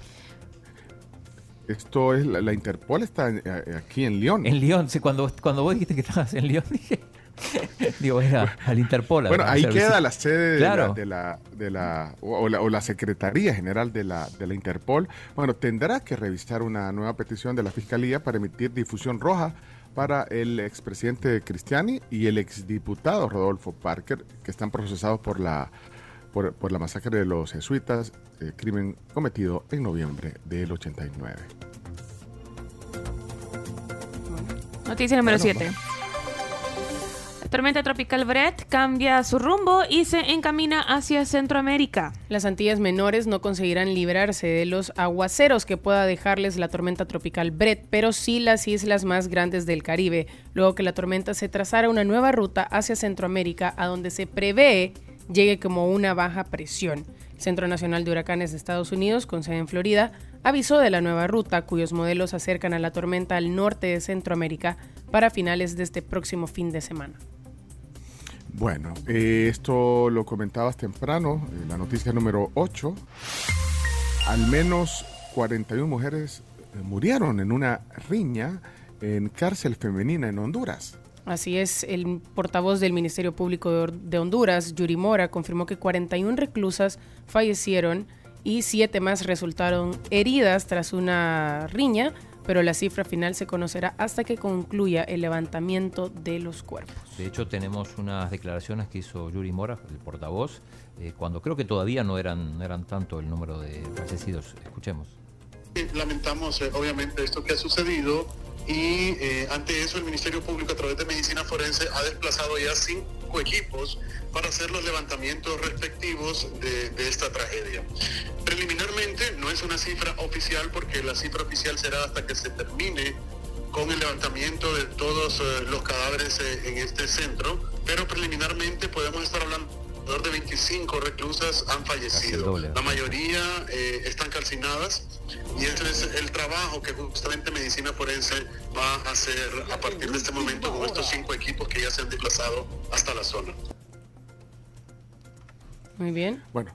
Esto es, la, la Interpol está en- eh, aquí en León. En León, sí, cuando, cuando vos dijiste que estabas en León, dije... Digo, era al Interpol. a Bueno, ahí queda la sede de, Claro. la, de la, de la- o, o la, o la Secretaría General de la, de la Interpol. Bueno, tendrá que revisar una nueva petición de la Fiscalía para emitir difusión roja para el expresidente Cristiani y el exdiputado Rodolfo Parker, que están procesados por la, por, por la masacre de los jesuitas, eh, crimen cometido en noviembre del 89. Noticia número Bueno, 7. La tormenta tropical Brett cambia su rumbo y se encamina hacia Centroamérica. Las Antillas Menores no conseguirán librarse de los aguaceros que pueda dejarles la tormenta tropical Brett, pero sí las islas más grandes del Caribe, luego que la tormenta se trazara una nueva ruta hacia Centroamérica, a donde se prevé llegue como una baja presión. El Centro Nacional de Huracanes de Estados Unidos, con sede en Florida, avisó de la nueva ruta, cuyos modelos acercan a la tormenta al norte de Centroamérica para finales de este próximo fin de semana. Bueno, eh, esto lo comentabas temprano, eh, la noticia número 8. Al menos 41 mujeres eh, murieron en una riña en cárcel femenina en Honduras. Así es, el portavoz del Ministerio Público de Honduras, Yuri Mora, confirmó que 41 reclusas fallecieron y 7 más resultaron heridas tras una riña, pero la cifra final se conocerá hasta que concluya el levantamiento de los cuerpos. De hecho, tenemos unas declaraciones que hizo Yuri Mora, el portavoz, eh, cuando creo que todavía no eran, no eran tanto el número de fallecidos. Escuchemos. Lamentamos eh, obviamente esto que ha sucedido y eh, ante eso el Ministerio Público a través de Medicina Forense ha desplazado ya cinco equipos para hacer los levantamientos respectivos de, esta tragedia. Preliminarmente no es una cifra oficial porque la cifra oficial será hasta que se termine con el levantamiento de todos eh, los cadáveres eh, en este centro, pero preliminarmente podemos estar hablando alrededor de 25 reclusas han fallecido. La mayoría eh, están calcinadas y este es el trabajo que justamente Medicina Forense va a hacer a partir de este momento con estos cinco equipos que ya se han desplazado hasta la zona. Muy bien. Bueno,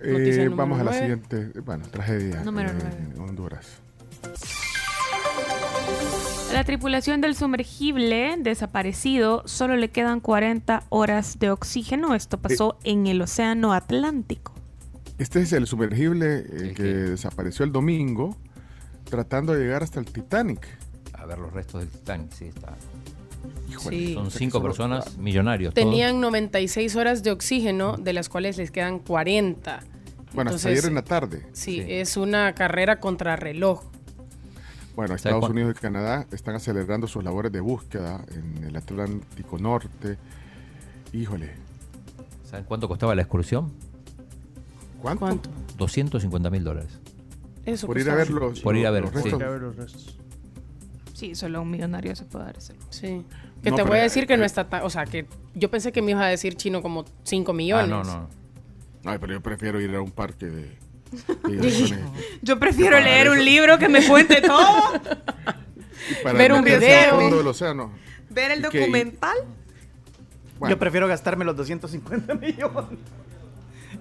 eh, vamos a la siguiente, bueno, tragedia Número en nueve. Honduras. La tripulación del sumergible desaparecido solo le quedan 40 horas de oxígeno. Esto pasó en el Océano Atlántico. Este es el sumergible eh, que desapareció el domingo tratando de llegar hasta el Titanic. A ver los restos del Titanic, sí, está. Sí. Son cinco personas millonarios. todos. Tenían 96 horas de oxígeno, de las cuales les quedan 40. Bueno, hasta Entonces, ayer en la tarde. Sí, es una carrera contra reloj. Bueno, ¿Sabe Estados Unidos y Canadá están acelerando sus labores de búsqueda en el Atlántico Norte. Híjole, ¿Saben cuánto costaba la excursión? ¿cuánto? 250 mil dólares. Eso Por ir a ver los, Por ir a ver, los sí. restos. Ir a ver los restos. Sí, solo un millonario se puede dar ese lujo. Sí. Que No, te voy a decir que no eh, está tan. O sea, que yo pensé que me ibas a decir chino como 5 millones. Ah, no, no. Ay, pero yo prefiero ir a un parque de. Yo prefiero Para leer eso. un libro que me cuente todo. Ver un video. fondo del océano. Ver el documental. Bueno. Yo prefiero gastarme los 250 millones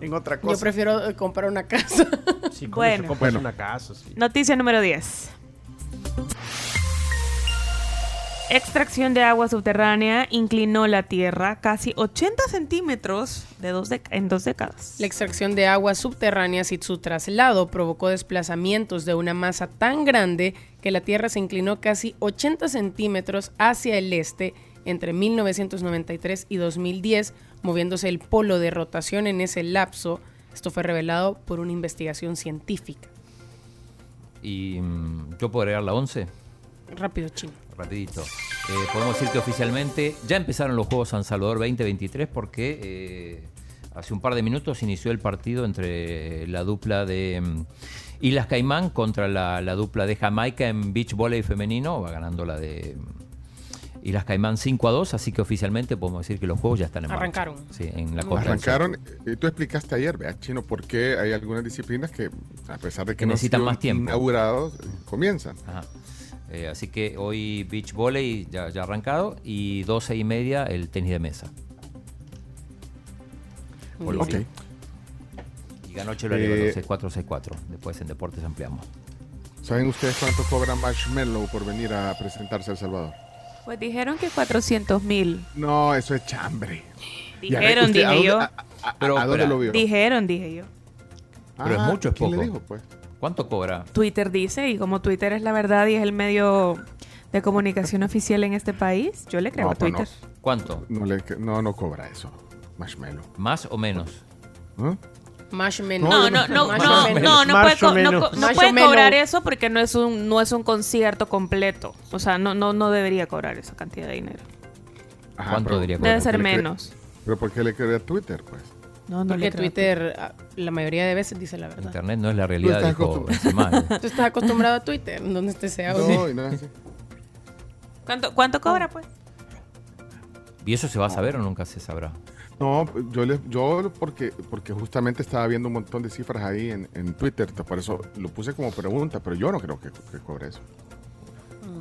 en otra cosa. Yo prefiero eh, comprar una casa. Sí, Bueno. compras Bueno. una casa, sí. Noticia número 10. Extracción de agua subterránea inclinó la Tierra casi 80 centímetros de dos en dos décadas. La extracción de aguas subterráneas y su traslado provocó desplazamientos de una masa tan grande que la Tierra se inclinó casi 80 centímetros hacia el este entre 1993 y 2010, moviéndose el polo de rotación en ese lapso. Esto fue revelado por una investigación científica. Y mm, yo puedo agregar la 11. Rápido, chino. Rapidito. Eh, podemos decir que oficialmente ya empezaron los Juegos San Salvador 2023 porque eh, hace un par de minutos inició el partido entre la dupla de mm, Islas Caimán contra la, la dupla de Jamaica en beach volley femenino. Va ganando la de mm, Islas Caimán 5 a 2, así que oficialmente podemos decir que los Juegos ya están en marcha. Arrancaron. Sí, en la costa Arrancaron, eh, tú explicaste ayer, vea, Chino, por qué hay algunas disciplinas que, a pesar de que, Que no han necesitan sido más tiempo. inaugurados, comienzan. Ajá. Eh, así que hoy beach volley ya, ya arrancado y 12 y media el tenis de mesa. Muy Ok. bien. Y ganó Chelo Eh, 6464. Después en deportes ampliamos. ¿Saben ustedes cuánto cobra Marshmallow por venir a presentarse a El Salvador? Pues dijeron que 400 mil. No, eso es chambre. Dijeron, usted, ¿a dije dónde- yo. a- a- Pero, ¿A dónde espera, lo vio? Dijeron, dije yo. Pero es Ah, mucho, es ¿quién poco. le dijo, pues? ¿Cuánto cobra? Twitter dice, y como Twitter es la verdad y es el medio de comunicación oficial en este país, yo le creo No, a pues Twitter. ¿Cuánto? No, le- no, no cobra eso, Marshmallow. ¿Más o menos? ¿Eh? Marshmallow. No, no, no, no, Marshmallow. no, no, puede, co- no, no puede cobrar eso porque no es un no es un concierto completo. O sea, no no no debería cobrar esa cantidad de dinero. Ajá, ¿Cuánto debería cobrar? Debe ser ¿por qué le cre- menos. ¿Pero por qué le cree a Twitter, pues? No, no Porque. Twitter ah, la mayoría de veces dice la verdad. Internet no es la realidad, dijo. Tú estás acostumbrado a Twitter, donde esté audio. No, y no es así. ¿Cuánto cuánto cobra pues? ¿Y eso se va a saber o nunca se sabrá? No, yo, le, yo porque, porque justamente estaba viendo un montón de cifras ahí en, en Twitter, por eso lo puse como pregunta, pero yo no creo que, que cobre eso.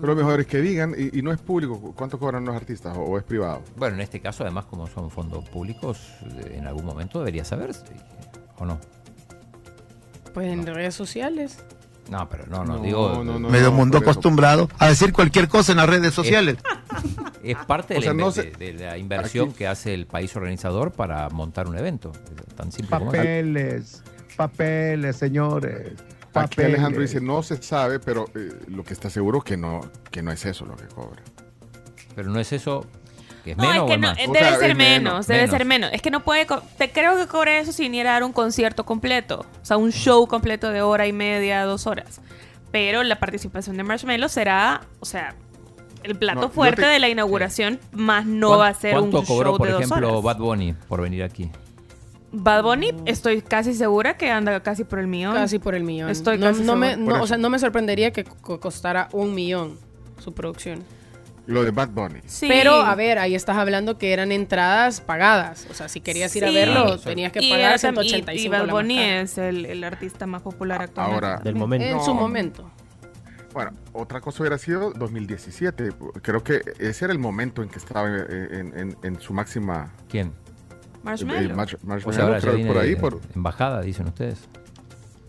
Pero lo mejor es que digan, y, y no es público, ¿cuánto cobran los artistas o, o es privado? Bueno, en este caso, además, como son fondos públicos, eh, en algún momento debería saberse. ¿O no? Pues en redes sociales. No, pero no, no, No, digo. no, no. Medio mundo acostumbrado a decir cualquier cosa en las redes sociales. Es parte de, sea, la, no inve- se- de- de la inversión Aquí- que hace el país organizador para montar un evento. Tan simple como eso. Papeles, papeles. Aquí. Alejandro dice, no se sabe, pero eh, lo que está seguro que no, que no es eso lo que cobra. Pero no es eso que es No, menos es que no, más. eh, O debe sea, ser es menos, menos, debe menos. ser menos. Es que no puede, te creo que cobre eso sin ir a dar un concierto completo, o sea, un show completo de hora y media, dos horas. Pero la participación de Marshmello será, o sea, el plato No, fuerte te- de la inauguración, más no ¿Cuán- va a ser un ¿Cuánto cobró, show por de dos ejemplo, horas. Bad Bunny por venir aquí? Bad Bunny, estoy casi segura que anda casi por el millón. Casi por el millón. Estoy no, casi no me, segura. no, Por o sea, no me sorprendería que co- costara un millón su producción. Lo de Bad Bunny. Sí. Pero, a ver, ahí estás hablando que eran entradas pagadas. O sea, si querías ir a Sí. verlo, Claro, tenías que Y pagar tam- 185 y, y Bad Bunny es el, el artista más popular actualmente. Ahora, Del momento. En No. su momento. bueno, otra cosa hubiera sido 2017. Creo que ese era el momento en que estaba en, en- en- en su máxima... ¿Quién? Marshmallow. Eh, marsh- O sea, marshmallow, ahora ya pero viene por ahí, por... embajada, dicen ustedes.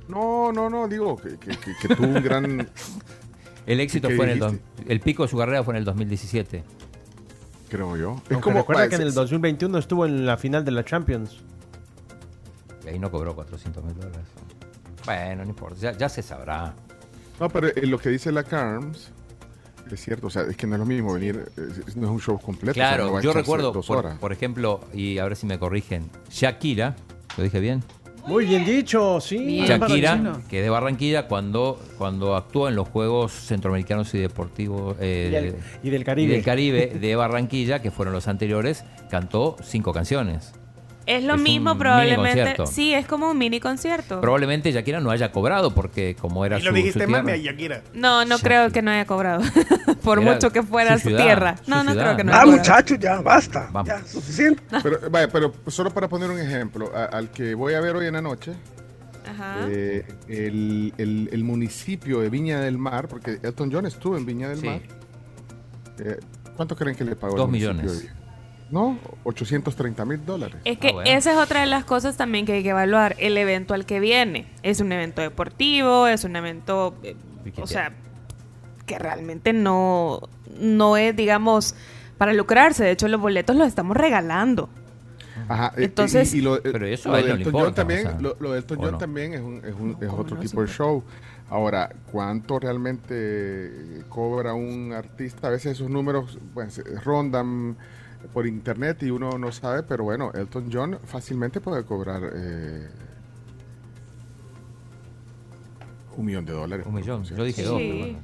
No, no, no, digo que, que- que- que tuvo un gran... El éxito ¿Qué fue en el... El pico de su carrera fue en el 2017. Creo yo. Es como... recuerda que en el es- 2021 estuvo en la final de la Champions. Y ahí no cobró 400 mil dólares. Bueno, no importa, ya, ya se sabrá. No, pero eh, lo que dice la Carms es cierto, o sea, es que no es lo mismo venir, es- no es un show completo. o sea, Claro, no yo recuerdo, dos por, horas. por ejemplo, y a ver si me corrigen, Shakira, ¿lo dije bien? Muy bien dicho, sí. Shakira, que es de Barranquilla, cuando, cuando actuó en los Juegos Centroamericanos y Deportivos eh, Y el- y del Caribe. y del Caribe de Barranquilla, que fueron los anteriores, cantó cinco canciones. Es lo Es mismo probablemente. Sí, es como un mini concierto. Probablemente Shakira no haya cobrado porque como era Y su, lo dijiste su tierra. mira, Shakira. No, no creo que no haya cobrado. Por Era mucho que fuera su su, tierra. su No, no ciudad. creo que no Ah, haya cobrado. muchachos, ya, basta. Vamos. Ya, suficiente. Pero, vaya, pero solo para poner un ejemplo, a- al que voy a ver hoy en la noche, Ajá. eh, el, el- el municipio de Viña del Mar, porque Elton John estuvo en Viña del Sí. Mar. eh, ¿Cuánto creen que le pagó? el Dos municipio millones. No, 830 mil dólares. Es que esa es otra de las cosas también que hay que evaluar. El evento al que viene. Es un evento deportivo, es un evento, eh, o sea, que realmente no, no es, digamos, para lucrarse. De hecho, los boletos los estamos regalando. Ajá, eh, Entonces- y, y lo, eh, Pero eso lo de no Elton John también, o sea, lo, lo de Elton ¿o John no? también es, un, es, un- es otro tipo de show. Ahora, ¿cuánto realmente cobra un artista? A veces esos números pues, rondan por internet y uno no sabe, pero bueno, Elton John fácilmente puede cobrar eh, un millón de dólares. Un millón, yo dije dos, pero bueno.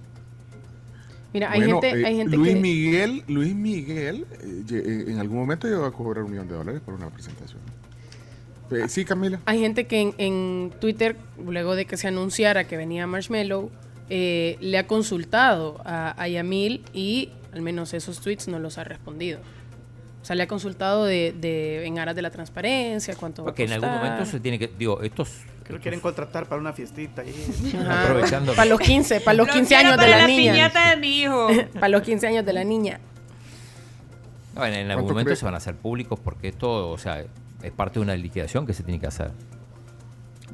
Mira, hay Bueno, gente, eh, hay gente Luis que... Miguel, Luis Miguel eh, eh, en algún momento llegó a cobrar un millón de dólares por una presentación. Eh, sí, Camila. Hay gente que en, en Twitter, luego de que se anunciara que venía Marshmello, eh, le ha consultado a, a Yamil y al menos esos tweets no los ha respondido. O sea, le ha consultado de, de- en aras de la transparencia, cuánto va a Porque en algún costar. momento se tiene que, digo, estos Que lo quieren contratar para una fiestita ahí. Aprovechando. Para los 15, para los Lo 15 quiero años de la, la niña. piñata de mi hijo. para los 15 años de la niña. No, en, en algún ¿Cuánto momento cree? se van a hacer públicos porque esto, o sea, es parte de una liquidación que se tiene que hacer.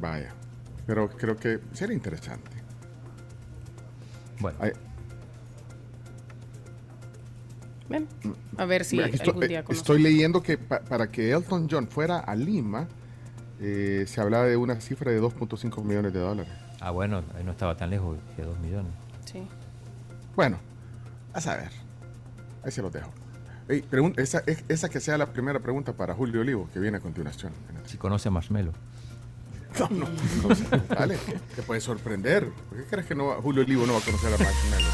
Vaya. Pero creo que sería interesante. Bueno. Ven, a ver si algún estoy, día eh, estoy leyendo que pa- para que Elton John fuera a Lima, eh, se hablaba de una cifra de 2.5 millones de dólares. Ah, bueno, ahí no estaba tan lejos, que dos millones. Sí. Bueno, a saber. Ahí se los dejo. Ey, pregun- esa, es- esa que sea la primera pregunta para Julio Olivo, que viene a continuación. Si conoce a Marshmello. No, no, no sé. Dale, que te puede sorprender. ¿Por qué crees que no va- Julio Olivo no va a conocer a Marshmello?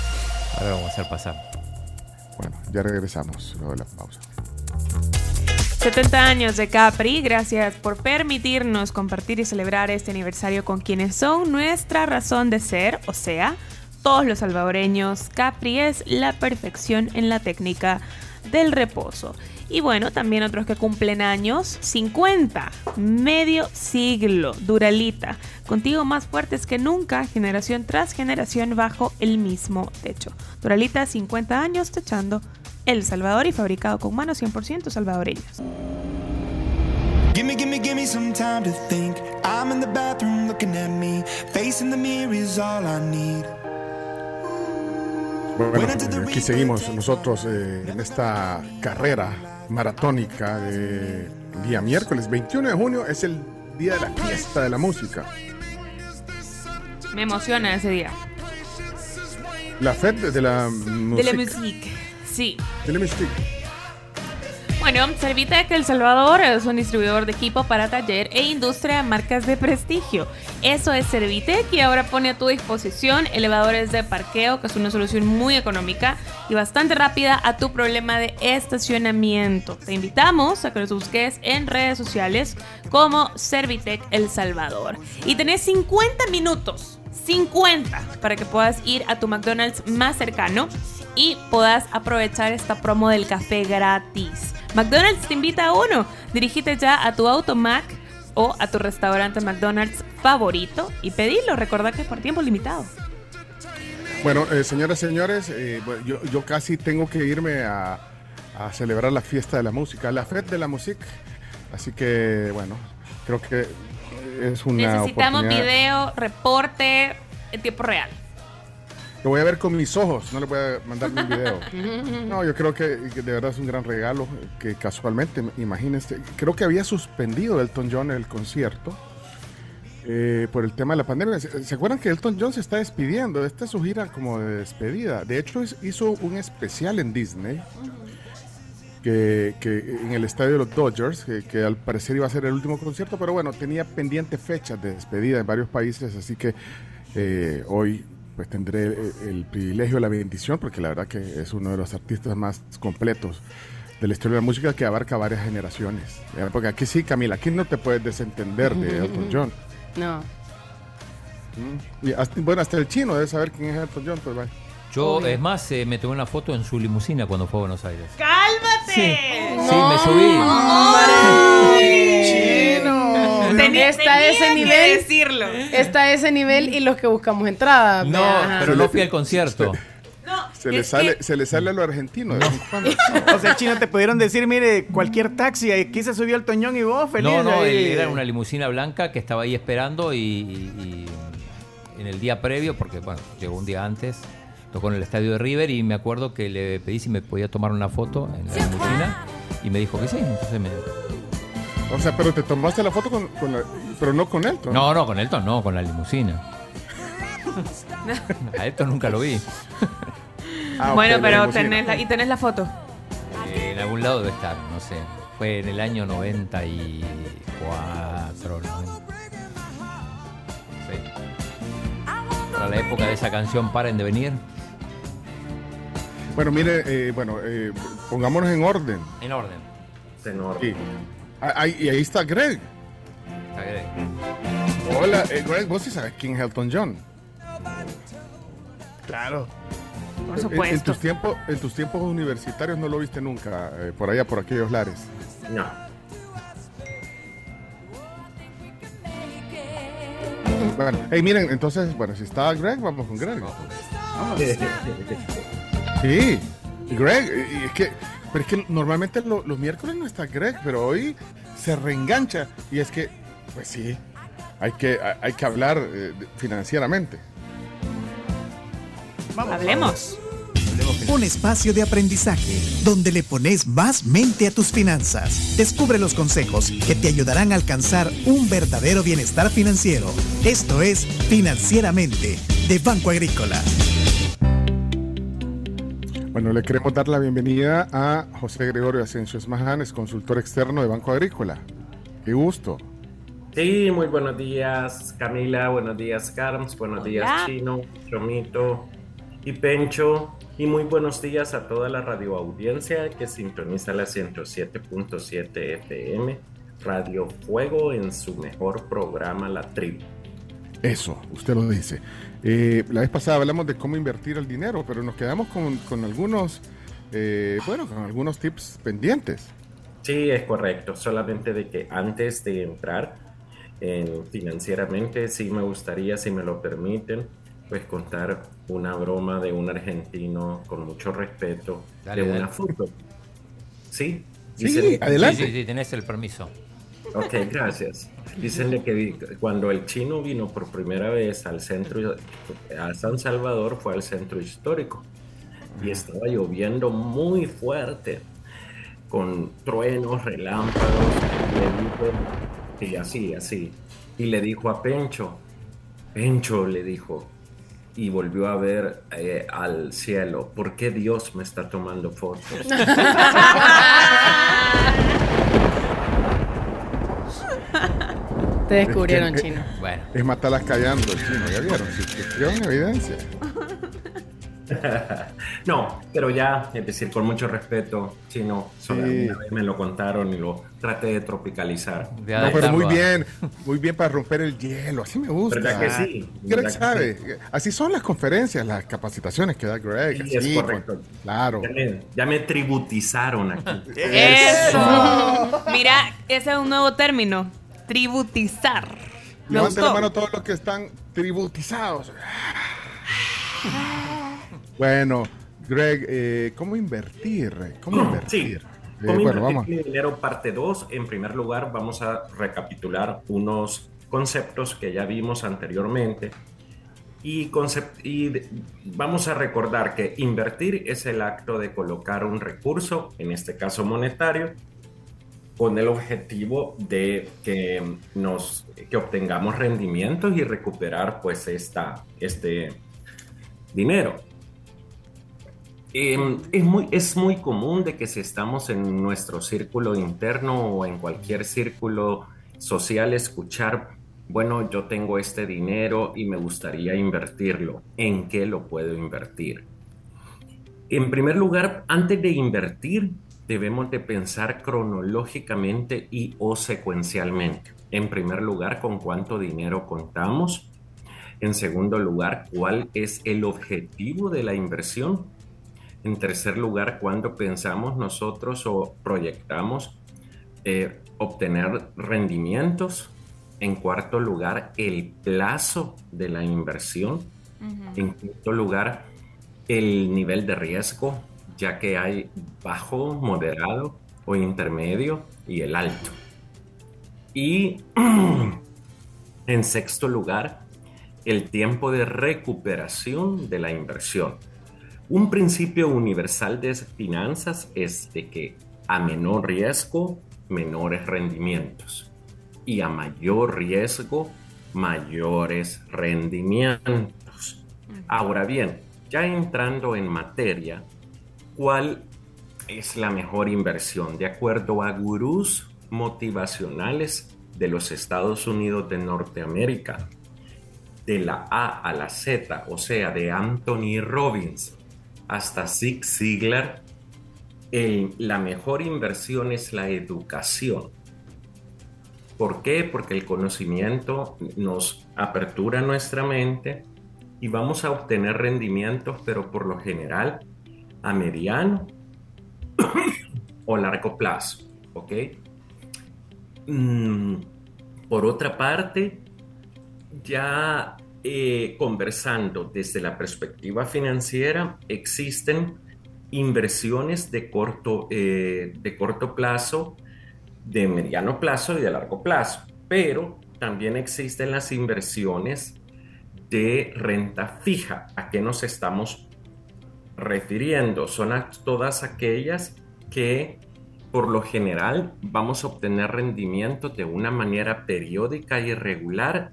Ahora vamos a hacer pasar. Bueno, ya regresamos luego de la pausa. 70 años de Capri, gracias por permitirnos compartir y celebrar este aniversario con quienes son nuestra razón de ser, o sea, todos los salvadoreños. Capri es la perfección en la técnica del reposo. Y bueno, también otros que cumplen años, 50, medio siglo, Duralita, contigo más fuertes que nunca, generación tras generación bajo el mismo techo. Duralita, 50 años, techando El Salvador y fabricado con manos 100% salvadoreñas. Gimme, gimme, gimme some time to think. I'm in the bathroom looking at me. Facing the mirror is all I need. Bueno, aquí seguimos nosotros eh, en esta carrera maratónica de día miércoles 21 de junio. Es el día de la fiesta de la música. Me emociona ese día. La fête de la De la música. Sí. De la musique. Bueno, Servitec El Salvador es un distribuidor de equipo para taller e industria de marcas de prestigio. Eso es Servitec y ahora pone a tu disposición elevadores de parqueo, que es una solución muy económica y bastante rápida a tu problema de estacionamiento. Te invitamos a que los busques en redes sociales como Servitec El Salvador. Y tenés 50 minutos 50 para que puedas ir a tu McDonald's más cercano y puedas aprovechar esta promo del café gratis. McDonald's te invita a uno. Dirigite ya a tu automac o a tu restaurante McDonald's favorito y pedilo. Recordá que es por tiempo limitado. Bueno, eh, señoras y señores, eh, yo, yo casi tengo que irme a, a celebrar la fiesta de la música, la fête de la musique. Así que, bueno, creo que es una Necesitamos video, reporte en tiempo real. Lo voy a ver con mis ojos, no le voy a mandar un video. No, yo creo que, que de verdad es un gran regalo que casualmente, imagínense, creo que había suspendido Elton John el concierto eh, por el tema de la pandemia. ¿Se, se acuerdan que Elton John se está despidiendo? Esta es su gira como de despedida. De hecho, es- hizo un especial en Disney. Que, que en el estadio de los Dodgers, que, que al parecer iba a ser el último concierto, pero bueno, tenía pendiente fechas de despedida en varios países, así que eh, hoy pues tendré el, el privilegio, la bendición, porque la verdad que es uno de los artistas más completos de la historia de la música que abarca varias generaciones. Porque aquí sí, Camila, aquí no te puedes desentender de Elton John. No. Y hasta- bueno, hasta el chino debe saber quién es Elton John, pues vaya. Yo, es más, eh, me tomé una foto en su limusina cuando fue a Buenos Aires. ¡Cálmate! Sí, me subí. Tenía, está a ese tenía que nivel. decirlo. Está ese nivel y los que buscamos entrada. No, Ajá. pero no fui al concierto. Se le, sale, se le sale a lo argentino de vez en cuando. O sea, chino, te pudieron decir, mire, cualquier taxi, aquí se subió el Toñón y vos, feliz. No, no, ahí. él era una limusina blanca que estaba ahí esperando y, y- y en el día previo, porque bueno, llegó un día antes, tocó en el estadio de River y me acuerdo que le pedí si me podía tomar una foto en la limusina y me dijo que sí, entonces me... O sea, pero te tomaste la foto con, con la- pero no con Elton. No, no, con Elton no, con la limusina. A Elton nunca lo vi. Ah, bueno, pero tenés la, y tenés la foto. Eh, en algún lado debe estar, no sé. Fue en el año 94, 90. Sí. Para la época de esa canción Paren de venir. Bueno, mire, eh, bueno, eh, pongámonos en orden. En orden. En orden. Sí. Ah, ahí- y ahí está Greg. Está Greg. Hola, eh, Greg, vos sí sabes quién es Elton John. Claro. Por En- En, supuesto. tus tiempos, en tus tiempos universitarios no lo viste nunca, eh, por allá, por aquellos lares. No. Bueno, hey, miren, entonces, bueno, si está Greg, vamos con Greg. Sí, Greg, y es que, pero es que normalmente lo- los miércoles no está Greg, pero hoy se reengancha. Y es que, pues sí, hay que, hay- que hablar eh, financieramente. Hablemos. Un espacio de aprendizaje donde le pones más mente a tus finanzas. Descubre los consejos que te ayudarán a alcanzar un verdadero bienestar financiero. Esto es Financieramente de Banco Agrícola. Bueno, le queremos dar la bienvenida a José Gregorio Asensio Esmaján, es consultor externo de Banco Agrícola. Qué gusto. Sí, muy buenos días Camila, buenos días Carms, buenos días Hola. Chino, Chomito y Pencho. Y muy buenos días a toda la radioaudiencia que sintoniza la 107.7 FM, Radio Fuego en su mejor programa La Tribu. Eso, usted lo dice. Eh, la vez pasada hablamos de cómo invertir el dinero, pero nos quedamos con, con algunos, eh, bueno, con algunos tips pendientes. Sí, es correcto. Solamente de que antes de entrar en financieramente, sí me gustaría, si me lo permiten, pues contar una broma de un argentino con mucho respeto Dale, de dale. una foto. ¿Sí? Sí, Dicen- adelante. Sí, sí, sí, tenés el permiso. Ok, gracias. Dicen que cuando el chino vino por primera vez al centro, a San Salvador, fue al centro histórico y estaba lloviendo muy fuerte, con truenos, relámpagos, le dijo- y así, así. Y le dijo a Pencho, Pencho le dijo, y volvió a ver eh, al cielo, ¿por qué Dios me está tomando fotos? Te descubrieron, Es que- chino. Bueno. Es matarlas callando chino, ¿ya vieron? Si si escribieron evidencia. No, pero ya, es decir, con mucho respeto, chino, Sí. una vez me lo contaron y lo traté de tropicalizar. De No, pero muy bien, muy bien para romper el hielo, así me gusta. ¿Verdad que sí? Greg ¿Verdad que sabe, así son las conferencias, las capacitaciones que da Greg. Sí, es así, correcto. con- claro. Ya me, ya me tributizaron aquí. Eso. Mira, ese es un nuevo término. Tributizar. Levanten la mano todos los que están tributizados. Bueno, Greg, eh, ¿cómo invertir? ¿Cómo invertir? Sí, ¿Cómo bueno, invertir vamos. dinero parte 2? En primer lugar, vamos a recapitular unos conceptos que ya vimos anteriormente. Y, concep- y vamos a recordar que invertir es el acto de colocar un recurso, en este caso monetario, con el objetivo de que nos que obtengamos rendimientos y recuperar pues esta, este dinero. Em, es, muy, es muy común de que si estamos en nuestro círculo interno o en cualquier círculo social escuchar, bueno, yo tengo este dinero y me gustaría invertirlo. ¿En qué lo puedo invertir? En primer lugar, antes de invertir, debemos de pensar cronológicamente y o secuencialmente. En primer lugar, con cuánto dinero contamos. En segundo lugar, cuál es el objetivo de la inversión. En tercer lugar, cuándo pensamos nosotros o proyectamos eh, obtener rendimientos. En cuarto lugar, el plazo de la inversión. En quinto lugar, el nivel de riesgo, ya que hay bajo, moderado o intermedio y el alto. Y en sexto lugar, el tiempo de recuperación de la inversión. Un principio universal de finanzas es de que a menor riesgo, menores rendimientos. Y a mayor riesgo, mayores rendimientos. Ahora bien, ya entrando en materia, ¿cuál es la mejor inversión? De acuerdo a gurús motivacionales de los Estados Unidos de Norteamérica, de la A a la Z, o sea, de Anthony Robbins hasta Zig Ziglar, el- la mejor inversión es la educación. ¿Por qué? Porque el conocimiento nos apertura nuestra mente y vamos a obtener rendimientos, pero por lo general a mediano o largo plazo. ¿Ok? Mm, por otra parte, ya eh, conversando desde la perspectiva financiera, existen inversiones de corto, eh, de corto plazo, de mediano plazo y de largo plazo, pero también existen las inversiones de renta fija. ¿A qué nos estamos refiriendo? Son a todas aquellas que por lo general vamos a obtener rendimiento de una manera periódica y regular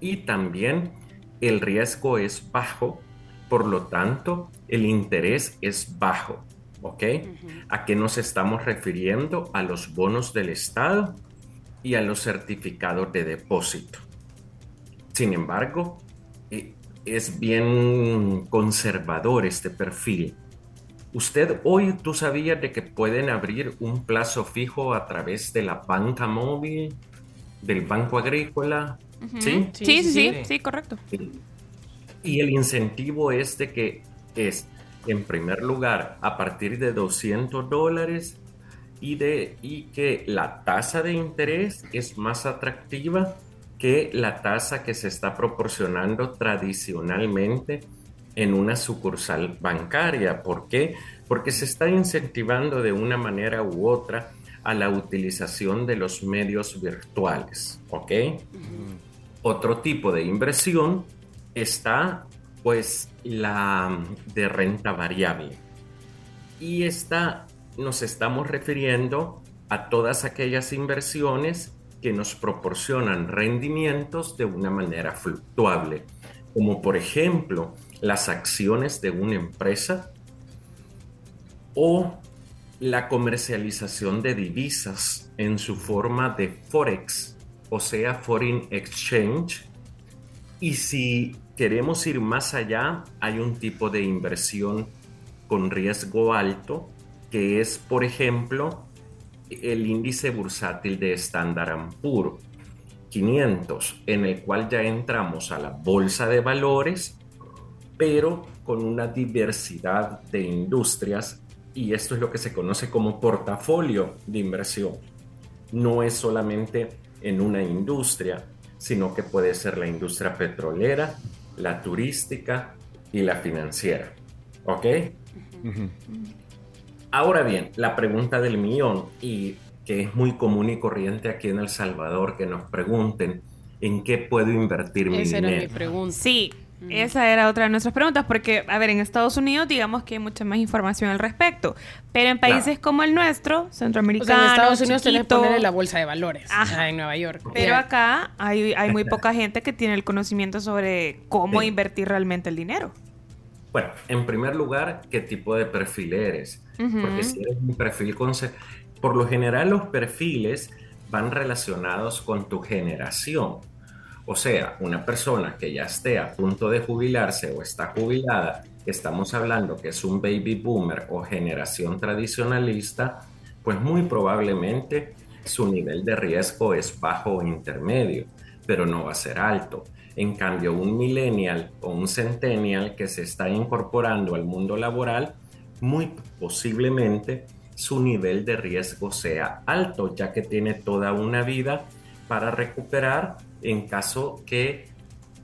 y también el riesgo es bajo, por lo tanto el interés es bajo. ¿Ok? ¿A qué nos estamos refiriendo? A los bonos del Estado y a los certificados de depósito. Sin embargo, es bien conservador este perfil. Usted hoy tú sabías de que pueden abrir un plazo fijo a través de la banca móvil, del banco agrícola. Sí, sí, sí, sí, correcto. Y el incentivo es de que es, en primer lugar, a partir de 200 dólares y, de, y que la tasa de interés es más atractiva que la tasa que se está proporcionando tradicionalmente en una sucursal bancaria. ¿Por qué? Porque se está incentivando de una manera u otra a la utilización de los medios virtuales. ¿Ok? Otro tipo de inversión está pues la de renta variable. Y esta nos estamos refiriendo a todas aquellas inversiones que nos proporcionan rendimientos de una manera fluctuable, como por ejemplo las acciones de una empresa o la comercialización de divisas en su forma de forex, o sea, foreign exchange. Y si queremos ir más allá, hay un tipo de inversión con riesgo alto, que es, por ejemplo, el índice bursátil de Standard Poor's 500, en el cual ya entramos a la bolsa de valores, pero con una diversidad de industrias, y esto es lo que se conoce como portafolio de inversión. No es solamente en una industria, sino que puede ser la industria petrolera, la turística y la financiera. ¿Ok? Ahora bien, la pregunta del millón, y que es muy común y corriente aquí en El Salvador, que nos pregunten en qué puedo invertir mi Esa era dinero. mi pregunta. Sí, esa era otra de nuestras preguntas, porque, a ver, en Estados Unidos digamos que hay mucha más información al respecto, pero en países como el nuestro, O sea, centroamericanos, en Estados Unidos tenés que chiquito, poner en la bolsa de valores. Ajá, en Nueva York. pero acá hay, hay muy poca gente que tiene el conocimiento sobre cómo Sí. invertir realmente el dinero. Bueno, en primer lugar, ¿qué tipo de perfil eres? Porque si eres un perfil con... Por lo general los perfiles van relacionados con tu generación. O sea, una persona que ya esté a punto de jubilarse o está jubilada, estamos hablando que es un baby boomer o generación tradicionalista, pues muy probablemente su nivel de riesgo es bajo o intermedio, pero no va a ser alto. En cambio, un millennial o un centennial que se está incorporando al mundo laboral, muy posiblemente su nivel de riesgo sea alto, ya que tiene toda una vida para recuperar en caso que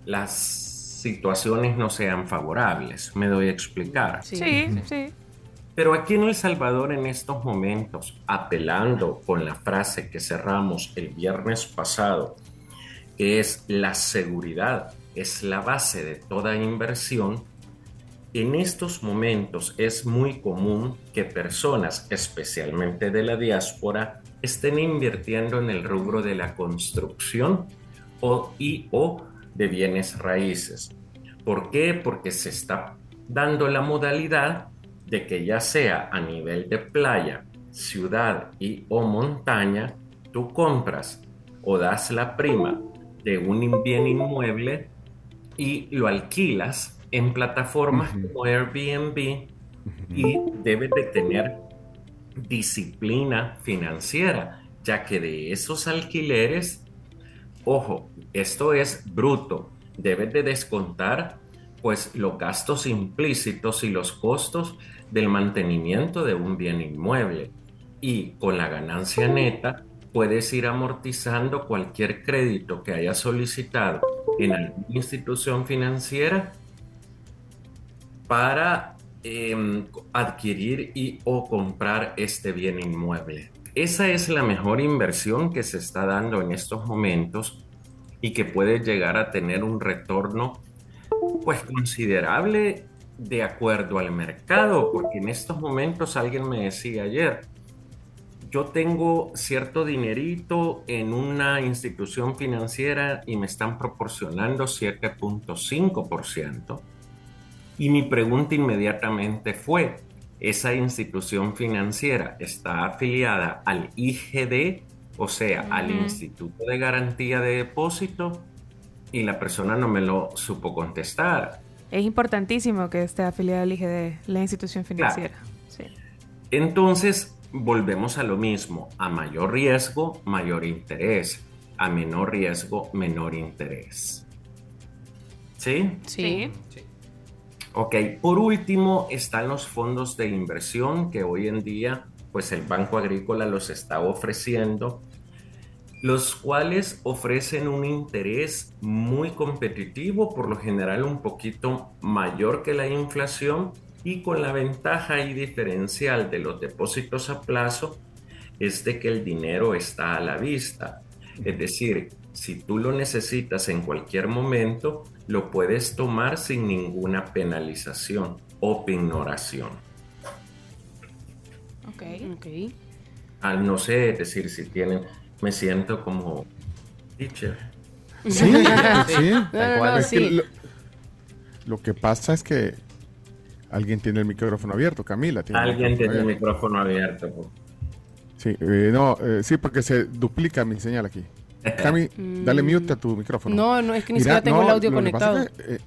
las situaciones no sean favorables. Me doy a explicar. Sí, sí. Pero aquí en El Salvador en estos momentos, apelando con la frase que cerramos el viernes pasado, que es la seguridad es la base de toda inversión, en estos momentos es muy común que personas, especialmente de la diáspora, estén invirtiendo en el rubro de la construcción o, y o de bienes raíces. ¿Por qué? Porque se está dando la modalidad de que ya sea a nivel de playa, ciudad y o montaña, tú compras o das la prima de un bien inmueble y lo alquilas en plataformas como Airbnb y debes de tener disciplina financiera, ya que de esos alquileres, ojo, esto es bruto, debes de descontar pues los gastos implícitos y los costos del mantenimiento de un bien inmueble. Y con la ganancia neta puedes ir amortizando cualquier crédito que hayas solicitado en alguna institución financiera para eh, adquirir y o comprar este bien inmueble. Esa es la mejor inversión que se está dando en estos momentos y que puede llegar a tener un retorno pues considerable de acuerdo al mercado, porque en estos momentos alguien me decía ayer, yo tengo cierto dinerito en una institución financiera y me están proporcionando 7.5%. Y mi pregunta inmediatamente fue, ¿esa institución financiera está afiliada al IGD, o sea, al. Instituto de Garantía de Depósito? Y la persona no me lo supo contestar. Es importantísimo que esté afiliada al IGD, la institución financiera. Sí. Entonces, volvemos a lo mismo. A mayor riesgo, mayor interés. A menor riesgo, menor interés. ¿Sí? Sí. Ok, por último están los fondos de inversión que hoy en día pues el Banco Agrícola los está ofreciendo, los cuales ofrecen un interés muy competitivo, por lo general un poquito mayor que la inflación y con la ventaja y diferencial de los depósitos a plazo es de que el dinero está a la vista. Es decir, si tú lo necesitas en cualquier momento, lo puedes tomar sin ninguna penalización o pignoración. Ok. Ok. Al no sé, es decir, si tienen, me siento como teacher. Sí, sí. No, no, no, Es que sí. lo, lo que pasa es que alguien tiene el micrófono abierto, Camila. Tiene el Alguien tiene el micrófono abierto. abierto. Sí, eh, no, eh, sí, porque se duplica mi señal aquí. Cami, dale mute a tu micrófono. No, no, es que ni siquiera tengo el audio lo que pasa conectado. es que, eh,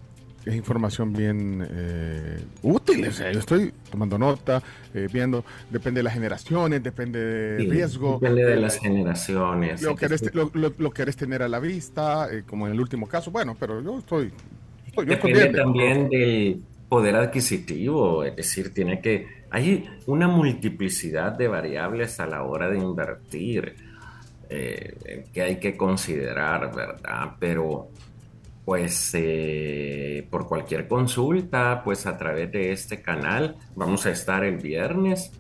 es información bien eh, útil. O sea, yo estoy tomando nota, eh, viendo, depende de las generaciones, depende del Sí, riesgo. Depende de las generaciones. Lo que querés, ser- lo, lo- lo querés tener a la vista, eh, como en el último caso. Bueno, pero yo estoy. estoy- yo estoy Depende bien. también del poder adquisitivo, es decir, tiene que hay una multiplicidad de variables a la hora de invertir eh, que hay que considerar, ¿verdad? Pero pues eh, por cualquier consulta, pues a través de este canal vamos a estar el viernes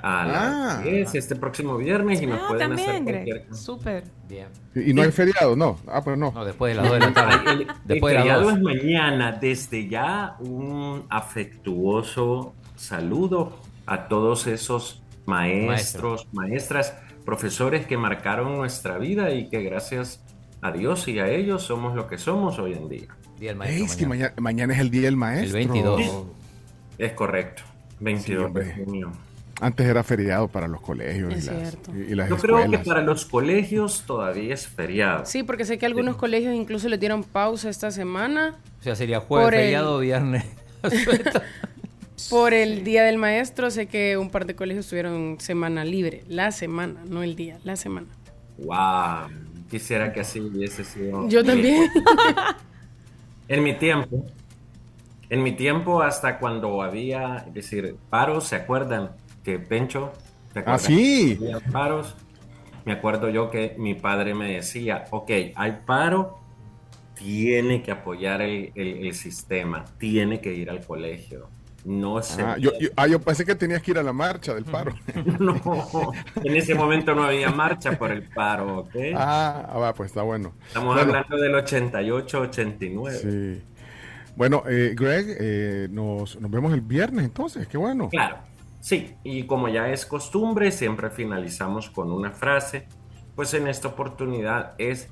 a las Ah. 10 este próximo viernes y nos Ah, pueden hacer también, cualquier Greg. Súper. Bien. Y, y no hay feriado, no. Ah, pues no. No, después de las 2 de la tarde. El, el después de las feriado 2. es mañana. Desde ya un afectuoso saludo a todos esos maestros, maestras, profesores que marcaron nuestra vida y que gracias a Dios y a ellos somos lo que somos hoy en día. Día del Ey, es que mañana, mañana es el día del maestro. El 22. Es correcto. 22 hombre. de junio. Antes era feriado para los colegios Es y, las, cierto. y- y las Yo creo que para los colegios todavía es feriado. Sí, porque sé que algunos colegios incluso le dieron pausa esta semana O sea, sería jueves, Por el- feriado, viernes. por el Día del Maestro. Sé que un par de colegios tuvieron semana libre. La semana, no el día, la semana. Wow. Quisiera que así hubiese sido. Yo también. En mi tiempo, en mi tiempo hasta cuando había, es decir, paros, ¿se acuerdan? Que Pencho, ¿se Ah, sí. Paros. Me acuerdo yo que mi padre me decía, ok, hay paro, tiene que apoyar el, el- el sistema, tiene que ir al colegio. No Ah, yo, yo- ah, yo pensé que tenías que ir a la marcha del paro. No, en ese momento no había marcha por el paro, ¿ok? Ah, ah, va, pues está bueno. Estamos Bueno, hablando del 88, 89. Sí. Bueno, eh, Greg, eh, nos, nos vemos el viernes entonces, qué bueno. Claro, sí, y como ya es costumbre, siempre finalizamos con una frase, pues en esta oportunidad es,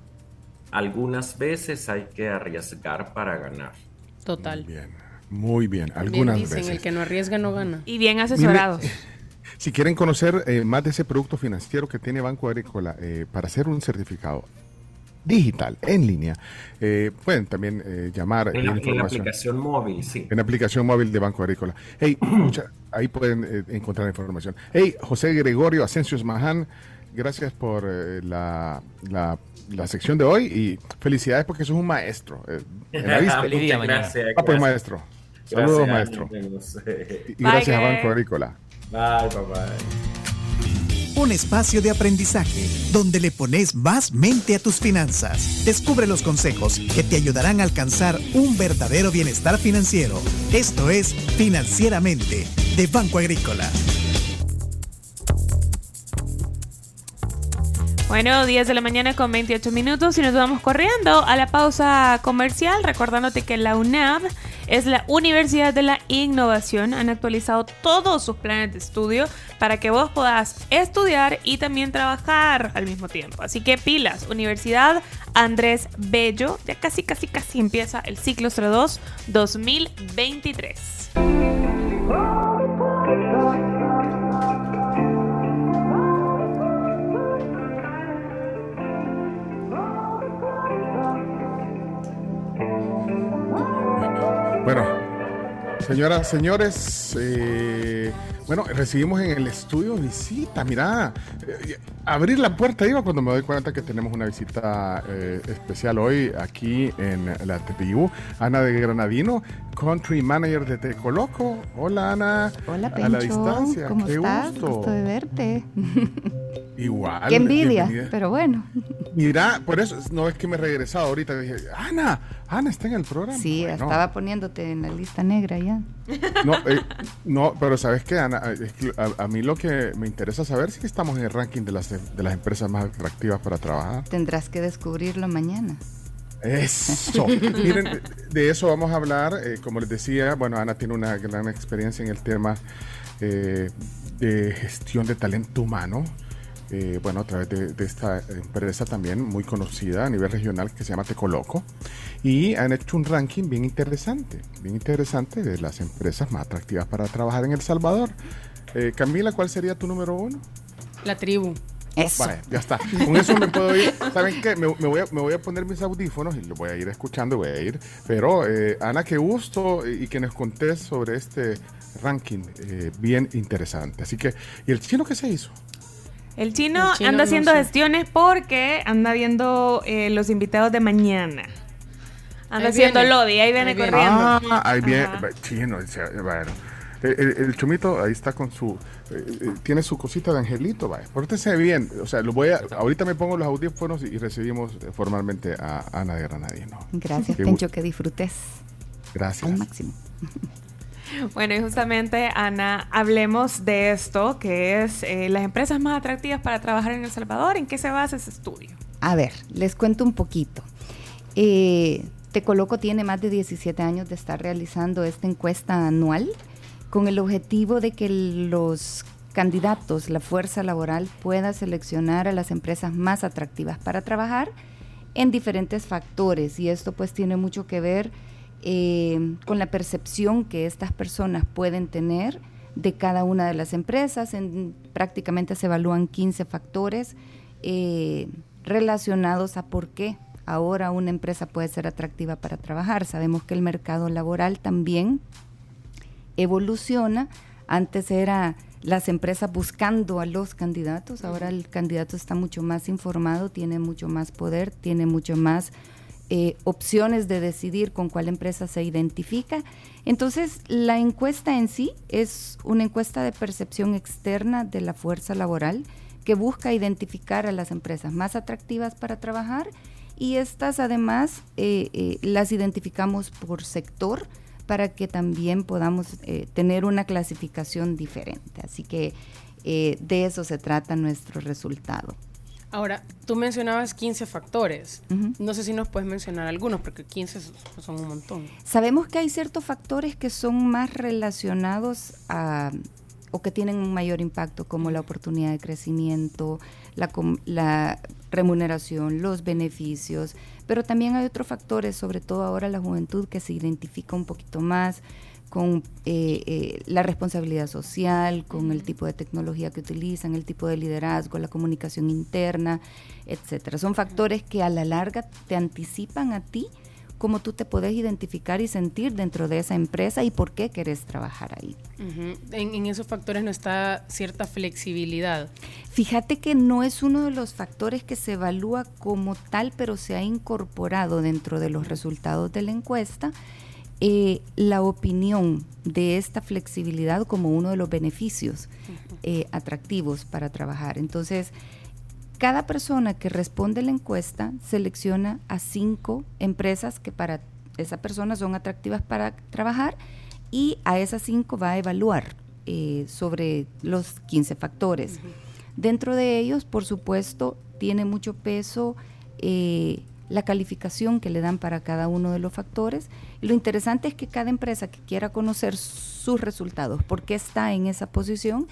algunas veces hay que arriesgar para ganar. Total. Bien, muy bien, Bien algunas dicen, veces. el que no arriesga no gana. Y bien asesorados. Si quieren conocer eh, más de ese producto financiero que tiene Banco Agrícola eh, para hacer un certificado digital en línea, eh, pueden también eh, llamar En la, en la aplicación móvil, sí. En la aplicación móvil de Banco Agrícola. Hey, mucha- ahí pueden eh, encontrar información. Hey, José Gregorio Asensios Maján, gracias por eh, la, la, la sección de hoy y felicidades porque sos un maestro. eh, en la vista. Feliz día Muchas mañana. gracias, Ah, pues gracias. maestro. Saludos, Gracias, maestro. Y Bye, gracias a. Banco Agrícola. Bye, bye, bye. Un espacio de aprendizaje donde le pones más mente a tus finanzas. Descubre los consejos que te ayudarán a alcanzar un verdadero bienestar financiero. Esto es Financieramente de Banco Agrícola. Bueno, 10 de la mañana con 28 minutos y nos vamos corriendo a la pausa comercial, recordándote que la UNAV es la Universidad de la Innovación. Han actualizado todos sus planes de estudio para que vos puedas estudiar y también trabajar al mismo tiempo. Así que pilas, Universidad Andrés Bello, ya casi, casi, casi empieza el ciclo 02 2023. Bueno, señoras, señores, eh, bueno, recibimos en el estudio visita. Mira, eh, abrir la puerta iba cuando me doy cuenta que tenemos una visita eh, especial hoy aquí en la tribu. Ana de Granadino, Country Manager de Tecoloco. Hola, Ana. Hola, A la Pencho. distancia. ¿Cómo Qué estás? gusto. Gusto de verte. Igual. Qué envidia, bienvenida. pero bueno. Mira, por eso no es que me he regresado ahorita. Dije, Ana, Ana está en el programa. Sí, Bueno. estaba poniéndote en la lista negra ya. No, eh, no, pero sabes qué, Ana, Es que a, a mí lo que me interesa saber es que estamos en el ranking de las, de las empresas más atractivas para trabajar. Tendrás que descubrirlo mañana. Eso. Miren, de eso vamos a hablar. eh, como les decía, bueno, Ana tiene una gran experiencia en el tema eh, de gestión de talento humano. Eh, bueno, a través de, de esta empresa también muy conocida a nivel regional que se llama Tecoloco. Y han hecho un ranking bien interesante, bien interesante de las empresas más atractivas para trabajar en El Salvador. Eh, Camila, ¿cuál sería tu número uno? La tribu. Eso. Vale, ya está. Con eso me puedo ir. ¿Saben qué? Me, me voy, a, me voy a poner mis audífonos y lo voy a ir escuchando, voy a ir. Pero, eh, Ana, qué gusto y que nos contés sobre este ranking eh, bien interesante. Así que, ¿y el chino qué se hizo? El chino, El chino anda no haciendo sé. gestiones porque anda viendo eh, los invitados de mañana. Anda Ahí haciendo viene. lobby, ahí viene Ahí viene. corriendo. Ah, ahí viene. Ajá. Chino, bueno. El, el- el chumito ahí está con su. eh, eh, tiene su cosita de angelito, vaya. Pórtese bien. O sea, lo voy a, ahorita me pongo los audífonos y, y recibimos eh, formalmente a Ana de Granadino. Gracias, Pencho, que disfrutes Gracias. al máximo. Bueno, y justamente, Ana, hablemos de esto, que es eh, las empresas más atractivas para trabajar en El Salvador. ¿En qué se basa ese estudio? A ver, les cuento un poquito. Eh, Te Coloco tiene más de 17 años de estar realizando esta encuesta anual con el objetivo de que los candidatos, la fuerza laboral, pueda seleccionar a las empresas más atractivas para trabajar en diferentes factores. Y esto pues tiene mucho que ver eh, con la percepción que estas personas pueden tener de cada una de las empresas. En, prácticamente se evalúan 15 factores eh, relacionados a por qué ahora una empresa puede ser atractiva para trabajar. Sabemos que el mercado laboral también evoluciona. Antes era las empresas buscando a los candidatos, ahora el candidato está mucho más informado, tiene mucho más poder, tiene mucho más eh, opciones de decidir con cuál empresa se identifica. Entonces, la encuesta en sí es una encuesta de percepción externa de la fuerza laboral que busca identificar a las empresas más atractivas para trabajar y estas además eh, eh, las identificamos por sector para que también podamos eh, tener una clasificación diferente. Así que eh, de eso se trata nuestro resultado. Ahora, tú mencionabas 15 factores. No sé si nos puedes mencionar algunos, porque 15 son un montón. Sabemos que hay ciertos factores que son más relacionados a o que tienen un mayor impacto, como la oportunidad de crecimiento, la, la remuneración, los beneficios, pero también hay otros factores, sobre todo ahora la juventud, que se identifica un poquito más con eh, eh, la responsabilidad social, con el tipo de tecnología que utilizan, el tipo de liderazgo, la comunicación interna, etcétera. Son factores que a la larga te anticipan a ti cómo tú te puedes identificar y sentir dentro de esa empresa y por qué querés trabajar ahí. en, en, esos factores no está cierta flexibilidad. Fíjate que no es uno de los factores que se evalúa como tal, pero se ha incorporado dentro de los resultados de la encuesta. Eh, la opinión de esta flexibilidad como uno de los beneficios eh, atractivos para trabajar. Entonces, cada persona que responde la encuesta selecciona a cinco empresas que para esa persona son atractivas para trabajar y a esas cinco va a evaluar eh, sobre los 15 factores. Dentro de ellos, por supuesto, tiene mucho peso eh, la calificación que le dan para cada uno de los factores. Lo interesante es que cada empresa que quiera conocer sus resultados, por qué está en esa posición,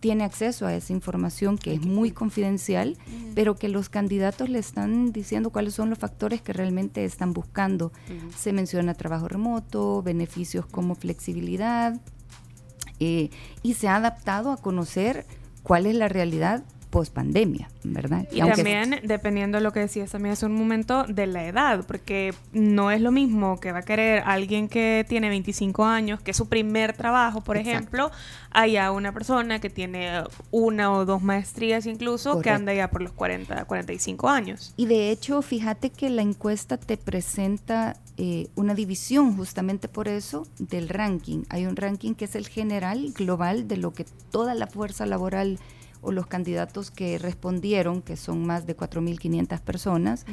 tiene acceso a esa información que es muy confidencial, pero que los candidatos le están diciendo cuáles son los factores que realmente están buscando. Se menciona trabajo remoto, beneficios como flexibilidad, eh, y se ha adaptado a conocer cuál es la realidad post pandemia, ¿verdad? Y, también, dependiendo de lo que decías, también es un momento de la edad, porque no es lo mismo que va a querer alguien que tiene 25 años, que es su primer trabajo, por ejemplo, haya una persona que tiene una o dos maestrías incluso, que anda ya por los 40, 45 años. Y de hecho, fíjate que la encuesta te presenta eh, una división justamente por eso del ranking. Hay un ranking que es el general, global, de lo que toda la fuerza laboral o los candidatos que respondieron, que son más de 4.500 personas,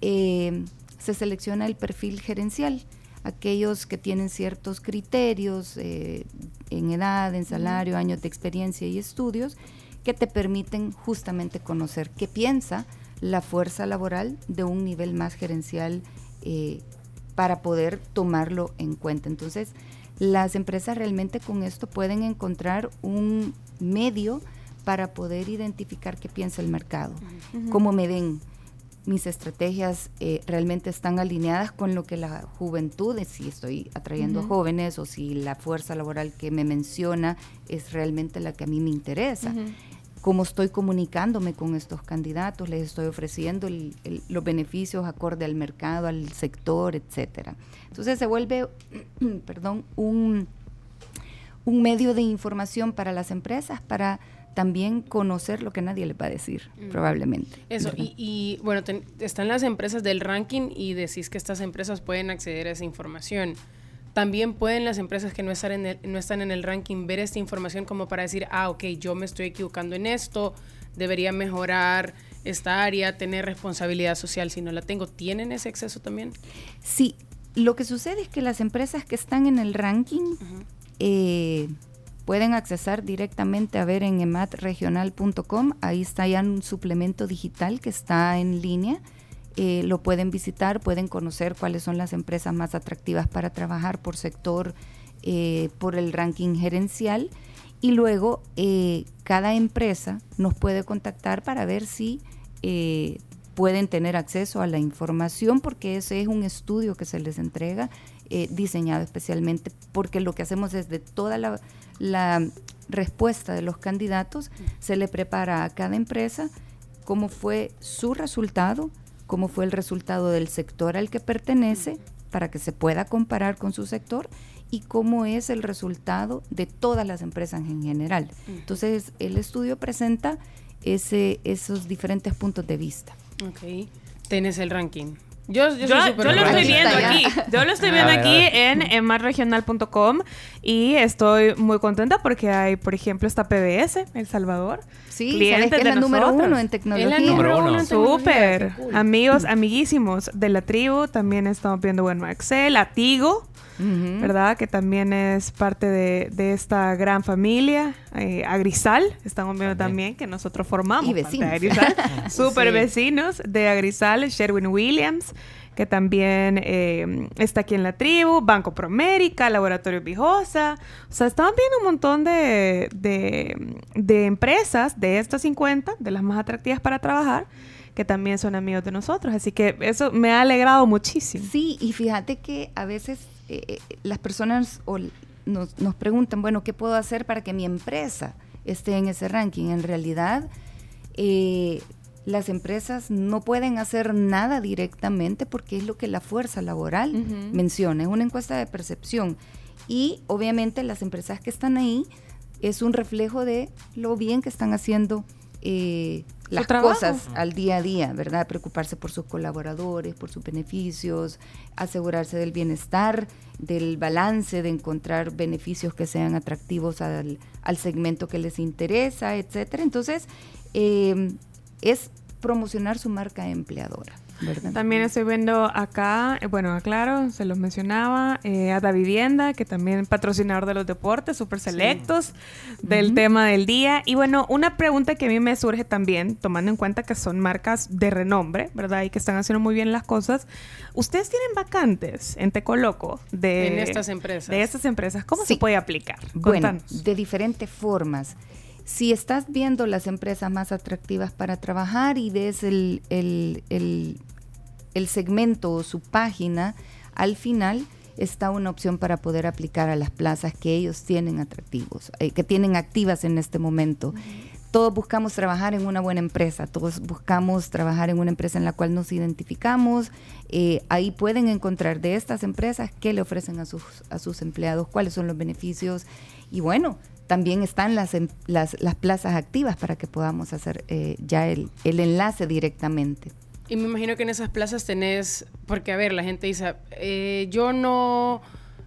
eh, se selecciona el perfil gerencial, aquellos que tienen ciertos criterios eh, en edad, en salario, años de experiencia y estudios, que te permiten justamente conocer qué piensa la fuerza laboral de un nivel más gerencial eh, para poder tomarlo en cuenta. Entonces, las empresas realmente con esto pueden encontrar un medio para poder identificar qué piensa el mercado, cómo me ven. Mis estrategias eh, realmente están alineadas con lo que la juventud, si estoy atrayendo jóvenes o si la fuerza laboral que me menciona es realmente la que a mí me interesa. Cómo estoy comunicándome con estos candidatos, les estoy ofreciendo los beneficios acorde al mercado, al sector, etcétera. Entonces se vuelve, perdón, un, un medio de información para las empresas para también conocer lo que nadie le va a decir, mm. probablemente. Eso, y, bueno, están las empresas del ranking y decís que estas empresas pueden acceder a esa información. También pueden las empresas que no están, en el, no están en el ranking ver esta información como para decir, ah, ok, yo me estoy equivocando en esto, debería mejorar esta área, tener responsabilidad social si no la tengo. ¿Tienen ese acceso también? Sí, lo que sucede es que las empresas que están en el ranking eh, pueden accesar directamente a ver en ematregional.com. Ahí está ya un suplemento digital que está en línea. Eh, lo pueden visitar, pueden conocer cuáles son las empresas más atractivas para trabajar por sector, eh, por el ranking gerencial. Y luego eh, cada empresa nos puede contactar para ver si pueden tener acceso a la información, porque ese es un estudio que se les entrega, diseñado especialmente, porque lo que hacemos es de toda la, la respuesta de los candidatos, se le prepara a cada empresa cómo fue su resultado, cómo fue el resultado del sector al que pertenece para que se pueda comparar con su sector y cómo es el resultado de todas las empresas en general. Entonces, el estudio presenta ese, esos diferentes puntos de vista. Ok. Tienes el ranking. Yo, yo, lo estoy viendo aquí. Yo lo estoy viendo aquí en, en marregional.com y estoy muy contenta porque hay, por ejemplo, esta PBS, El Salvador. Sí, cliente es la número uno en tecnología. Es la número uno. Súper. Amigos, amiguísimos de la tribu. También estamos viendo, bueno, Excel, Atigo. ¿Verdad? Que también es parte de, esta gran familia. Eh, Agrisal, estamos viendo también. que nosotros formamos. Y vecinos. Super vecinos de Agrisal, Sherwin Williams que también eh, está aquí en la tribu, Banco Promérica, Laboratorio Vijosa. O sea, estaban viendo un montón de, de, empresas de estas 50, de las más atractivas para trabajar, que también son amigos de nosotros. Así que eso me ha alegrado muchísimo. Sí, y fíjate que a veces eh, las personas nos, nos, preguntan, bueno, ¿qué puedo hacer para que mi empresa esté en ese ranking? En realidad, eh, las empresas no pueden hacer nada directamente porque es lo que la fuerza laboral menciona, es una encuesta de percepción. Y obviamente las empresas que están ahí es un reflejo de lo bien que están haciendo eh, las cosas al día a día, ¿verdad? Preocuparse por sus colaboradores, por sus beneficios, asegurarse del bienestar, del balance, de encontrar beneficios que sean atractivos al, segmento que les interesa, etcétera. Entonces, eh, es promocionar su marca empleadora. También estoy viendo acá, eh, bueno, aclaro, se los mencionaba, eh, a Da Vivienda, que también patrocinador de los deportes, súper selectos del tema del día. Y bueno, una pregunta que a mí me surge también, tomando en cuenta que son marcas de renombre, ¿verdad? Y que están haciendo muy bien las cosas. ¿Ustedes tienen vacantes en Tecoloco de... En estas empresas. De estas empresas. ¿Cómo se puede aplicar? Bueno, de diferentes formas si estás viendo las empresas más atractivas para trabajar y ves el, segmento o su página, al final está una opción para poder aplicar a las plazas que ellos tienen atractivos, eh, que tienen activas en este momento. Todos buscamos trabajar en una buena empresa, todos buscamos trabajar en una empresa en la cual nos identificamos. Eh, ahí pueden encontrar de estas empresas qué le ofrecen a sus, a sus empleados, cuáles son los beneficios. Y bueno, también están las, las, las plazas activas para que podamos hacer eh, ya el, el, enlace directamente. Y me imagino que en esas plazas tenés, porque a ver, la gente dice, eh, yo no,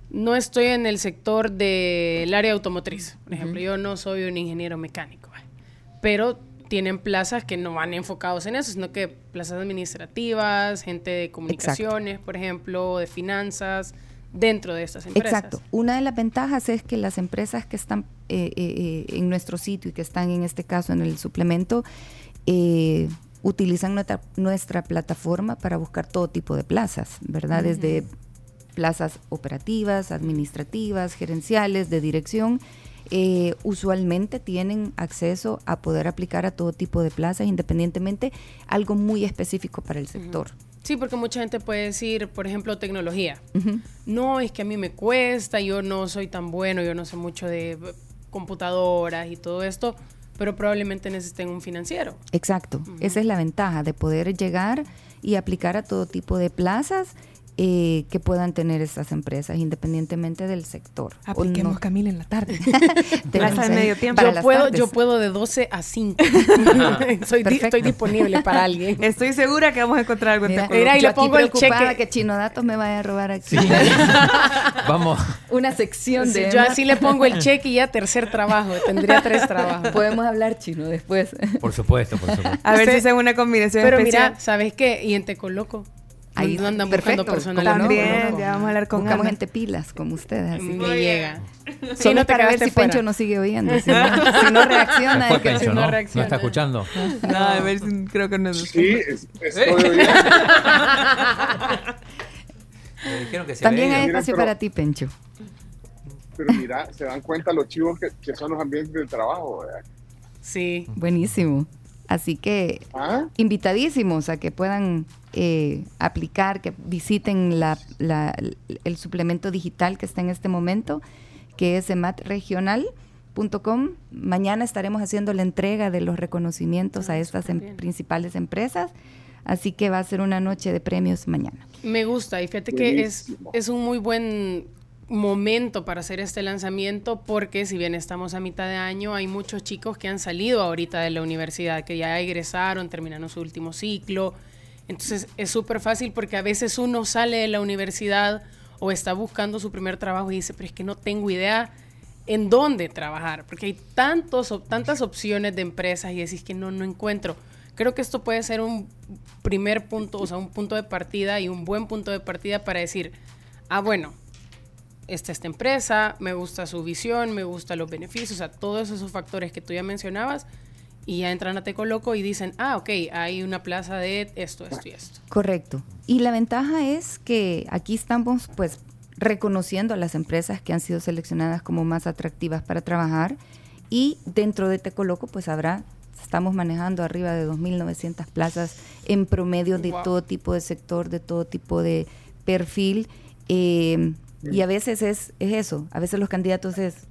no estoy en el sector del área automotriz, por ejemplo, yo no soy un ingeniero mecánico, pero tienen plazas que no van enfocados en eso, sino que plazas administrativas, gente de comunicaciones, por ejemplo, de finanzas, dentro de estas empresas. Exacto. Una de las ventajas es que las empresas que están eh, eh, eh, en nuestro sitio y que están en este caso en el suplemento utilizan nuestra, nuestra, plataforma para buscar todo tipo de plazas, ¿verdad? Desde plazas operativas, administrativas, gerenciales, de dirección. usualmente tienen acceso a poder aplicar a todo tipo de plazas, independientemente algo muy específico para el sector. Sí, porque mucha gente puede decir, por ejemplo, tecnología. No, es que a mí me cuesta, yo no soy tan bueno, yo no sé mucho de computadoras y todo esto, pero probablemente necesiten un financiero. Exacto, esa es la ventaja de poder llegar y aplicar a todo tipo de plazas eh, que puedan tener estas empresas, independientemente del sector. Apliquemos Camila en la tarde. Plaza de medio tiempo. Yo puedo, yo puedo de 12 a 5. Soy estoy disponible para alguien. Estoy segura que vamos a encontrar algo Mira, Mira y le pongo el cheque. que Chino Datos me vaya a robar aquí. vamos. Una sección de... Yo así le pongo el cheque y ya tercer trabajo. Tendría tres trabajos. Podemos hablar chino después. Por supuesto, por supuesto. A ver si es una combinación Pero mira, ¿sabes qué? Y en Tecoloco Ahí No andan perfecto. buscando ¿cómo personal. no? También, ¿Cómo no? ya vamos a hablar con Buscamos Ana. gente pilas como ustedes. Así Me que- llega. Solo Sí, no te para ver si fuera. Pencho nos sigue oyendo. Si no, si no reacciona, Fue es que Pencho, si ¿no? no ¿No está escuchando? No, a ver, si- creo que no es Sí, es- estoy oyendo. Que se También hay espacio para ti, Pencho. Pero mira, se dan cuenta los chivos que, que son los ambientes de trabajo. ¿verdad? Sí. Buenísimo. Así que ¿Ah? invitadísimos a que puedan eh, aplicar, que visiten la, la- el suplemento digital que está en este momento, que es ematregional.com. Mañana estaremos haciendo la entrega de los reconocimientos a estas em- principales empresas. Así que va a ser una noche de premios mañana. Me gusta y fíjate que es, es un muy buen momento para hacer este lanzamiento porque si bien estamos a mitad de año, hay muchos chicos que han salido ahorita de la universidad, que ya egresaron, terminaron su último ciclo. Entonces es súper fácil porque a veces uno sale de la universidad o está buscando su primer trabajo y dice, pero es que no tengo idea en dónde trabajar, porque hay tantos, tantas opciones de empresas y decís que no, no encuentro. Creo que esto puede ser un primer punto, o sea, un punto de partida y un buen punto de partida para decir, ah, bueno, esta esta empresa, me gusta su visión, me gustan los beneficios, o sea, todos esos factores que tú ya mencionabas, y ya entran a Tecoloco y dicen, ah, ok, hay una plaza de esto, esto y esto. Correcto. Y la ventaja es que aquí estamos pues reconociendo a las empresas que han sido seleccionadas como más atractivas para trabajar y dentro de Tecoloco pues habrá, estamos manejando arriba de 2.900 plazas en promedio de Wow. todo tipo de sector, de todo tipo de perfil. eh, y a veces es, es eso, a veces los candidatos es,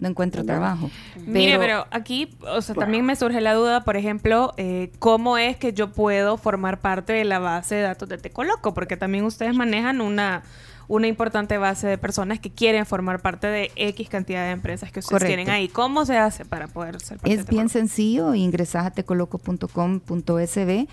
no encuentro trabajo. Mire, pero aquí, o sea, también me surge la duda, por ejemplo, eh, ¿cómo es que yo puedo formar parte de la base de datos de Tecoloco? Porque también ustedes manejan una, una importante base de personas que quieren formar parte de X cantidad de empresas que ustedes Correcto. tienen ahí. ¿Cómo se hace para poder ser parte de Es bien sencillo, ingresas a tecoloco.com.sb,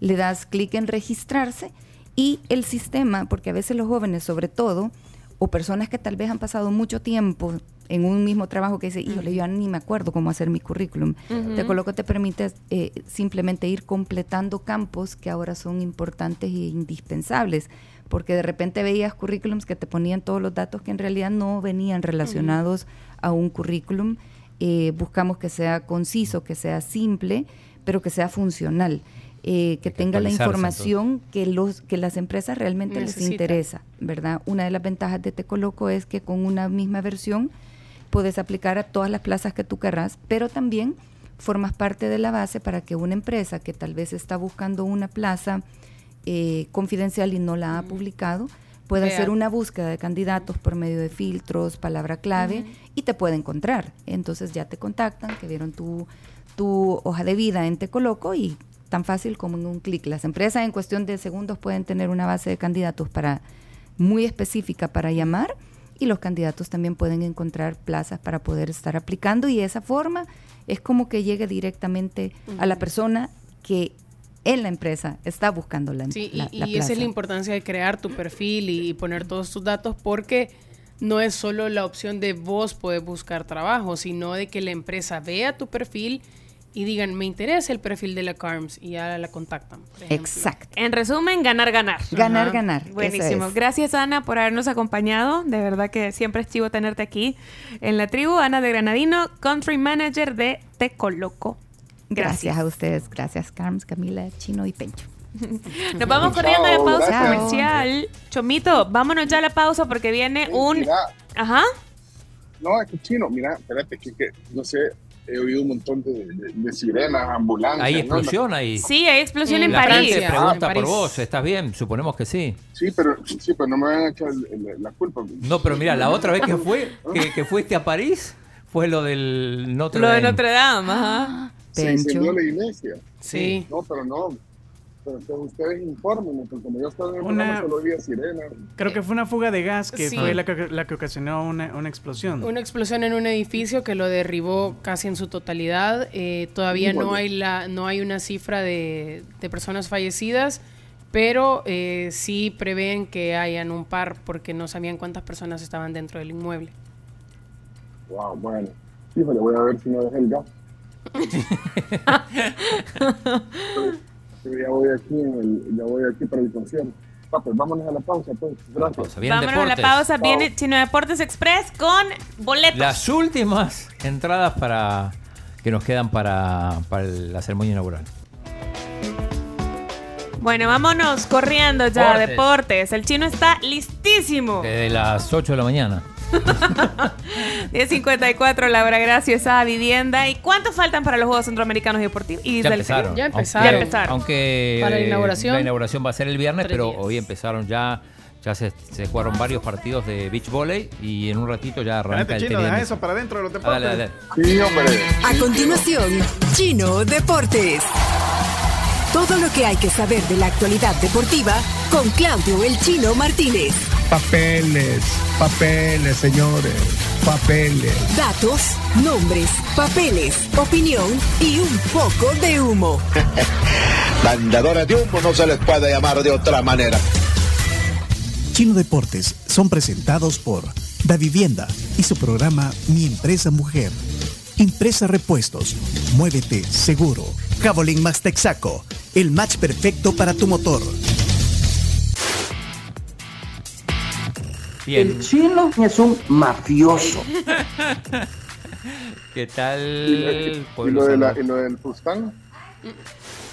le das clic en registrarse y el sistema, porque a veces los jóvenes sobre todo, o personas que tal vez han pasado mucho tiempo en un mismo trabajo que dice, híjole, yo ni me acuerdo cómo hacer mi currículum. Ujú. Tecoloco te permite eh, simplemente ir completando campos que ahora son importantes e indispensables, porque de repente veías currículums que te ponían todos los datos que en realidad no venían relacionados a un currículum. Eh, buscamos que sea conciso, que sea simple, pero que sea funcional, eh, que tenga la información que los que las empresas realmente les interesa, ¿verdad? Una de las ventajas de Tecoloco es que con una misma versión puedes aplicar a todas las plazas que tú querrás, pero también formas parte de la base para que una empresa que tal vez está buscando una plaza eh, confidencial y no la ha publicado, pueda hacer una búsqueda de candidatos por medio de filtros, palabra clave, y te puede encontrar. Entonces ya te contactan, que vieron tu, tu hoja de vida en Tecoloco y tan fácil como en un clic. Las empresas en cuestión de segundos pueden tener una base de candidatos para muy específica para llamar y los candidatos también pueden encontrar plazas para poder estar aplicando y de esa forma es como que llegue directamente a la persona que en la empresa está buscando la, Sí, y, la- la y esa es la importancia de crear tu perfil y, y poner todos tus datos porque no es solo la opción de vos poder buscar trabajo, sino de que la empresa vea tu perfil y digan, me interesa el perfil de la CARMS y ya la contactan. Exacto. En resumen, ganar, ganar. Ganar, Ajá. ganar. Buenísimo. es. Gracias, Ana, por habernos acompañado. De verdad que siempre es chivo tenerte aquí en la tribu. Ana de Granadino, Country Manager de Tecoloco. Gracias a ustedes. Gracias, Carms, Camila, Chino y Pencho. Nos vamos corriendo a la pausa gracias. comercial. Chomito, vámonos ya a la pausa porque viene un... Mira, Ajá. no, es que chino, mira, espérate, que, que no sé, he oído un montón de, de- de sirenas, ambulancias. Hay ¿no? explosión ahí. Sí, hay explosión en La París. gente pregunta en por vos, ¿estás bien? Suponemos que sí. Sí, pero, sí, pero no me van a echar el- el- la culpa. No, pero mira, la otra vez que fue, que, que fuiste a París, fue lo del Notre Lo de Dame. Notre Dame, ajá. Se Pencho. incendió la iglesia. Sí. No, pero no. Pero entonces ustedes infórmenme, porque como yo estaba en el Una- programa solo oía sirenas. Creo que fue una fuga de gas que Sí. fue la que, la que ocasionó una, una explosión. Una explosión en un edificio que lo derribó casi en su totalidad. Eh, todavía no hay la, no hay una cifra de, de personas fallecidas, pero eh, sí prevén que hayan un par porque no sabían cuántas personas estaban dentro del inmueble. Wow, bueno. Híjole, voy a ver si no dejé el gas. pero, ya voy aquí, en el- ya voy aquí para el concierto. papi, vámonos a la pausa, pues. Gracias. Vámonos a la pausa. Viene Chino Deportes Express con boletos. Las últimas entradas para que nos quedan para, para la ceremonia inaugural. Bueno, vámonos corriendo ya, Deportes. deportes. El chino está listísimo. Desde las 8 de la mañana. 10.54, Laura Gracias a Vivienda. ¿Y cuántos faltan para los Juegos Centroamericanos y Deportivos? Y Ya del- empezaron. Ya Aunque- empezaron. Ya empezaron. Aunque Para la eh, inauguración. la inauguración va a ser el viernes, pero días. hoy empezaron ya. Ya se, se jugaron varios partidos de beach volley y en un ratito ya arranca el chino, tenis de deja mesa. eso para adentro de los deportes. dale, dale. Sí, hombre. A continuación, Chino Deportes. Todo lo que hay que saber de la actualidad deportiva con Claudio El Chino Martínez. Papeles, papeles, señores, papeles. Datos, nombres, papeles, opinión y un poco de humo. Mandadores de humo no se les puede llamar de otra manera. Chino Deportes son presentados por Da Vivienda y su programa Mi Empresa Mujer. Impresa Repuestos. Muévete seguro. Javelin Max Texaco. El match perfecto para tu motor. Bien. chino es un mafioso. ¿Qué tal, ¿Y pueblo lo, de la- y lo del Fustán?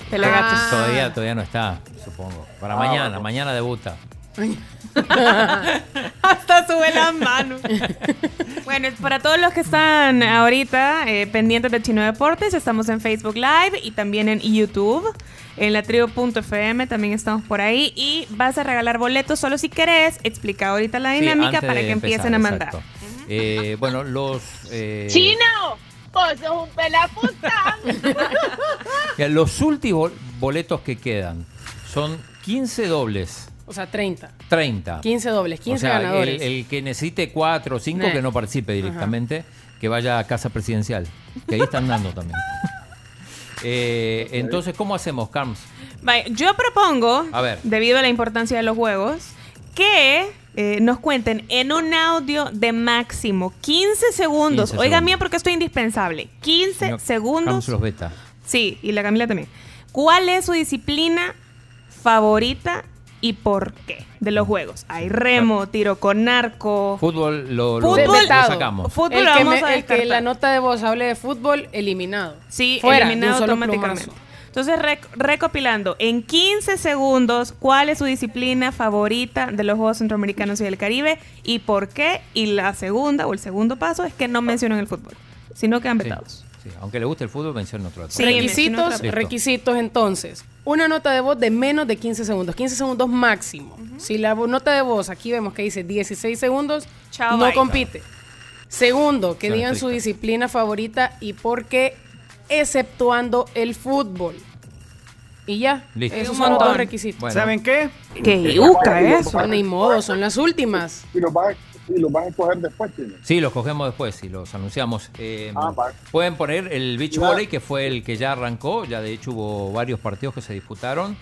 Pelagatos. Todavía, todavía no está, supongo. Para Ah, mañana, bueno. mañana debuta. Hasta sube la mano. bueno, para todos los que están ahorita eh, pendientes de Chino Deportes, estamos en Facebook Live y también en YouTube. En la tribu.fm también estamos por ahí. Y vas a regalar boletos solo si querés. Explica ahorita la dinámica para que empezar, empiecen a mandar. Eh, bueno, los... eh, ¡Chino! ¡Vos sos un pelafustán! ya, los últimos boletos que quedan son 15 dobles. O sea, 30. 30. 15 dobles, 15 o sea, ganadores. El, el que necesite 4 o 5 Nah. que no participe directamente, que vaya a casa presidencial. Que ahí están dando también. Eh, entonces, ¿cómo hacemos, Carms? Yo propongo, A ver. debido a la importancia de los juegos, que eh, nos cuenten en un audio de máximo 15 segundos. 15 Oiga, segundos. mía, porque esto es indispensable. 15 Señor segundos. Carms los beta. Sí, y la Camila también. ¿Cuál es su disciplina favorita y por qué de los juegos? Hay remo, tiro con narco. Fútbol lo, lo- Fútbol- lo sacamos. Fútbol el lo que, vamos me- a el que la nota de voz hable de fútbol, eliminado. Sí, Fuera, eliminado automáticamente. plumazo. Entonces, rec- recopilando, en 15 segundos, ¿cuál es su disciplina favorita de los Juegos Centroamericanos y del Caribe y por qué? Y la segunda o el segundo paso es que no mencionen el fútbol, sino que han vetados. sí. Aunque le guste el fútbol, menciona otro. Sí, requisitos, requisitos entonces. Una nota de voz de menos de 15 segundos, 15 segundos máximo. Si la nota de voz aquí vemos que dice 16 segundos, Chao, no bye. compite. Segundo, que digan su disciplina favorita y por qué, exceptuando el fútbol. Y ya, Listo. esos Un son los dos requisitos. Bueno. ¿Saben qué? ¡Qué yuca eso! Ni modo, son las últimas. Y y los vas a escoger después, chino. Sí, los cogemos después y los anunciamos. Eh, Ah, pueden poner el beach volley, que fue el que ya arrancó. Ya de hecho hubo varios partidos que se disputaron.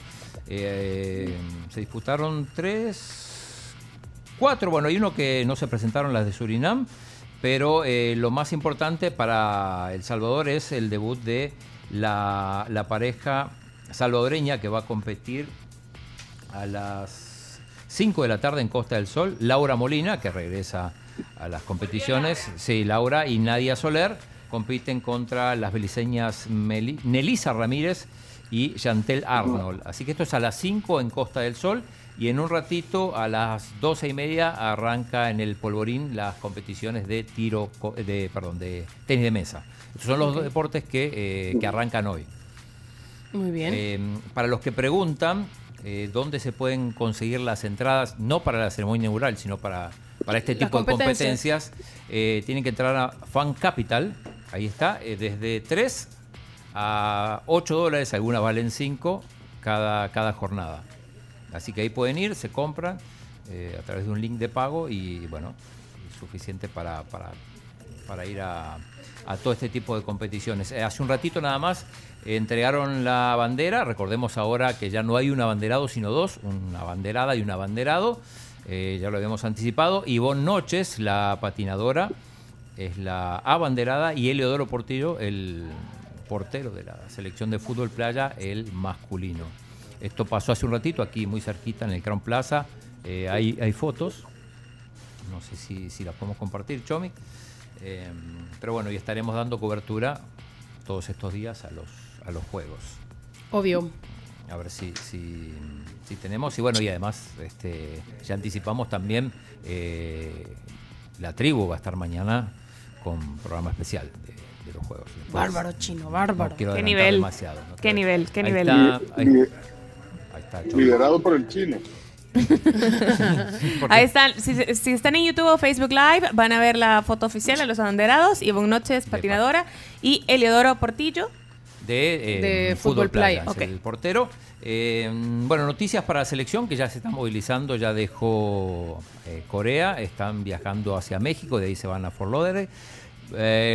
Eh, se disputaron tres, cuatro. Bueno, hay uno que no se presentaron, las de Surinam. Pero eh, lo más importante para El Salvador es el debut de la, la pareja salvadoreña que va a competir a las 5 de la tarde en Costa del Sol, Laura Molina, que regresa a las competiciones, sí, Laura y Nadia Soler compiten contra las beliceñas Meli- Nelisa Ramírez y Chantel Arnold. Así que esto es a las 5 en Costa del Sol y en un ratito a las 12 y media arranca en el Polvorín las competiciones de tiro, de, perdón, de tenis de mesa. Estos son los dos deportes que, eh, que arrancan hoy. Muy bien. Eh, para los que preguntan eh, dónde se pueden conseguir las entradas, no para la ceremonia inaugural, sino para, para este tipo de competencias. eh, tienen que entrar a Fan Capital, ahí está, eh, desde 3 a 8 dólares, algunas valen 5 cada, cada jornada. Así que ahí pueden ir, se compran eh, a través de un link de pago y bueno, es suficiente para, para, para ir a, a todo este tipo de competiciones. Hace un ratito nada más entregaron la bandera, recordemos ahora que ya no hay un abanderado sino dos, una banderada y un abanderado, eh, ya lo habíamos anticipado. Ivonne Noches, la patinadora, es la abanderada y Eleodoro Portillo, el portero de la selección de fútbol playa, el masculino. Esto pasó hace un ratito aquí muy cerquita en el Crown Plaza. Eh, hay, fotos. No sé si, las podemos compartir, Chomi. Eh, pero bueno, y estaremos dando cobertura todos estos días a los, a los juegos. Obvio. A ver si, si, si tenemos. Y bueno, y además este, ya anticipamos también eh, la tribu va a estar mañana con programa especial de, de los juegos. Después, Bárbaro, chino, bárbaro. no quiero Qué nivel. demasiado, no Qué nivel, qué Ahí nivel. está, ahí- Lider- ahí está, Chomi. Liderado por el chino. Ahí están, si, si están en YouTube o Facebook Live, van a ver la foto oficial de los abanderados, Ivonne Noches, patinadora, y Eliodoro Portillo. De, eh, De fútbol, fútbol playa, playa, es ok. el portero. Eh, bueno, noticias para la selección que ya se está movilizando, ya dejó eh, Corea, están viajando hacia México, de ahí se van a Fort Lauderdale.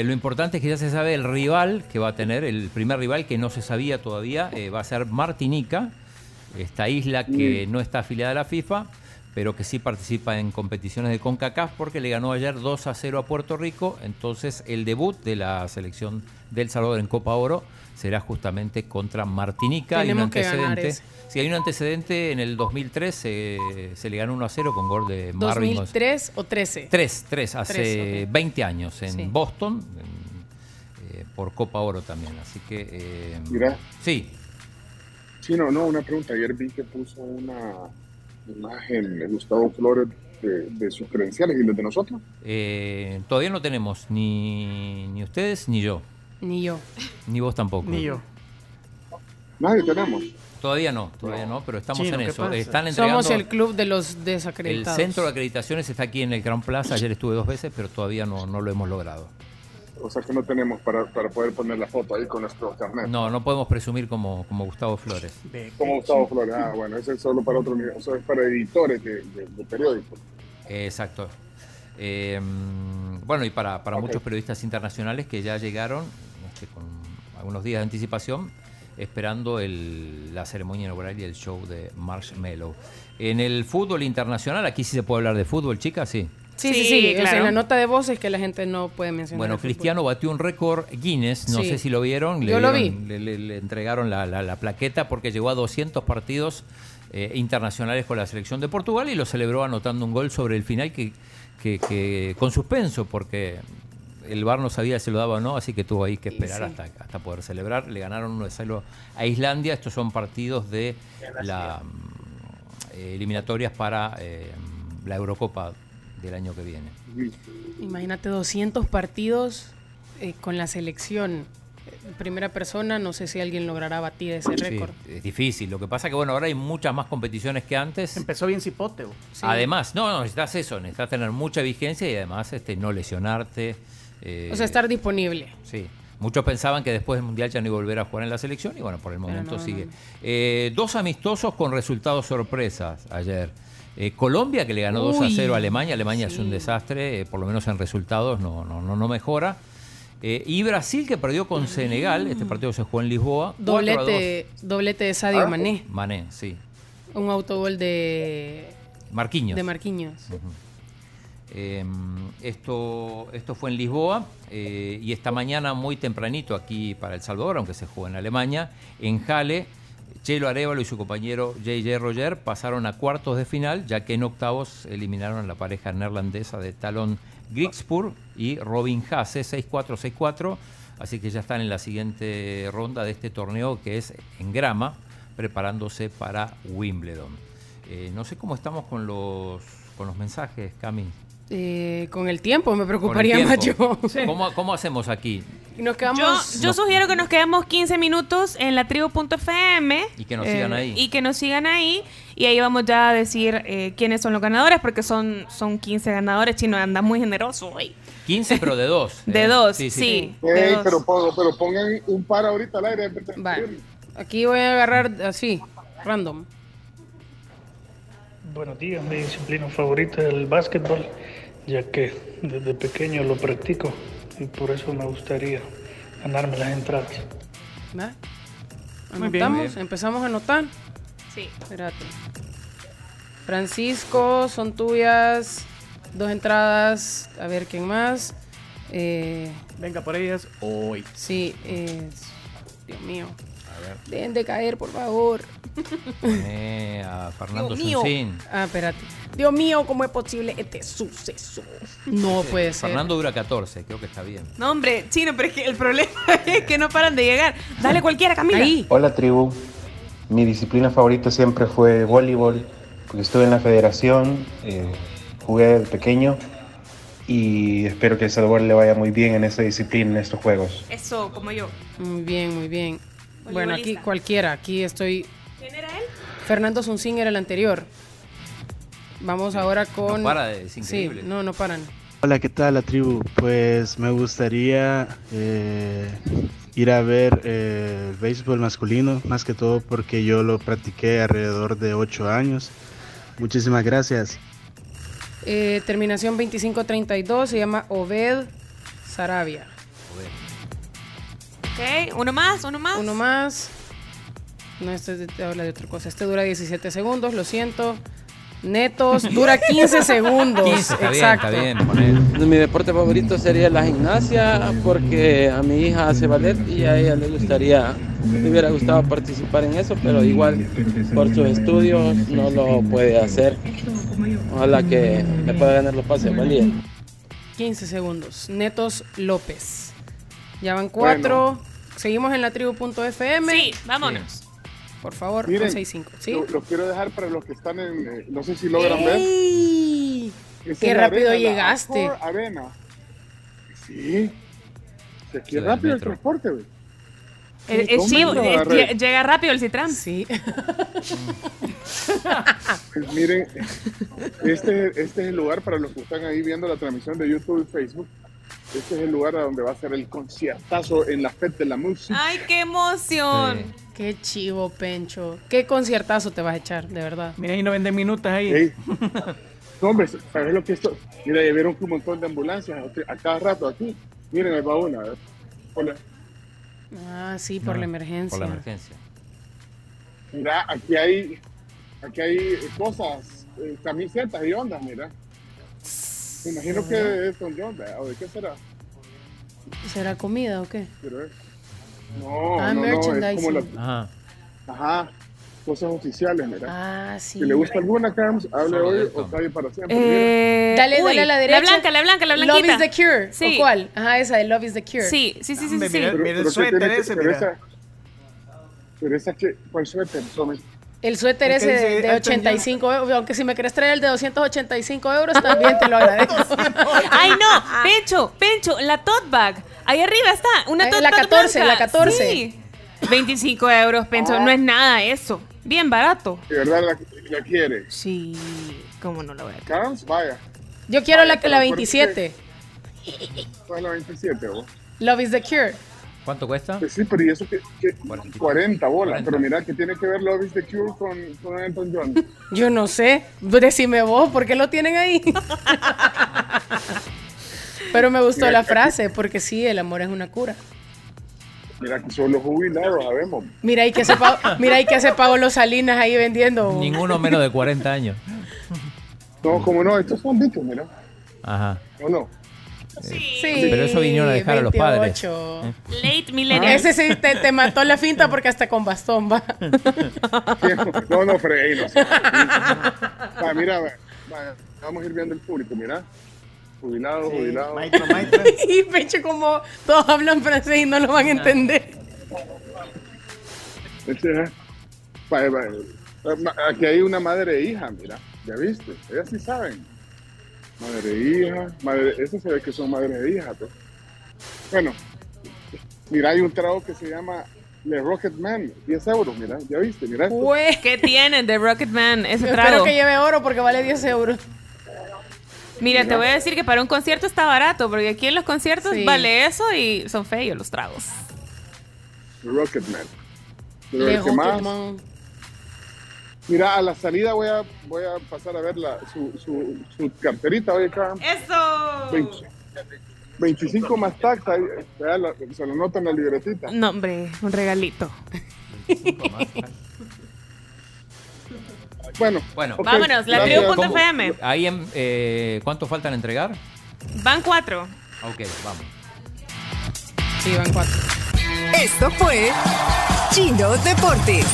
Lo importante es que ya se sabe el rival que va a tener, el primer rival que no se sabía todavía, va a ser Martinica, esta isla que no está afiliada a la FIFA, pero que sí participa en competiciones de CONCACAF porque le ganó ayer 2 a 0 a Puerto Rico. Entonces el debut de la selección del Salvador en Copa Oro será justamente contra Martinica. hay un Tenemos que ganar antecedente. ese. Sí, hay un antecedente en el 2003 eh, se le ganó 1 a 0 con gol de Marvin. González. 2003 o 13. 3, 3, hace Tres, ok. 20 años en Sí. Boston, en, eh, por Copa Oro también. Así que. eh, Mira. Sí, Chino, no, una pregunta. Ayer vi que puso una imagen de Gustavo Flores de, de sus credenciales y los de nosotros. eh, todavía no tenemos ni, ni ustedes ni yo. Ni yo. Ni vos tampoco. Ni yo. Nadie tenemos. Todavía no, todavía no, pero estamos Chino, en ¿qué eso. pasa? Están entregando. Somos el club de los el desacreditados. centro de acreditaciones está aquí en el Gran Plaza. Ayer estuve dos veces, pero todavía no, no lo hemos logrado. O sea que no tenemos para, para poder poner la foto ahí con nuestro carnet. No, no podemos presumir como, como Gustavo Flores. Como Gustavo Flores. Ah, bueno, ese es solo para otro nivel. Eso es para editores de, de- de periódicos. Exacto. Eh, bueno, y para, para muchos periodistas internacionales que ya llegaron este, con algunos días de anticipación, esperando el- la ceremonia inaugural y el show de Marshmallow. En el fútbol internacional, aquí sí se puede hablar de fútbol, chicas, sí. Sí, sí, Sí, sí. o sea, claro. en la nota de voz es que la gente no puede mencionar. Bueno, fútbol. Cristiano batió un récord Guinness, no Sí. sé si lo vieron. Yo lo vi. Le, le- le entregaron la, la- la plaqueta porque llegó a 200 partidos eh, internacionales con la selección de Portugal y lo celebró anotando un gol sobre el final que, que- que- con suspenso porque el VAR no sabía si lo daba o no, así que tuvo ahí que esperar sí. hasta, hasta poder celebrar. Le ganaron 1 de 0 a Islandia. Estos son partidos de la mm, eh, eliminatorias para eh, la Eurocopa del año que viene. Imagínate 200 partidos eh, con la selección. En primera persona, no sé si alguien logrará batir ese Sí, récord. es difícil. Lo que pasa que bueno, ahora hay muchas más competiciones que antes. Empezó bien cipote. Además, no, no, necesitas eso, necesitas tener mucha vigencia y además este, no lesionarte. Eh, O sea, estar disponible. Sí. Muchos pensaban que después del Mundial ya no iba a volver a jugar en la selección y bueno, por el momento no, sigue. no. Eh, dos amistosos con resultados sorpresas ayer. Eh, Colombia que le ganó 2 a Uy, 0 a Alemania. Alemania es un desastre, eh, por lo menos en resultados no, no, no, no mejora. Y Brasil que perdió con Senegal. Este partido se jugó en Lisboa. 4 a 2. Doblete, doblete de Sadio Ah. Mané. Mané, sí. Un autogol de, Marquinhos. de Marquinhos. Eh, esto, esto fue en Lisboa eh, y esta mañana muy tempranito aquí para El Salvador, aunque se jugó en Alemania, en Halle, Chelo Arevalo y su compañero JJ Roger pasaron a cuartos de final, ya que en octavos eliminaron a la pareja neerlandesa de Talon Grigspur y Robin Haase 6-4-6-4, así que ya están en la siguiente ronda de este torneo que es en grama, preparándose para Wimbledon. Eh, no sé cómo estamos con los, con los mensajes, Cami. Eh, con el tiempo me preocuparía tiempo. más yo. ¿Cómo, cómo hacemos aquí? Nos quedamos. Yo, yo sugiero que nos quedemos 15 minutos en la tribu.fm. Y que nos sigan ahí. Y que nos sigan ahí. Y ahí vamos ya a decir eh, quiénes son los ganadores, porque son, son 15 ganadores. Chino anda muy generoso hoy. 15, pero de dos. De ¿eh? dos, sí. de dos. pero, pongo- pero pongan un par ahorita al aire. Vale. Aquí voy a agarrar así, random. Buenos días, mi disciplina favorita es el básquetbol, ya que desde pequeño lo practico y por eso me gustaría ganarme las entradas. ¿Va? Muy bien. Anotamos, Muy bien. empezamos a anotar. Sí. Espérate. Francisco, son tuyas. Dos entradas. A ver quién más. Eh, Venga por ellas hoy. sí, eh, Dios mío. Dejen de caer, por favor. Poné a Fernando Dios mío. Suncín. Ah, espérate. Dios mío, ¿cómo es posible este suceso? No puede ser. Fernando dura 14, creo que está bien. No, hombre, chino, pero es que el problema es que no paran de llegar. Dale cualquiera, Camila. Ahí. Hola tribu, mi disciplina favorita siempre fue voleibol, porque estuve en la federación, eh, jugué de pequeño y espero que El Salvador le vaya muy bien en esa disciplina, en estos juegos. Eso, como yo. Muy bien, muy bien. Bueno, aquí cualquiera. Aquí estoy. ¿Quién era él? Fernando Suncín era el anterior. Vamos ahora con. para de- es increíble. Sí, no, no paran. Hola, ¿qué tal la tribu? Pues me gustaría eh, ir a ver eh, el béisbol masculino, más que todo porque yo lo practiqué alrededor de 8 años. Muchísimas gracias. Eh, terminación 2532 se llama Obed Sarabia. Ok, uno más, uno más. Uno más. No, este es de- habla de otra cosa. Este dura 17 segundos, lo siento. Netos dura 15 segundos. 15, está bien, Exacto. está bien. poné. Mi deporte favorito sería la gimnasia porque a mi hija hace ballet y a ella le gustaría, le hubiera gustado participar en eso, pero igual por sus estudios no lo puede hacer. Ojalá que le pueda ganar los pases, buen día. 15 segundos. Netos López. Ya van cuatro. Seguimos en la tribu.fm. Sí, vámonos. Por favor, Miren, 165. ¿Sí? lo, lo quiero dejar para los que están en, eh, no sé si logran ver. ¡Qué es la rápido arena, llegaste! Arena. Sí. Si aquí Sí, rápido el transporte, güey. El, el ¿Cómo chivo, lo eh, agarré? lle- llega rápido el Citram. Sí. Pues miren, este, este es el lugar para los que están ahí viendo la transmisión de YouTube y Facebook. Este es el lugar a donde va a ser el conciertazo en la FED de la música. Ay, qué emoción. Qué chivo, Pencho. Qué conciertazo te vas a echar, de verdad. Mira, ahí no venden minutos ahí. Ey. No, hombre, ¿sabes lo que esto? Mira, ya vieron que un montón de ambulancias a cada rato aquí. Miren, ahí va una. Hola. Ah, sí, por No, la emergencia. Por la emergencia. Mira, aquí hay, aquí hay cosas, eh, camisetas y ondas, mira. Me imagino que es con John, ¿verdad? ¿o de qué será? ¿Será comida o qué? No, Ah, no, no, es como la, Ajá. ajá, cosas oficiales, mira. Ah, sí. Si le gusta alguna, Carms, hable Solo hoy o calle para siempre. Eh, Dale, uy, dale a la derecha. La blanca, la blanca, la Love blanquita. is the cure. Sí. ¿O cuál? Ajá, esa de Love is the cure. Sí, sí, sí, sí, Hombre, sí. mira, el pero ¿qué suéter ese, pero mira. esa- Pero esa que, ¿cuál suéter? Tome. El suéter Es ese de, de Elton 85 euros, aunque si me querés traer el de 285 euros, también te lo agradezco. Ay, no, Pencho, Pencho, la tote bag. Ahí arriba está, una Ahí, tote la bag 14, blanca. la 14. Sí. 25 euros, Pencho, Ah. no es nada eso. Bien barato. De verdad la, la quiere. Sí, ¿cómo no lo voy a? Carms, vaya. Yo quiero la, Vaya, la ¿por 27. ¿Cuál es la 27, vos? Love is the cure. ¿Cuánto cuesta? Pues sí, pero ¿y eso que, 40 bolas. 40. Pero mira, que tiene que ver Love is the Cure con, con Elton John? Yo no sé. Decime vos, ¿por qué lo tienen ahí? Pero me gustó Mira, la aquí- frase, porque sí, el amor es una cura. Mira, que son los jubilados, sabemos. Mira, hay que hace Pa- mira, hay que hace Pablo Salinas ahí vendiendo. Ninguno menos de 40 años. No, como no, estos son bichos, mira. Ajá. ¿O no? Sí, Pero eso vinieron a dejar a los padres. 28. Late millennial. Ese sí te, te mató la finta porque hasta con bastón va. No, no, ahí no. Va, mira, va, va, vamos a ir viendo el público, mira. Jubilado, jubilado. Maestro, maestro. y pecho como todos hablan francés y no lo van a entender. Este, eh, va, va, ma- Aquí hay una madre e hija, mira. ¿Ya viste? Ellas sí saben. Madre e hija. Madre, eso se ve que son madres e hijas. pues. Bueno, mira, hay un trago que se llama Le Rocket Man. 10 euros, mira. ¿Ya viste? Mira esto. ¿Qué tienen de Rocketman ese Espero trago? que lleve oro porque vale 10 euros. Mira, te voy a decir que para un concierto está barato, porque aquí en los conciertos Sí. vale eso y son feos los tragos. Rocket Man. Pero Le el que más- Rocketman. Mira, a la salida voy a, voy a pasar a ver la, su, su, su carterita. Oye, acá. ¡Eso! 20 25 más taxa. ahí, vea, la- se lo nota en la libretita. No, hombre, un regalito. Bueno, Bueno, ok, Vámonos, la tribu.fm. ¿Cómo- Ahí en, eh, ¿Cuánto faltan entregar? Van cuatro. Ok, vamos. Sí, van cuatro. Esto fue Chino Deportes.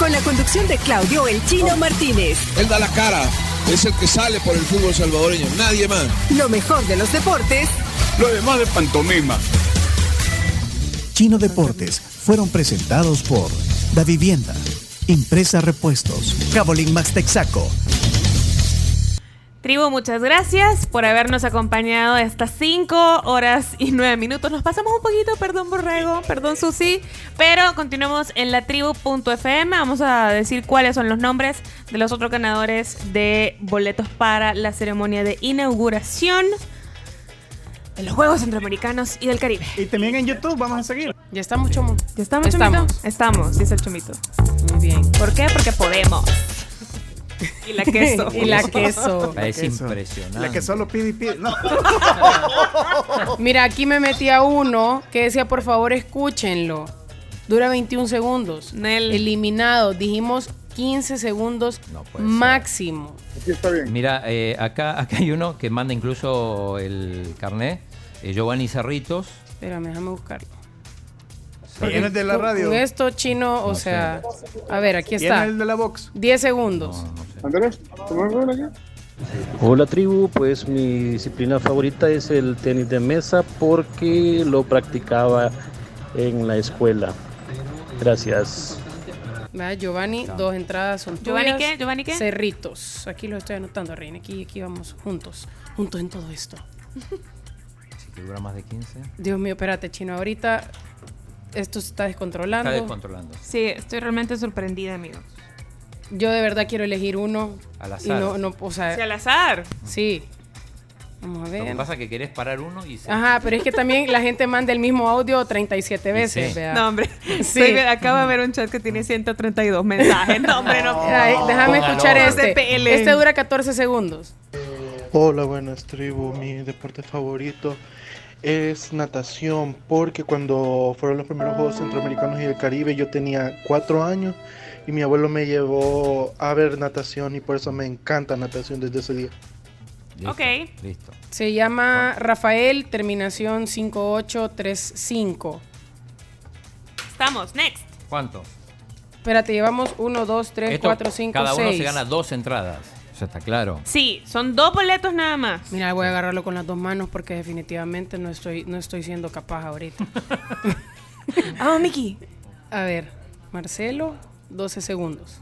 Con la conducción de Claudio El Chino Martínez. Él da la cara, es el que sale por el fútbol salvadoreño, nadie más. Lo mejor de los deportes Lo demás de pantomima. Chino Deportes fueron presentados por Da Vivienda, Impresa Repuestos, Cabolín Max Texaco, Tribu, muchas gracias por habernos acompañado estas 5 horas y 9 minutos. Nos pasamos un poquito, perdón Borrego, perdón Susi, pero continuamos en la tribu.fm. Vamos a decir cuáles son los nombres de los otros ganadores de boletos para la ceremonia de inauguración de los Juegos Centroamericanos y del Caribe. Y también en YouTube vamos a seguir. Ya estamos, Chomo. ¿Ya estamos, Estamos. Chomito? Estamos, dice el Chomito. Muy bien. ¿Por qué? Porque podemos. Y la queso. Y la queso. Es queso. impresionante. La que solo pide y pide. No. Mira, aquí me metí a uno que decía, por favor, escúchenlo. Dura 21 segundos. Eliminado. Dijimos 15 segundos máximo. Aquí está bien. Mira, eh, acá, acá hay uno que manda incluso el carnet, eh, Giovanni Cerritos. Espérame, déjame buscarlo. ¿Quién es de la radio? Con esto chino, o sea, a ver, aquí ¿Quién está. es el de la box? 10 segundos. Andrés. Hola tribu, pues mi disciplina favorita es el tenis de mesa porque lo practicaba en la escuela. Gracias. Vea, Giovanni, dos entradas son ¿Giovanni qué? ¿Giovanni qué? Cerritos. Aquí lo estoy anotando, Reina. Aquí, aquí vamos juntos. Juntos en todo esto. Si dura más de 15. Dios mío, espérate, chino. Ahorita esto se está descontrolando. Está descontrolando. Sí, estoy realmente sorprendida, amigos. Yo de verdad quiero elegir uno. Al Y azar. no, no, o sea, Sí, al azar. Sí. Vamos a Lo que ver. pasa es que querés parar uno y se... Ajá, pero es que también la gente manda el mismo audio 37 veces. sí. No, hombre. Sí. Estoy- acabo de ver un chat que tiene 132 mensajes. No, hombre, no. Ay, déjame Póngalo. escuchar este. Este dura 14 segundos. Hola, buenas tribu. Mi deporte favorito es natación porque cuando fueron los primeros Juegos Centroamericanos y del Caribe yo tenía cuatro años y mi abuelo me llevó a ver natación y por eso me encanta natación desde ese día. Listo, Ok. Listo. Se llama Rafael, terminación 5835. Estamos, next. ¿Cuánto? Espérate, llevamos 1, 2, 3, Esto, 4, 5, cada 6. uno se gana dos entradas. Eso está claro. Sí, son dos boletos nada más. Mira, voy a agarrarlo con las dos manos porque definitivamente no estoy, no estoy siendo capaz ahorita. Ah, Miki. A ver, Marcelo, 12 segundos.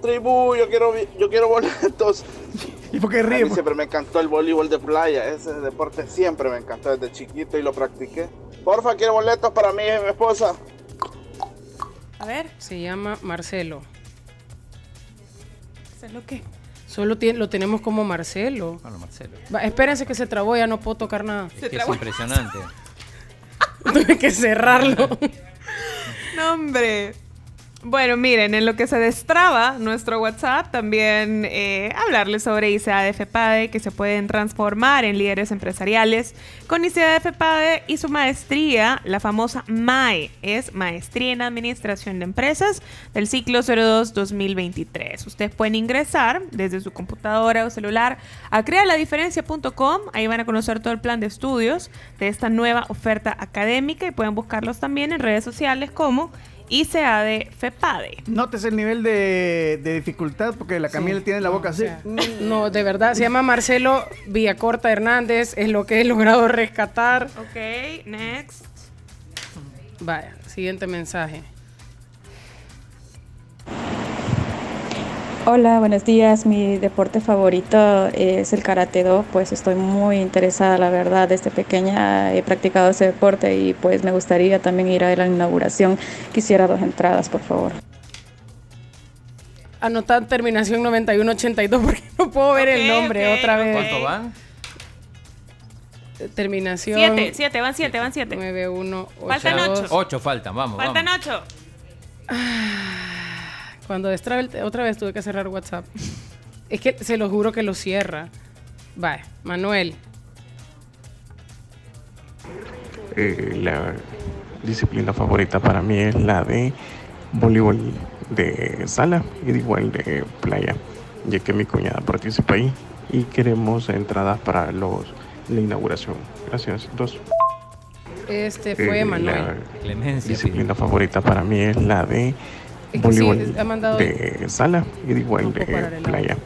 Tribu, yo quiero, yo quiero boletos. ¿Y por qué A ríe? mí siempre me encantó el voleibol de playa. Ese deporte siempre me encantó desde chiquito y lo practiqué. Porfa, quiero boletos para mí y mi esposa. A ver, Se llama Marcelo. ¿eso es lo que? Solo tiene- lo tenemos como Marcelo. Bueno, Marcelo. Va, espérense que se trabó, ya no puedo tocar nada. Es que es impresionante. Tuve que cerrarlo. No, hombre. Bueno, miren, en lo que se destraba nuestro WhatsApp, también eh, hablarles sobre ICA de FEPADE, que se pueden transformar en líderes empresariales con ICA de FEPADE y su maestría, la famosa MAE, es Maestría en Administración de Empresas del ciclo 02-2023. Ustedes pueden ingresar desde su computadora o celular a crealadiferencia.com, ahí van a conocer todo el plan de estudios de esta nueva oferta académica y pueden buscarlos también en redes sociales como ICA de FEPADE. Notes el nivel de, de dificultad porque la Camila tiene la boca así. No, de verdad, se llama Marcelo Villacorta Hernández, es lo que he logrado rescatar. Ok, next. Vaya, siguiente mensaje. Hola, buenos días. Mi deporte favorito es el karate do, pues estoy muy interesada, la verdad. Desde pequeña he practicado ese deporte y pues me gustaría también ir a la inauguración. Quisiera dos entradas, por favor. Anotar terminación 9182 porque no puedo ver el nombre otra vez. ¿Cuánto van? Terminación Siete, siete, van siete, van siete. 9182. Faltan ocho. Ocho faltan, vamos, Faltan vamos. ocho. Cuando otra vez tuve que cerrar WhatsApp. Es que se lo juro que lo cierra. Vaya, Manuel. Eh, la disciplina favorita para mí es la de voleibol de sala y de igual de playa, ya que mi cuñada participa ahí y queremos entradas para los la inauguración. Gracias. Dos. Este fue Eh, Manuel. La Clemencia. disciplina favorita para mí es la de Es que voleibol sí, ha mandado- de sala y de igual de playa,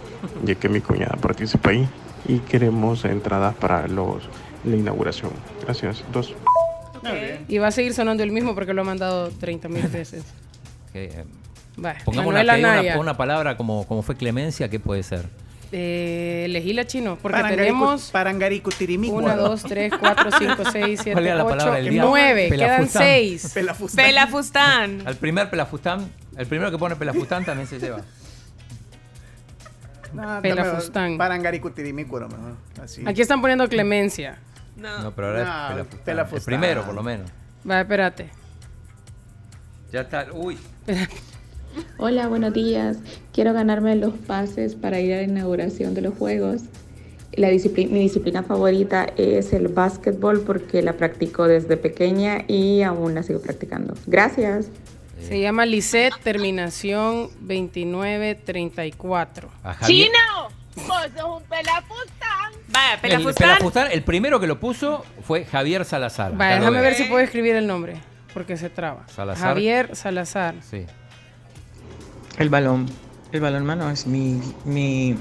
ya que mi cuñada participa ahí y queremos entradas para los la inauguración. Gracias. Dos. Y va a seguir sonando el mismo porque lo ha mandado 30 mil veces. Eh, pongamos una, palabra como, como fue clemencia, ¿qué puede ser? Eh, elegí la chino, porque Parangaricu- tenemos Parangaricutirimicua. 1, 2, 3, 4, 5, 6, 7, ¿Cuál era la 8, palabra del día? 9. Quedan Pelafustán. 6. Pelafustán. Pelafustán. Al primer pelafustán, el primero que pone pelafustán también se lleva. No, Pelafustán. Parangaricutirimicua, no, mejor. Así. Aquí están poniendo clemencia. No, pero ahora No, es pelafustán. El primero, por lo menos. Va, espérate. Ya está. Uy. Hola, buenos días. Quiero ganarme los pases para ir a la inauguración de los Juegos. La disciplina, mi disciplina favorita es el básquetbol porque la practico desde pequeña y aún la sigo practicando. Gracias. Se llama Lisette, terminación 2934. A Javier- ¡Chino! ¡Vos sos un pelafustán! Vaya, El Pelafustán. pelafustán, el primero que lo puso fue Javier Salazar. Va, Acá lo déjame ver si puedo escribir el nombre, porque se traba. Salazar. Javier Salazar. Sí. El balón. El balón mano es mi, mi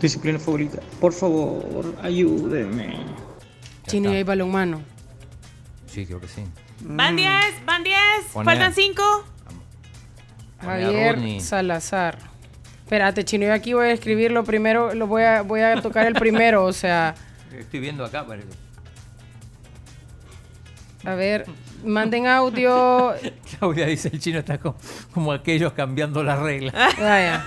disciplina favorita. Por favor, ayúdenme. Chino y hay balonmano. Sí, creo que sí. Van 10, van 10. Poné- Faltan 5. Poné a Javier. Salazar. Espérate, Chino, yo aquí voy a escribirlo primero, lo voy a, voy a tocar el primero, o sea, Estoy viendo acá. pero- a ver, manden audio. Claudia dice, el chino está como, como aquellos cambiando las reglas. Vaya.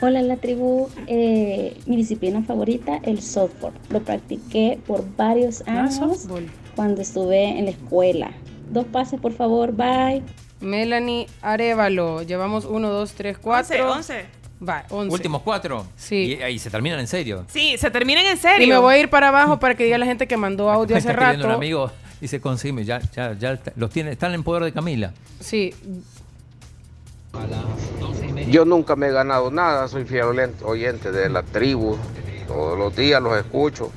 Hola la tribu, Eh, mi disciplina favorita, el softball. Lo practiqué por varios Ah, años cuando estuve en la escuela. Dos pases, por favor, bye. Melanie Arevalo. Llevamos 1, 2, 3, 4. 11. Va, 11. Últimos cuatro. Sí. Y ahí se terminan en serio. Sí, se terminan en serio. Y me voy a ir para abajo para que diga la gente que mandó audio hace rato. un amigo, dice, consígueme, ya, ya, ya los tiene, están en poder de Camila. Sí, Yo nunca me he ganado nada, soy fiel oyente de la tribu. Todos los días los escucho.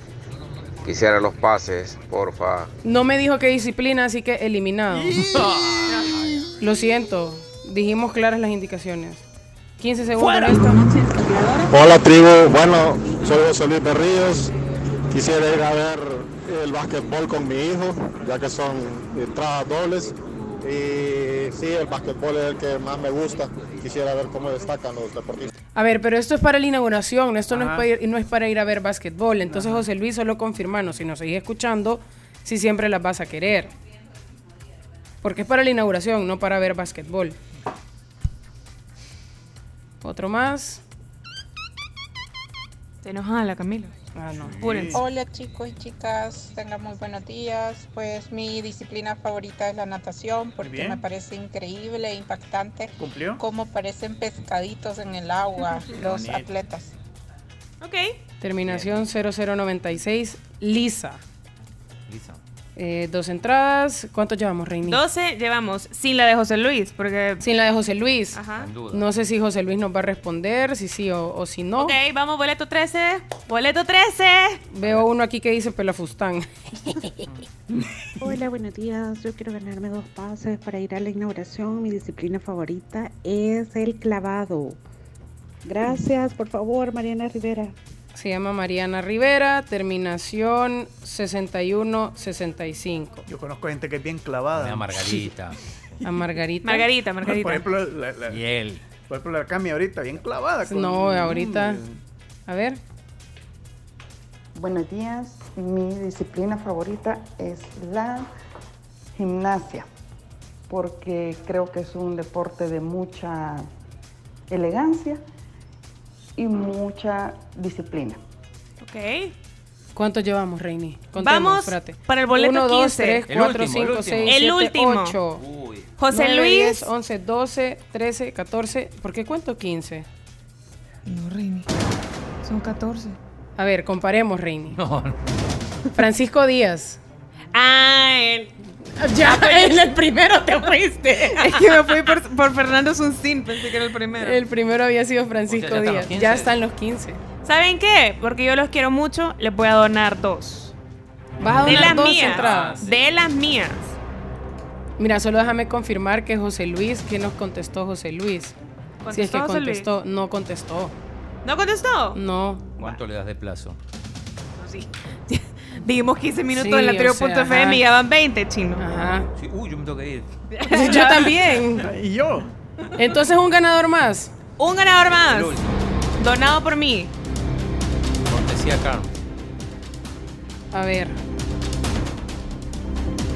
Quisiera los pases, porfa. no me dijo qué disciplina, así que eliminado. Lo siento, dijimos claras las indicaciones. 15 segundos. listo. Hola tribu, bueno, soy José Luis Berríos. Quisiera ir a ver el básquetbol con mi hijo, ya que son entradas dobles. Y sí, el básquetbol es el que más me gusta. Quisiera ver cómo destacan los deportistas. A ver, pero esto es para la inauguración, esto no es, para ir, no es para ir a ver básquetbol. Entonces, José Luis, solo confirmanos, si nos seguís escuchando, si siempre las vas a querer. Porque es para la inauguración, no para ver básquetbol. Otro más. Se enoja la Camila. Ah, no. Apúrense. Hola chicos y chicas, tengan muy buenos días. Pues mi disciplina favorita es la natación porque bien. me parece increíble e impactante ¿Cumplió? cómo parecen pescaditos en el agua los atletas. Ok. Terminación 0096, Lisa. Eh, dos entradas. ¿Cuántos llevamos, Reini? 12 llevamos sin la de José Luis, porque... Sin la de José Luis. Ajá. No sé si José Luis nos va a responder, si sí o, o si no. Ok, vamos, boleto 13. Boleto 13. Veo uno aquí que dice Pelafustán. Hola, buenos días. Yo quiero ganarme dos pases para ir a la inauguración. Mi disciplina favorita es el clavado. Gracias, por favor, Mariana Rivera. Se llama Mariana Rivera, terminación 6165. Yo conozco gente que es bien clavada. A Margarita. A Margarita. Margarita, Margarita. Por ejemplo, la, la- Y él. por ejemplo, la Cami ahorita, bien clavada. con- No, ahorita. Mm, A ver. Buenos días. Mi disciplina favorita es la gimnasia, porque creo que es un deporte de mucha elegancia y mucha disciplina. Ok. ¿Cuántos llevamos, Reini? Contemos, Vamos espérate. para el boleto 1, 2, 15. 3, El 4, último, el 5, último. 6, El 7, último. 8. José 9, Luis. 10, 11, 12, 13, 14. ¿Por qué cuento 15? No, Reini. Son 14. A ver, comparemos, Reini. No, no. Francisco Díaz. Ah, él. Ya, en el primero te fuiste. Es que me fui por, por Fernando Sunsin, pensé que era el primero. El primero había sido Francisco O sea, ya están Díaz. los 15. Ya están los 15. ¿Saben qué? Porque yo los quiero mucho, les voy a donar dos. Vas a de donar las dos mías. entradas. De las mías. Mira, solo déjame confirmar que José Luis, que nos contestó José Luis. Si es que ¿Contestó José Luis? contestó, no contestó. ¿No contestó? No. ¿Cuánto le das de plazo? Sí. Dijimos 15 minutos Sí, en la trio.fm y ya van 20, chino. Ajá. Sí, uy, yo me tengo que ir. Yo también. Y yo. Entonces un ganador más. Un ganador más. Donado por mí. Cortesía Carmen. A ver.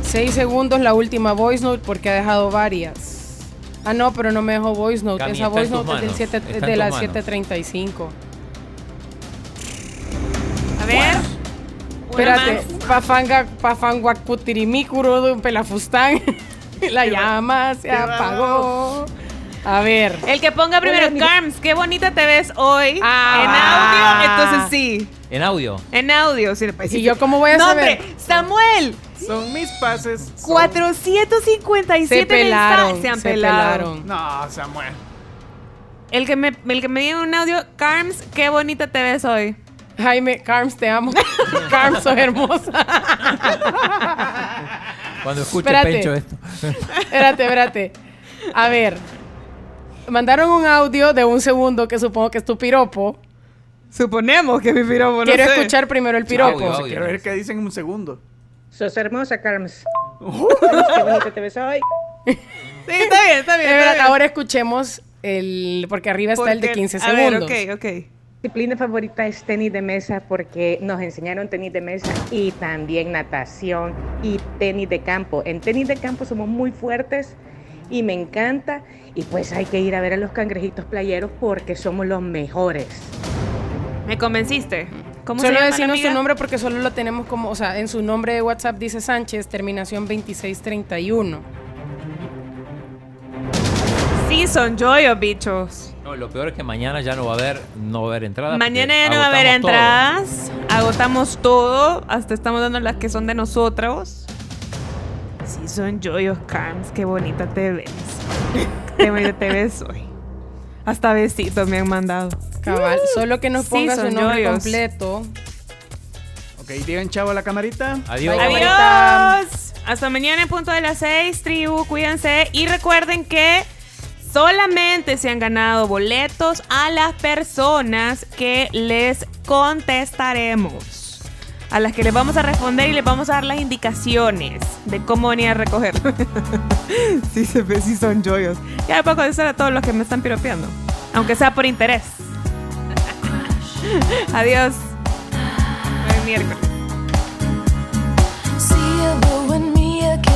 Seis segundos la última voice note porque ha dejado varias. Ah, no, pero no me dejó voice note. Cami, Esa voice note es del manos. en de las manos. 7.35. A ver. Espérate. Pafanga, pafanguacutirimicuro de un pelafustán. la llama se apagó. A ver. El que ponga primero, Carms, qué bonita te ves hoy. Ah. En audio, entonces sí. En audio. En audio. Sí, pues, ¿Y sí. yo cómo voy a no, saber? hombre, Samuel. Son mis pases. son- 457 Se pelaron. Se han se pelado. pelaron. No, Samuel. El que me, el que me diga un audio, Carms, qué bonita te ves hoy. Jaime, Carms, te amo. Carms, sos hermosa. Cuando escuche Espérate. Pencho esto. espérate, espérate. A ver. Mandaron un audio de un segundo que supongo que es tu piropo. Suponemos que mi piropo, no Quiero sé. escuchar primero el piropo. Audio, audio. Quiero ver qué dicen en un segundo. Sos hermosa, Carms. Qué bonita te ves hoy. Sí, está bien, está bien. Está bien. ahora escuchemos el. Porque arriba está el de Porque- 15 A ver, segundos. ok, ok. Disciplina favorita es tenis de mesa porque nos enseñaron tenis de mesa y también natación y tenis de campo. En tenis de campo somos muy fuertes y me encanta y pues hay que ir a ver a los cangrejitos playeros porque somos los mejores. Me convenciste. ¿Cómo Solo decirnos su nombre porque solo lo tenemos como. O sea, en su nombre de WhatsApp dice Sánchez, terminación 2631. Sí, son joyos, bichos. No, lo peor es que mañana ya no va a haber, no va a haber entradas. Mañana ya no va a haber todo. entradas. Agotamos todo. Hasta estamos dando las que son de nosotros. Sí, son joyos, Carms. Qué bonita te ves. Qué bonita te ves hoy. Hasta besitos me han mandado. Cabal, solo que nos Sí, ponga su nombre yoyos. completo. Ok, digan chavo a la camarita. Adiós. Adiós. Hasta mañana en punto de las 6, tribu. Cuídense. Y recuerden que solamente se han ganado boletos a las personas que les contestaremos. A las que les vamos a responder y les vamos a dar las indicaciones de cómo venir a recogerlo. sí, se ve, sí son joyos. Ya puedo contestar a todos los que me están piropeando. Aunque sea por interés. Adiós. Buen miércoles.